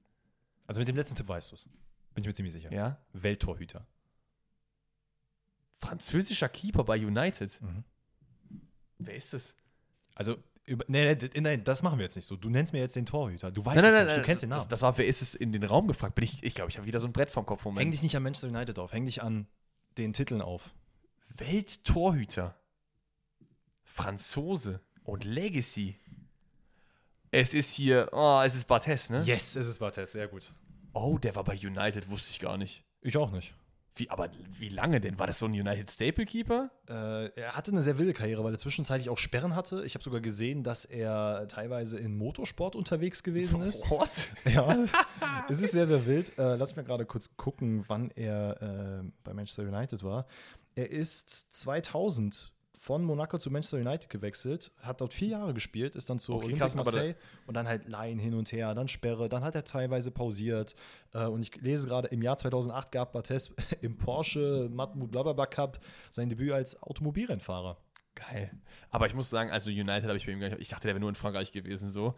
Also mit dem letzten Tipp weißt du es. Bin ich mir ziemlich sicher. Ja? Welttorhüter. Französischer Keeper bei United. Mhm. Wer ist das? Also, über, nee, nee, nein, das machen wir jetzt nicht so. Du nennst mir jetzt den Torhüter. Du weißt Nein, es nein, nicht. nein, du kennst den Namen. Das, das war, wer ist es in den Raum gefragt? Bin ich, ich glaube, ich habe wieder so ein Brett vom Kopf. Moment. Häng dich nicht an Manchester United auf. Häng dich an den Titeln auf. Welttorhüter. Franzose und Legacy. Es ist hier, oh, es ist Barthes, ne? Yes, es ist Barthez. Sehr gut. Oh, der war bei United, wusste ich gar nicht. Ich auch nicht. Wie, aber wie lange denn? War das so ein United Staple Keeper? Äh, er hatte eine sehr wilde Karriere, weil er zwischenzeitlich auch Sperren hatte. Ich habe sogar gesehen, dass er teilweise in Motorsport unterwegs gewesen ist. What? ja, es ist sehr, sehr wild. Äh, lass mich gerade kurz gucken, wann er äh, bei Manchester United war. Er ist 2000 von Monaco zu Manchester United gewechselt, hat dort vier Jahre gespielt, ist dann zu Okay, Olympique Marseille und dann halt Laien hin und her, dann Sperre, dann hat er teilweise pausiert. Äh, und ich lese gerade, im Jahr 2008 gab Barthez im Porsche Matmut Blablabla Cup sein Debüt als Automobilrennfahrer. Geil. Aber ich muss sagen, also United habe ich bei ihm gar nicht, ich dachte, der wäre nur in Frankreich gewesen so.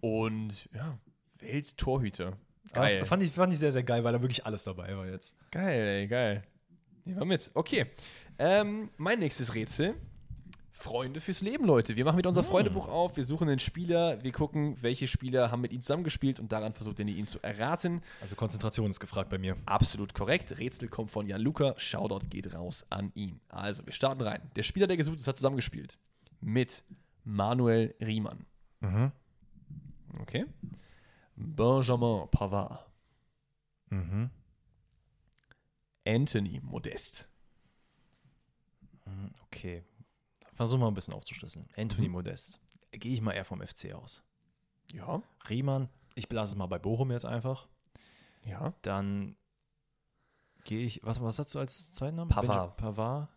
Und ja, Welttorhüter. Geil. Fand ich, fand ich sehr, sehr geil, weil da wirklich alles dabei war jetzt. Geil, ey, geil. Nehmen wir mit. Okay. Ähm, mein nächstes Rätsel. Freunde fürs Leben, Leute. Wir machen wieder unser Freundebuch auf. Wir suchen einen Spieler. Wir gucken, welche Spieler haben mit ihm zusammengespielt und daran versucht ihr ihn zu erraten. Also Konzentration ist gefragt bei mir. Absolut korrekt. Rätsel kommt von Jan Luca. Shoutout geht raus an ihn. Also, wir starten rein. Der Spieler, der gesucht ist, hat zusammengespielt mit Manuel Riemann. Mhm. Okay. Benjamin Pavard. Mhm. Anthony Modest. Okay. Versuchen wir ein bisschen aufzuschlüsseln. Anthony Mhm. Modest. Gehe ich mal eher vom FC aus. Ja. Riemann, ich belasse es mal bei Bochum jetzt einfach. Ja. Dann gehe ich, was, was hast du als zweiten Namen? Pavard. Pavard.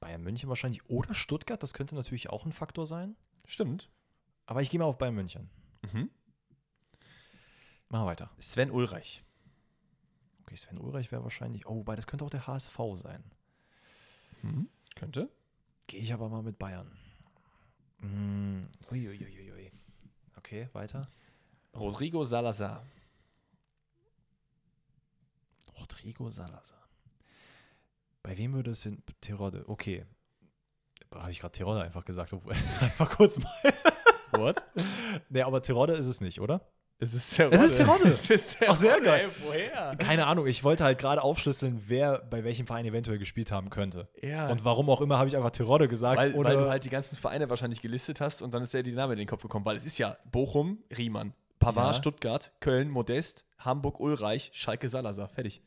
Bayern München wahrscheinlich oder Stuttgart, das könnte natürlich auch ein Faktor sein. Stimmt. Aber ich gehe mal auf Bayern München. Mhm. Machen wir weiter. Sven Ulreich. Okay, Sven Ulreich wäre wahrscheinlich, oh, wobei das könnte auch der HSV sein. Mhm. Könnte. Gehe ich aber mal mit Bayern. Mm, Uiuiuiui. Okay, weiter. Rodrigo Salazar. Rodrigo Salazar. Bei wem würde es hin? Terodde. Okay. Habe ich gerade Terodde einfach gesagt? einfach kurz mal. What? Nee, aber Terodde ist es nicht, oder? Es ist Terodde. Es ist Terodde. Es ist Terodde. Ach, sehr geil. Ey, woher? Keine Ahnung, ich wollte halt gerade aufschlüsseln, wer bei welchem Verein eventuell gespielt haben könnte. Ja. Und warum auch immer habe ich einfach Terodde gesagt. weil, weil du halt die ganzen Vereine wahrscheinlich gelistet hast und dann ist dir die Name in den Kopf gekommen. Weil es ist ja Bochum, Riemann, Pavard, Ja. Stuttgart, Köln, Modest, Hamburg, Ulreich, Schalke, Salazar. Fertig.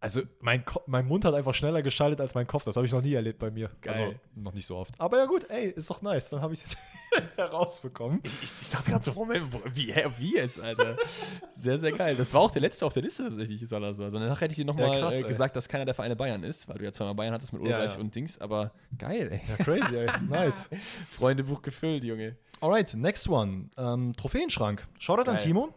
Also mein, Ko mein Mund hat einfach schneller geschaltet als mein Kopf. Das habe ich noch nie erlebt bei mir. Geil. Also noch nicht so oft. Aber ja gut, ey, ist doch nice. Dann habe ich es jetzt herausbekommen. Ich, ich, ich dachte gerade so, Moment, wie, wie jetzt, Alter? Sehr, sehr geil. Das war auch der letzte auf der Liste tatsächlich, Salazar. Sondern nachher hätte ich dir Ja, nochmal krass, äh, gesagt, dass keiner der Vereine Bayern ist, weil du ja zweimal Bayern hattest mit Ja, Ulreich ja. und Dings. Aber geil, ey. Ja, crazy, ey. Nice. Freundebuch gefüllt, Junge. Alright, next one. Ähm, Trophäenschrank. Shoutout an. Timo.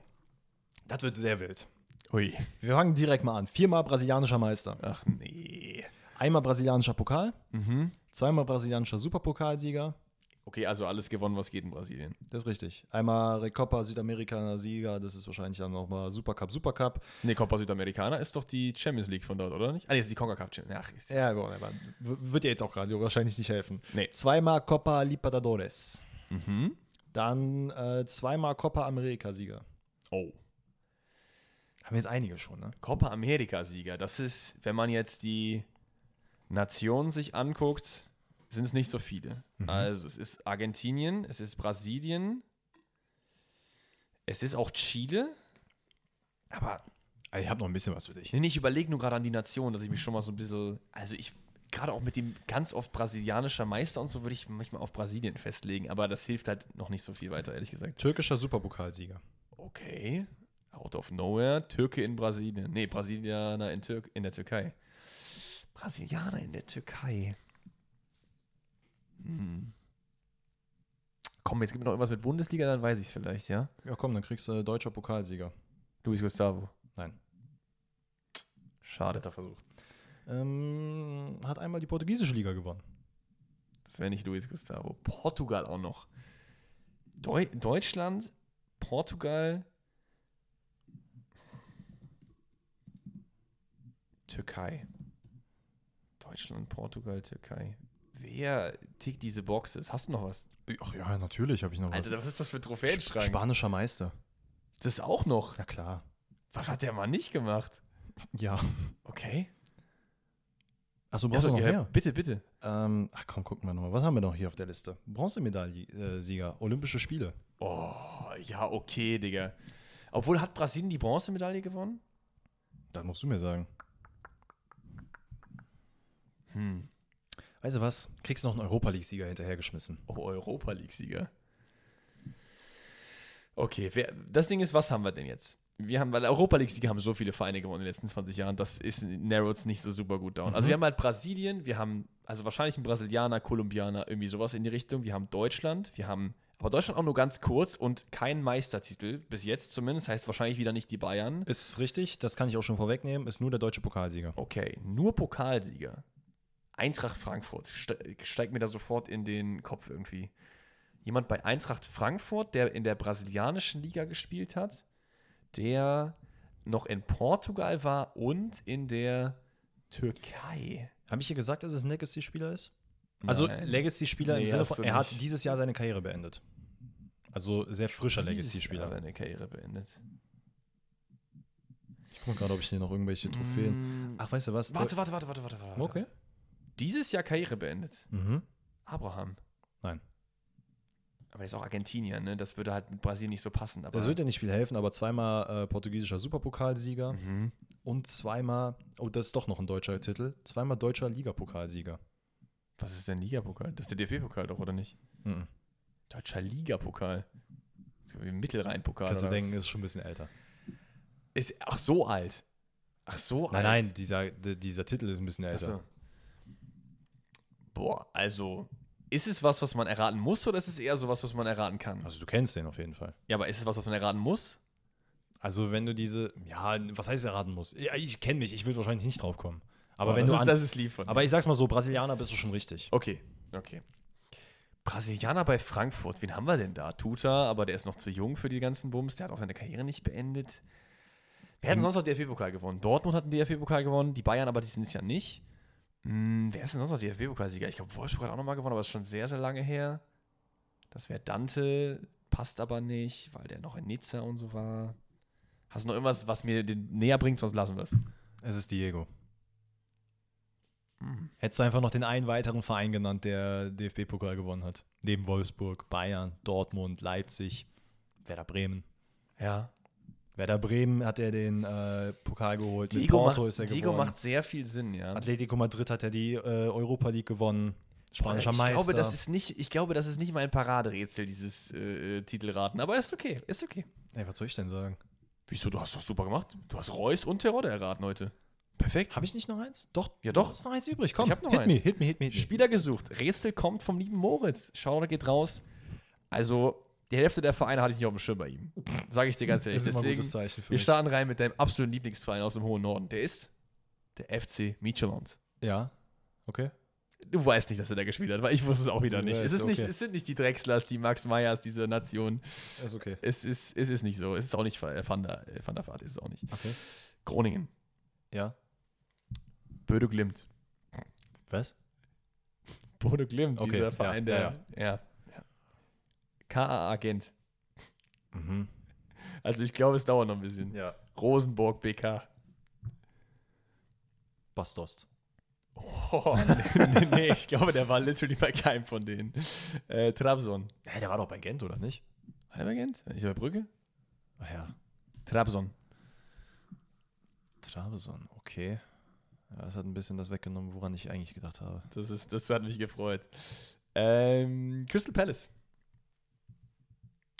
Das wird sehr wild. Ui. Wir fangen direkt mal an. Viermal brasilianischer Meister. Ach nee. Einmal brasilianischer Pokal. Mhm. Zweimal brasilianischer Superpokalsieger. Okay, also alles gewonnen, was geht in Brasilien. Das ist richtig. Einmal Recopa Südamerikaner Sieger. Das ist wahrscheinlich dann nochmal Supercup, Supercup. Nee, Copa Südamericana ist doch die Champions League von dort, oder nicht? Ah, nee, ist die CONCACAF Champions Ach, ist Ja, gut, aber wird dir jetzt auch gerade wahrscheinlich nicht helfen. Nee. Zweimal Copa Libertadores. Mhm. Dann äh, zweimal Copa America Sieger. Oh. Haben jetzt einige schon, ne? Copa America-Sieger. Das ist, wenn man jetzt die Nationen sich anguckt, sind es nicht so viele. Also es ist Argentinien, es ist Brasilien, es ist auch Chile. Aber Ich habe noch ein bisschen was für dich. nee, ich überlege nur gerade an die Nation, dass ich mich schon mal so ein bisschen, also ich, gerade auch mit dem ganz oft brasilianischer Meister und so, würde ich mich mal auf Brasilien festlegen. Aber das hilft halt noch nicht so viel weiter, ehrlich gesagt. Türkischer Superpokalsieger. Okay. Out of nowhere. Türke in Brasilien. Nee, Brasilianer in, Tür in der Türkei. Brasilianer in der Türkei. Hm. Komm, jetzt gibt mir noch irgendwas mit Bundesliga, dann weiß ich es vielleicht, ja? Ja, komm, dann kriegst du deutscher Pokalsieger. Luis Gustavo. Nein. Schade. Netter Versuch. Ähm, hat einmal die portugiesische Liga gewonnen. Das wäre nicht Luis Gustavo. Portugal auch noch. Deu Deutschland, Portugal, Türkei. Deutschland, Portugal, Türkei. Wer tickt diese Boxes? Hast du noch was? Ach ja, natürlich habe ich noch Alter, was ist das für Trophäenschrank? Spanischer Meister. Das auch noch. Ja, klar. Was hat der Mann nicht gemacht? Ja. Okay. Achso, Ja, brauchst so, du noch ja, mehr? bitte, bitte. Ähm, ach komm, gucken wir nochmal. Was haben wir noch hier auf der Liste? Bronzemedaille-Sieger, Olympische Spiele. Oh, ja, okay, Digga. Obwohl, hat Brasilien die Bronzemedaille gewonnen? Das musst du mir sagen. Hm. Weißt du was? Kriegst noch einen Europa League-Sieger hinterhergeschmissen. Oh, Europa League-Sieger. Okay, wer, das Ding ist, was haben wir denn jetzt? Wir haben, weil Europa League-Sieger haben so viele Vereine gewonnen in den letzten 20 Jahren, das ist narrows nicht so super gut down. Also Mhm. wir haben halt Brasilien, wir haben also wahrscheinlich einen Brasilianer, Kolumbianer, irgendwie sowas in die Richtung. Wir haben Deutschland, wir haben aber Deutschland auch nur ganz kurz und kein Meistertitel, bis jetzt zumindest, heißt wahrscheinlich wieder nicht die Bayern. Ist richtig, das kann ich auch schon vorwegnehmen, ist nur der deutsche Pokalsieger. Okay, nur Pokalsieger. Eintracht Frankfurt ste steigt mir da sofort in den Kopf irgendwie. Jemand bei Eintracht Frankfurt, der in der brasilianischen Liga gespielt hat, der noch in Portugal war und in der Türkei. Habe ich dir gesagt, dass es ein Legacy-Spieler ist? Also Nein. Legacy-Spieler im Nee, Sinne hast von, er hat nicht. dieses Jahr seine Karriere beendet. Also sehr frischer Legacy-Spieler. Seine Karriere beendet. Ich gucke mal gerade, ob ich hier noch irgendwelche Trophäen. Mm, Ach, weißt du was? warte, warte, warte, warte, warte, warte. Okay. Dieses Jahr Karriere beendet. Mhm. Abraham. Nein. Aber er ist auch Argentinier, ne? Das würde halt mit Brasilien nicht so passen. Aber Das wird dir nicht viel helfen, aber zweimal äh, portugiesischer Superpokalsieger Mhm. und zweimal, oh, das ist doch noch ein deutscher Titel, zweimal deutscher Ligapokalsieger. Was ist denn Ligapokal? Das ist der DFB-Pokal doch, oder nicht? Mhm. Deutscher Ligapokal. Mittelrhein-Pokal. Kannst du denken, ist schon ein bisschen älter. Ist, ach, so alt. Ach, so Nein, alt. nein, dieser, dieser Titel ist ein bisschen Ach älter. so. Boah, also, ist es was, was man erraten muss oder ist es eher so was, was man erraten kann? Also du kennst den auf jeden Fall. Ja, aber ist es was, was man erraten muss? Also wenn du diese, ja, was heißt erraten musst? Ja, ich kenne mich, ich würde wahrscheinlich nicht drauf kommen. Aber Oh, wenn das du ist, an, das ist lieb von aber ich sag's mal so, Brasilianer bist du schon richtig. Okay, okay. Brasilianer bei Frankfurt, wen haben wir denn da? Tuta, aber der ist noch zu jung für die ganzen Bums, der hat auch seine Karriere nicht beendet. Wer hat denn sonst noch DFB-Pokal gewonnen? Dortmund hat einen DFB-Pokal gewonnen, die Bayern aber dieses Jahr nicht. Hm, wer ist denn sonst noch DFB-Pokalsieger? Ich glaube, Wolfsburg hat auch nochmal gewonnen, aber das ist schon sehr, sehr lange her. Das wäre Dante, passt aber nicht, weil der noch in Nizza und so war. Hast du noch irgendwas, was mir den näher bringt, sonst lassen wir es. Es ist Diego. Hm. Hättest du einfach noch den einen weiteren Verein genannt, der DFB-Pokal gewonnen hat. Neben Wolfsburg, Bayern, Dortmund, Leipzig, Werder Bremen. Ja. Werder Bremen hat er den äh, Pokal geholt. Mit Diego, Porto macht, ist er Diego gewonnen. macht sehr viel Sinn, ja. Atletico Madrid hat er die äh, Europa League gewonnen. Spanischer ich Meister. Glaube, das ist nicht, ich glaube, das ist nicht mein Paraderätsel, dieses äh, äh, Titelraten. Aber ist okay, ist okay. Ey, was soll ich denn sagen? Wieso? Du hast doch super gemacht. Du hast Reus und Terodde erraten heute. Perfekt. Habe ich nicht noch eins? Doch. Ja, doch. Ist noch eins übrig. Komm, Ich hab noch hit eins. me, hit me, hit me, hit me. Spieler gesucht. Rätsel kommt vom lieben Moritz. Schau, da geht raus. Also, die Hälfte der Vereine hatte ich nicht auf dem Schirm bei ihm. Sage ich dir ganz ehrlich. Das ist immer ein Deswegen, gutes Zeichen für wir starten rein mit deinem absoluten Lieblingsverein aus dem hohen Norden. Der ist der FC Midtjylland. Ja. Okay. Du weißt nicht, dass er da gespielt hat, weil ich wusste es auch wieder nicht. Es, ist nicht okay. es sind nicht die Drechslers, die Max Meyers dieser Nation. Ist okay. Es ist, es ist nicht so. Es ist auch nicht Van der, Van der Vaart, ist es auch nicht. Okay. Groningen. Ja. Böde Glimt. Was? Böde Glimt, Okay, dieser Verein, ja, der. Ja. ja. KA Agent. Mhm. Also ich glaube, es dauert noch ein bisschen. Ja. Rosenborg BK. Bastost. Oh, nee, nee, ich glaube, der war literally bei keinem von denen. Äh, Trabzon. Hey, der war doch bei Gent, oder nicht? War der bei Gent? Ist er bei Brücke? Ach ja. Trabzon. Trabeson, okay. Ja, das hat ein bisschen das weggenommen, woran ich eigentlich gedacht habe. Das, ist, das hat mich gefreut. Ähm, Crystal Palace.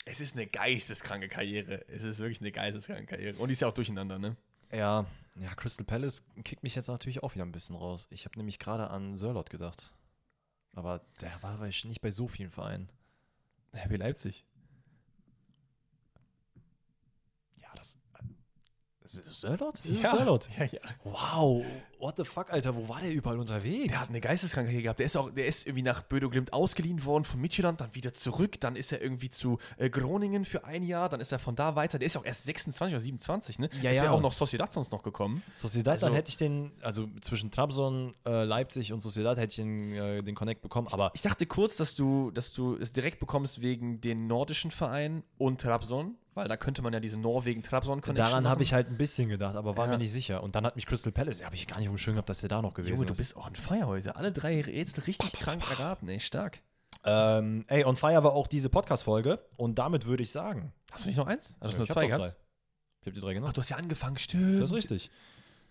Es ist eine geisteskranke Karriere. Es ist wirklich eine geisteskranke Karriere. Und die ist ja auch durcheinander, ne? Ja, ja, Crystal Palace kickt mich jetzt natürlich auch wieder ein bisschen raus. Ich habe nämlich gerade an Sörlot gedacht. Aber der war wahrscheinlich nicht bei so vielen Vereinen. RB Leipzig. Ja, das. Sörlot? Ist Ja. Sörlot? Ja, ja. Wow, what the fuck, Alter, wo war der überall unterwegs? Der hat eine geisteskranke Karriere gehabt. Der ist, auch, der ist irgendwie nach Bödo Glimt ausgeliehen worden von Midtjylland, dann wieder zurück. Dann ist er irgendwie zu äh, Groningen für ein Jahr. Dann ist er von da weiter. Der ist ja auch erst 26 oder 27, ne? Ja, ist ja ja. auch noch Sociedad sonst noch gekommen. Sociedad, dann Also- hätte ich den, also zwischen Trabzon, äh, Leipzig und Sociedad hätte ich den, äh, den Connect bekommen, aber Ich dachte kurz, dass du, dass du es direkt bekommst wegen den nordischen Vereinen und Trabzon, weil da könnte man ja diese Norwegen-Trabzon-Connection daran habe ich halt ein bisschen gedacht, aber war Ja. mir nicht sicher. Und dann hat mich Crystal Palace, habe ich gar nicht Schirm gehabt, dass der da noch gewesen Junge, du ist. bist on fire heute. Alle drei Rätsel richtig krank erraten, ey, stark. Ähm, ey, On Fire war auch diese Podcast-Folge und damit würde ich sagen. Hast du nicht noch eins? Hast du ich nur zwei gehabt? drei. Ich habe die drei Ach, genannt. du hast ja angefangen, stimmt. Das ist richtig.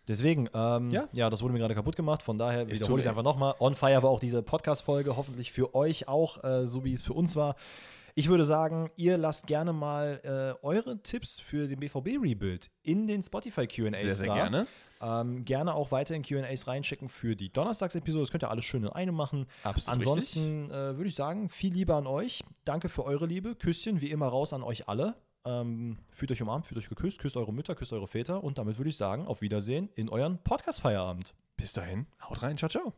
Deswegen, ähm, Ja. ja. das wurde mir gerade kaputt gemacht, von daher Ist wiederhole ich es einfach nochmal. On Fire war auch diese Podcast-Folge, hoffentlich für euch auch, äh, so wie es für uns war. Ich würde sagen, ihr lasst gerne mal äh, eure Tipps für den BVB-Rebuild in den Spotify QAs Sehr, sehr da. gerne. Ähm, gerne auch weiterhin QAs reinschicken für die Donnerstagsepisode. Das könnt ihr alles schön in eine machen. Absolut Ansonsten äh, würde ich sagen, viel Liebe an euch. Danke für eure Liebe. Küsschen wie immer raus an euch alle. Ähm, fühlt euch umarmt, fühlt euch geküsst, küsst eure Mütter, küsst eure Väter. Und damit würde ich sagen, auf Wiedersehen in euren Podcast-Feierabend. Bis dahin, haut rein, ciao, ciao.